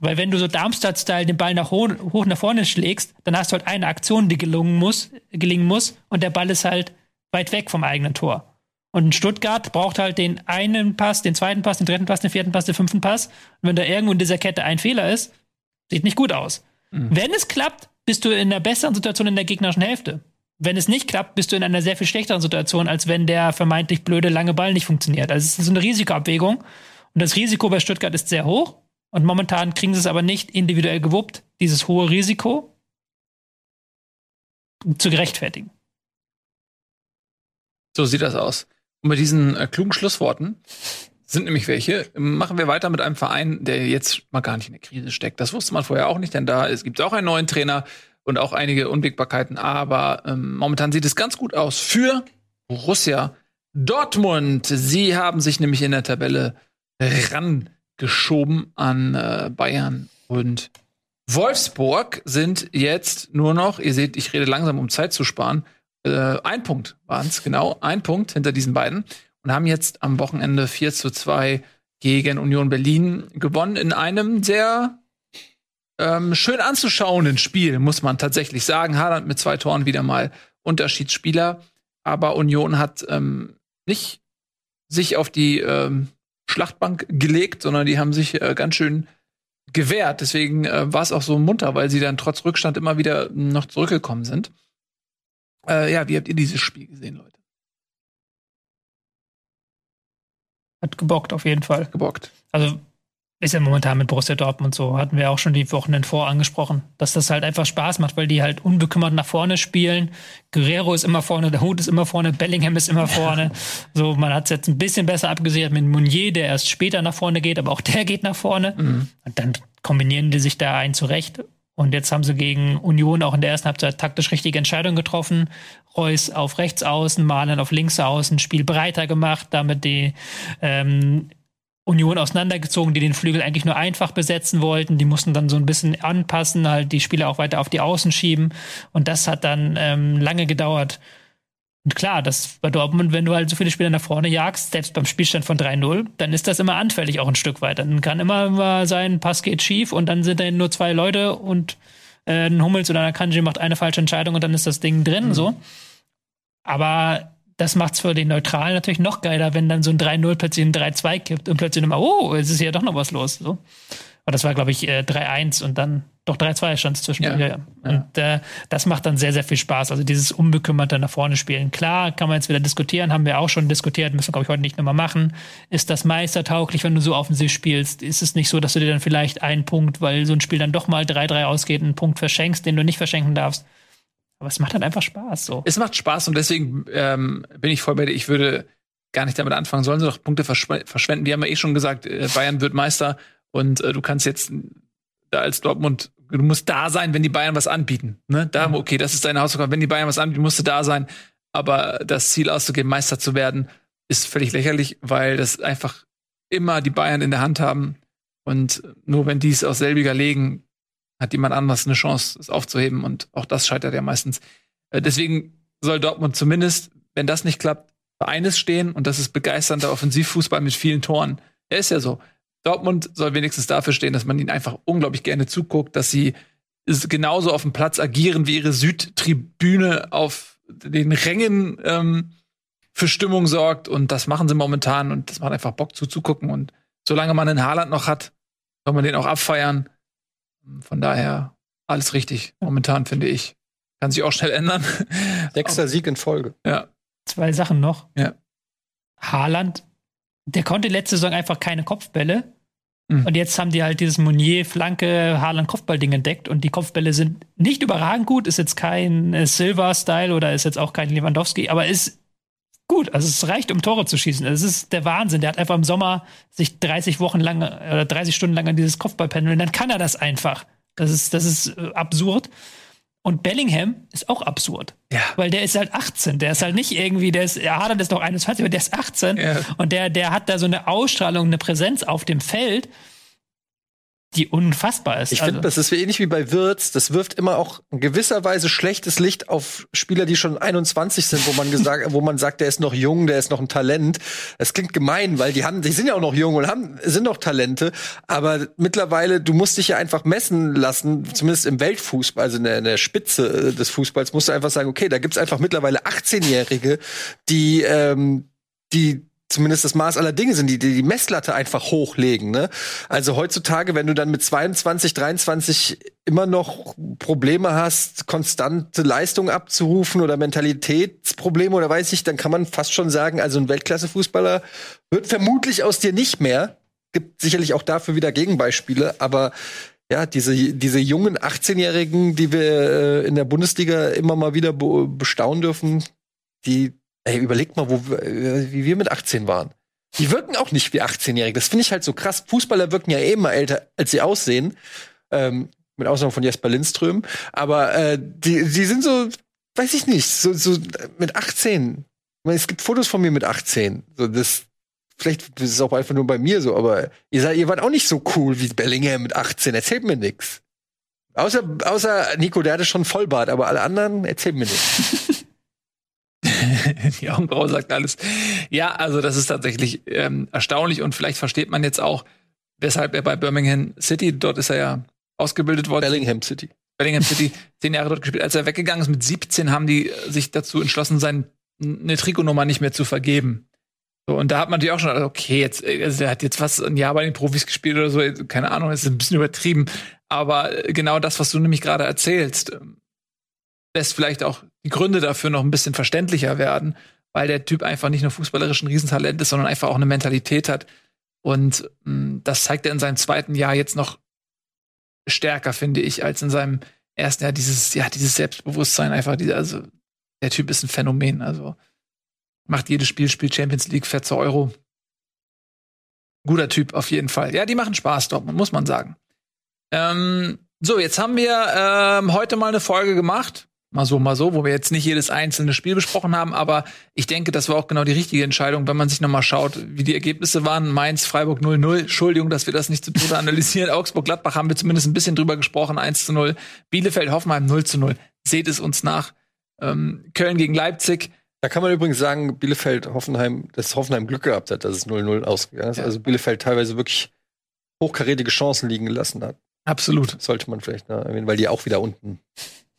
Weil wenn du so Darmstadt-Style den Ball nach hoch, hoch nach vorne schlägst, dann hast du halt eine Aktion, die gelungen muss, gelingen muss, und der Ball ist halt weit weg vom eigenen Tor. Und Stuttgart braucht halt den einen Pass, den zweiten Pass, den dritten Pass, den vierten Pass, den fünften Pass. Und wenn da irgendwo in dieser Kette ein Fehler ist, sieht nicht gut aus. Mhm. Wenn es klappt, bist du in einer besseren Situation in der gegnerischen Hälfte. Wenn es nicht klappt, bist du in einer sehr viel schlechteren Situation, als wenn der vermeintlich blöde lange Ball nicht funktioniert. Also es ist so eine Risikoabwägung. Und das Risiko bei Stuttgart ist sehr hoch. Und momentan kriegen sie es aber nicht individuell gewuppt, dieses hohe Risiko zu gerechtfertigen. So sieht das aus. Und mit diesen äh, klugen Schlussworten sind nämlich welche. Machen wir weiter mit einem Verein, der jetzt mal gar nicht in der Krise steckt. Das wusste man vorher auch nicht, denn da es gibt auch einen neuen Trainer und auch einige Unwägbarkeiten. Aber ähm, momentan sieht es ganz gut aus für Borussia Dortmund. Sie haben sich nämlich in der Tabelle rangeschoben an äh, Bayern und Wolfsburg sind jetzt nur noch, ihr seht, ich rede langsam, um Zeit zu sparen, äh, ein Punkt waren es, genau, ein Punkt hinter diesen beiden und haben jetzt am Wochenende 4 zu 2 gegen Union Berlin gewonnen in einem sehr ähm, schön anzuschauenden Spiel, muss man tatsächlich sagen. Haaland mit zwei Toren wieder mal Unterschiedsspieler, aber Union hat ähm, nicht sich auf die ähm, Schlachtbank gelegt, sondern die haben sich äh, ganz schön gewehrt. Deswegen äh, war es auch so munter, weil sie dann trotz Rückstand immer wieder noch zurückgekommen sind. Äh, ja, wie habt ihr dieses Spiel gesehen, Leute? Hat gebockt auf jeden Fall. Gebockt. Also ist ja momentan mit Borussia Dortmund so, hatten wir auch schon die Wochen vor angesprochen, dass das halt einfach Spaß macht, weil die halt unbekümmert nach vorne spielen. Guerrero ist immer vorne, der Hut ist immer vorne, Bellingham ist immer vorne. So, man hat es jetzt ein bisschen besser abgesichert mit Meunier, der erst später nach vorne geht, aber auch der geht nach vorne. Mhm. Und dann kombinieren die sich da ein zurecht. Und jetzt haben sie gegen Union auch in der ersten Halbzeit taktisch richtige Entscheidungen getroffen. Reus auf rechts außen, Malen auf links außen, Spiel breiter gemacht, damit die ähm, Union auseinandergezogen, die den Flügel eigentlich nur einfach besetzen wollten. Die mussten dann so ein bisschen anpassen, halt die Spieler auch weiter auf die Außen schieben. Und das hat dann ähm, lange gedauert. Und klar, das bei Dortmund, wenn du halt so viele Spieler nach vorne jagst, selbst beim Spielstand von 3-0, dann ist das immer anfällig auch ein Stück weit. Dann kann immer mal sein, Pass geht schief und dann sind da nur zwei Leute und äh, ein Hummels oder ein Kanji macht eine falsche Entscheidung und dann ist das Ding drin, mhm. so. Aber das macht's für den Neutralen natürlich noch geiler, wenn dann so ein 3-0 plötzlich ein 3-2 kippt und plötzlich immer, oh, es ist ja doch noch was los, so. Aber das war, glaube ich, äh, 3-1 und dann doch 3-2 stand es zwischen. Ja. Ja. Und äh, das macht dann sehr, sehr viel Spaß. Also dieses unbekümmerte nach vorne spielen. Klar, kann man jetzt wieder diskutieren, haben wir auch schon diskutiert, müssen wir, glaube ich, heute nicht nochmal machen. Ist das meistertauglich, wenn du so offensiv spielst? Ist es nicht so, dass du dir dann vielleicht einen Punkt, weil so ein Spiel dann doch mal 3-3 ausgeht, einen Punkt verschenkst, den du nicht verschenken darfst? Aber es macht halt einfach Spaß so. Es macht Spaß und deswegen ähm, bin ich voll bei dir. Ich würde gar nicht damit anfangen, sollen sie doch Punkte verschwenden. Wir haben ja eh schon gesagt, äh, Bayern wird Meister und äh, du kannst jetzt da als Dortmund, du musst da sein, wenn die Bayern was anbieten. Ne? Da, mhm. okay, das ist deine Hausaufgabe. Wenn die Bayern was anbieten, musst du da sein. Aber das Ziel auszugeben, Meister zu werden, ist völlig lächerlich, weil das einfach immer die Bayern in der Hand haben. Und nur wenn die es aus selbiger legen, hat jemand anderes eine Chance, es aufzuheben. Und auch das scheitert ja meistens. Äh, deswegen soll Dortmund zumindest, wenn das nicht klappt, für eines stehen. Und das ist begeisternder Offensivfußball mit vielen Toren. Er ist ja so. Dortmund soll wenigstens dafür stehen, dass man ihnen einfach unglaublich gerne zuguckt, dass sie genauso auf dem Platz agieren wie ihre Südtribüne auf den Rängen ähm, für Stimmung sorgt. Und das machen sie momentan und das macht einfach Bock zuzugucken. Und solange man einen Haaland noch hat, soll man den auch abfeiern. Von daher alles richtig momentan, finde ich. Kann sich auch schnell ändern. Sechster Sieg in Folge. Ja. Zwei Sachen noch. Ja. Haaland, der konnte letzte Saison einfach keine Kopfbälle. Mhm. Und jetzt haben die halt dieses Monier-Flanke Haaland-Kopfball-Ding entdeckt und die Kopfbälle sind nicht überragend gut, ist jetzt kein äh, Silver-Style oder ist jetzt auch kein Lewandowski, aber ist gut. Also es reicht, um Tore zu schießen. Das ist der Wahnsinn. Der hat einfach im Sommer sich 30 Wochen lang oder 30 Stunden lang an dieses Kopfball pendeln, dann kann er das einfach. Das ist, das ist äh, absurd. Und Bellingham ist auch absurd. Ja. Weil der ist halt 18. Der ist halt nicht irgendwie, der ist, ja, Haaland ist noch 21, aber der ist 18. Ja. Und der, der hat da so eine Ausstrahlung, eine Präsenz auf dem Feld, die unfassbar ist. Ich Also- finde, das ist ähnlich wie bei Wirtz. Das wirft immer auch in gewisser Weise schlechtes Licht auf Spieler, die schon 21 sind, wo man gesagt, wo man sagt, der ist noch jung, der ist noch ein Talent. Das klingt gemein, weil die haben, die sind ja auch noch jung und haben, sind noch Talente. Aber mittlerweile, du musst dich ja einfach messen lassen, zumindest im Weltfußball, also in der, in der Spitze äh, des Fußballs, musst du einfach sagen, okay, da gibt's einfach mittlerweile 18-Jährige, die, ähm, die zumindest das Maß aller Dinge sind, die die, die Messlatte einfach hochlegen. Ne? Also heutzutage, wenn du dann mit 22, 23 immer noch Probleme hast, konstante Leistung abzurufen oder Mentalitätsprobleme oder weiß ich, dann kann man fast schon sagen, also ein Weltklasse-Fußballer wird vermutlich aus dir nicht mehr. Gibt sicherlich auch dafür wieder Gegenbeispiele, aber ja, diese, diese jungen 18-Jährigen, die wir äh, in der Bundesliga immer mal wieder be bestaunen dürfen, die, ey, überlegt mal, wo äh, wie wir mit 18 waren. Die wirken auch nicht wie 18-Jährige. Das finde ich halt so krass. Fußballer wirken ja eh immer älter, als sie aussehen. Ähm, mit Ausnahme von Jesper Lindström. Aber äh, die, die sind so, weiß ich nicht, so, so mit 18. Ich meine, es gibt Fotos von mir mit 18. So, das, vielleicht ist es auch einfach nur bei mir so, aber ihr, seid, ihr wart auch nicht so cool wie Bellingham mit 18. Erzählt mir nix. Außer, außer Nico, der hatte schon Vollbart, aber alle anderen erzählt mir nichts. Die Augenbraue sagt alles. Ja, also das ist tatsächlich ähm, erstaunlich und vielleicht versteht man jetzt auch, weshalb er bei Birmingham City, dort ist er ja ausgebildet worden, Bellingham City. Bellingham City, zehn Jahre dort gespielt. Als er weggegangen ist mit 17, haben die sich dazu entschlossen, seine eine Trikotnummer nicht mehr zu vergeben. So, und da hat man natürlich auch schon, okay, jetzt, äh, also er hat jetzt fast ein Jahr bei den Profis gespielt oder so, keine Ahnung, das ist ein bisschen übertrieben. Aber äh, genau das, was du nämlich gerade erzählst, ähm, lässt vielleicht auch die Gründe dafür noch ein bisschen verständlicher werden, weil der Typ einfach nicht nur fußballerisch ein Riesentalent ist, sondern einfach auch eine Mentalität hat. Und mh, das zeigt er in seinem zweiten Jahr jetzt noch stärker, finde ich, als in seinem ersten Jahr. Dieses, ja, dieses Selbstbewusstsein einfach, diese, also der Typ ist ein Phänomen. Also macht jedes Spiel, spielt Champions League, fährt zur Euro. Guter Typ auf jeden Fall. Ja, die machen Spaß, Dortmund, muss man sagen. Ähm, so, jetzt haben wir ähm, heute mal eine Folge gemacht. Mal so, mal so, wo wir jetzt nicht jedes einzelne Spiel besprochen haben, aber ich denke, das war auch genau die richtige Entscheidung, wenn man sich nochmal schaut, wie die Ergebnisse waren. Mainz, Freiburg 0-0. Entschuldigung, dass wir das nicht zu Tode analysieren. Augsburg, Gladbach haben wir zumindest ein bisschen drüber gesprochen, 1 0. Bielefeld, Hoffenheim 0 0. Seht es uns nach. Ähm, Köln gegen Leipzig. Da kann man übrigens sagen, Bielefeld, Hoffenheim, dass Hoffenheim Glück gehabt hat, dass es 0-0 ausgegangen ist. Ja. Also Bielefeld teilweise wirklich hochkarätige Chancen liegen gelassen hat. Absolut. Sollte man vielleicht erwähnen, weil die auch wieder unten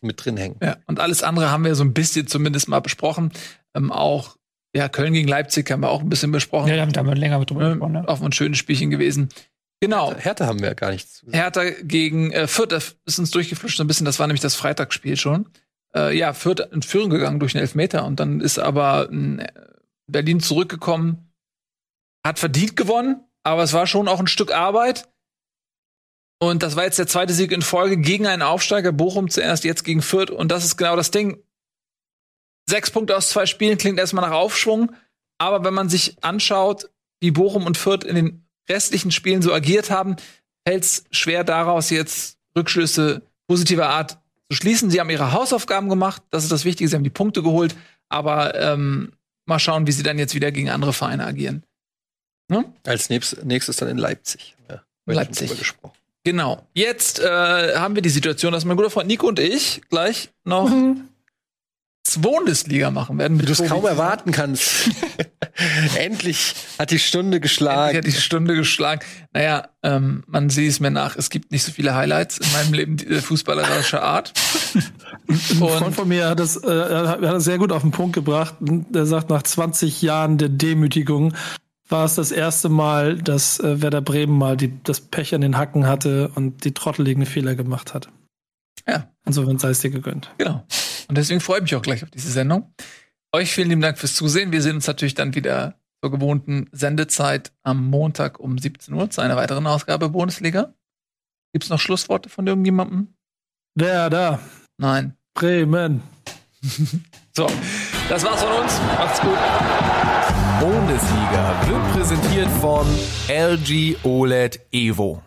mit drin hängen. Ja, und alles andere haben wir so ein bisschen zumindest mal besprochen. Ähm, auch, ja, Köln gegen Leipzig haben wir auch ein bisschen besprochen. Ja, da haben wir länger mit drüber Ähm, gesprochen. Ne? Auch ein schönes Spielchen gewesen. Genau. Hertha haben wir gar nichts zu sagen. Hertha gegen äh, Fürth, das ist uns durchgefluscht so ein bisschen, das war nämlich das Freitagsspiel schon. Äh, ja, Fürth in Führung gegangen durch einen Elfmeter und dann ist aber äh, Berlin zurückgekommen, hat verdient gewonnen, aber es war schon auch ein Stück Arbeit. Und das war jetzt der zweite Sieg in Folge gegen einen Aufsteiger, Bochum zuerst, jetzt gegen Fürth. Und das ist genau das Ding. Sechs Punkte aus zwei Spielen klingt erstmal nach Aufschwung, aber wenn man sich anschaut, wie Bochum und Fürth in den restlichen Spielen so agiert haben, fällt es schwer daraus jetzt Rückschlüsse positiver Art zu schließen. Sie haben ihre Hausaufgaben gemacht, das ist das Wichtige, sie haben die Punkte geholt, aber ähm, mal schauen, wie sie dann jetzt wieder gegen andere Vereine agieren. Ne? Als nächstes, dann in Leipzig. Ja, Leipzig. gesprochen. Genau. Jetzt äh, haben wir die Situation, dass mein guter Freund Nico und ich gleich noch Bundesliga machen werden. Wie du es kaum erwarten kannst. Endlich hat die Stunde geschlagen. hat die Stunde geschlagen. Naja, ähm, man sieht es mir nach, es gibt nicht so viele Highlights in meinem Leben äh, fußballerischer Art. Ein Freund Und von mir hat das, äh, hat das sehr gut auf den Punkt gebracht. Der sagt, nach 20 Jahren der Demütigung war es das erste Mal, dass äh, Werder Bremen mal die, das Pech an den Hacken hatte und die trotteligen Fehler gemacht hat. Ja. Insofern sei es dir gegönnt. genau. Und deswegen freue ich mich auch gleich auf diese Sendung. Euch vielen lieben Dank fürs Zusehen. Wir sehen uns natürlich dann wieder zur gewohnten Sendezeit am Montag um 17 Uhr zu einer weiteren Ausgabe Bundesliga. Gibt's noch Schlussworte von irgendjemandem? Der da, Nein. Bremen. So, das war's von uns. Macht's gut. Bundesliga wird präsentiert von LG OLED Evo.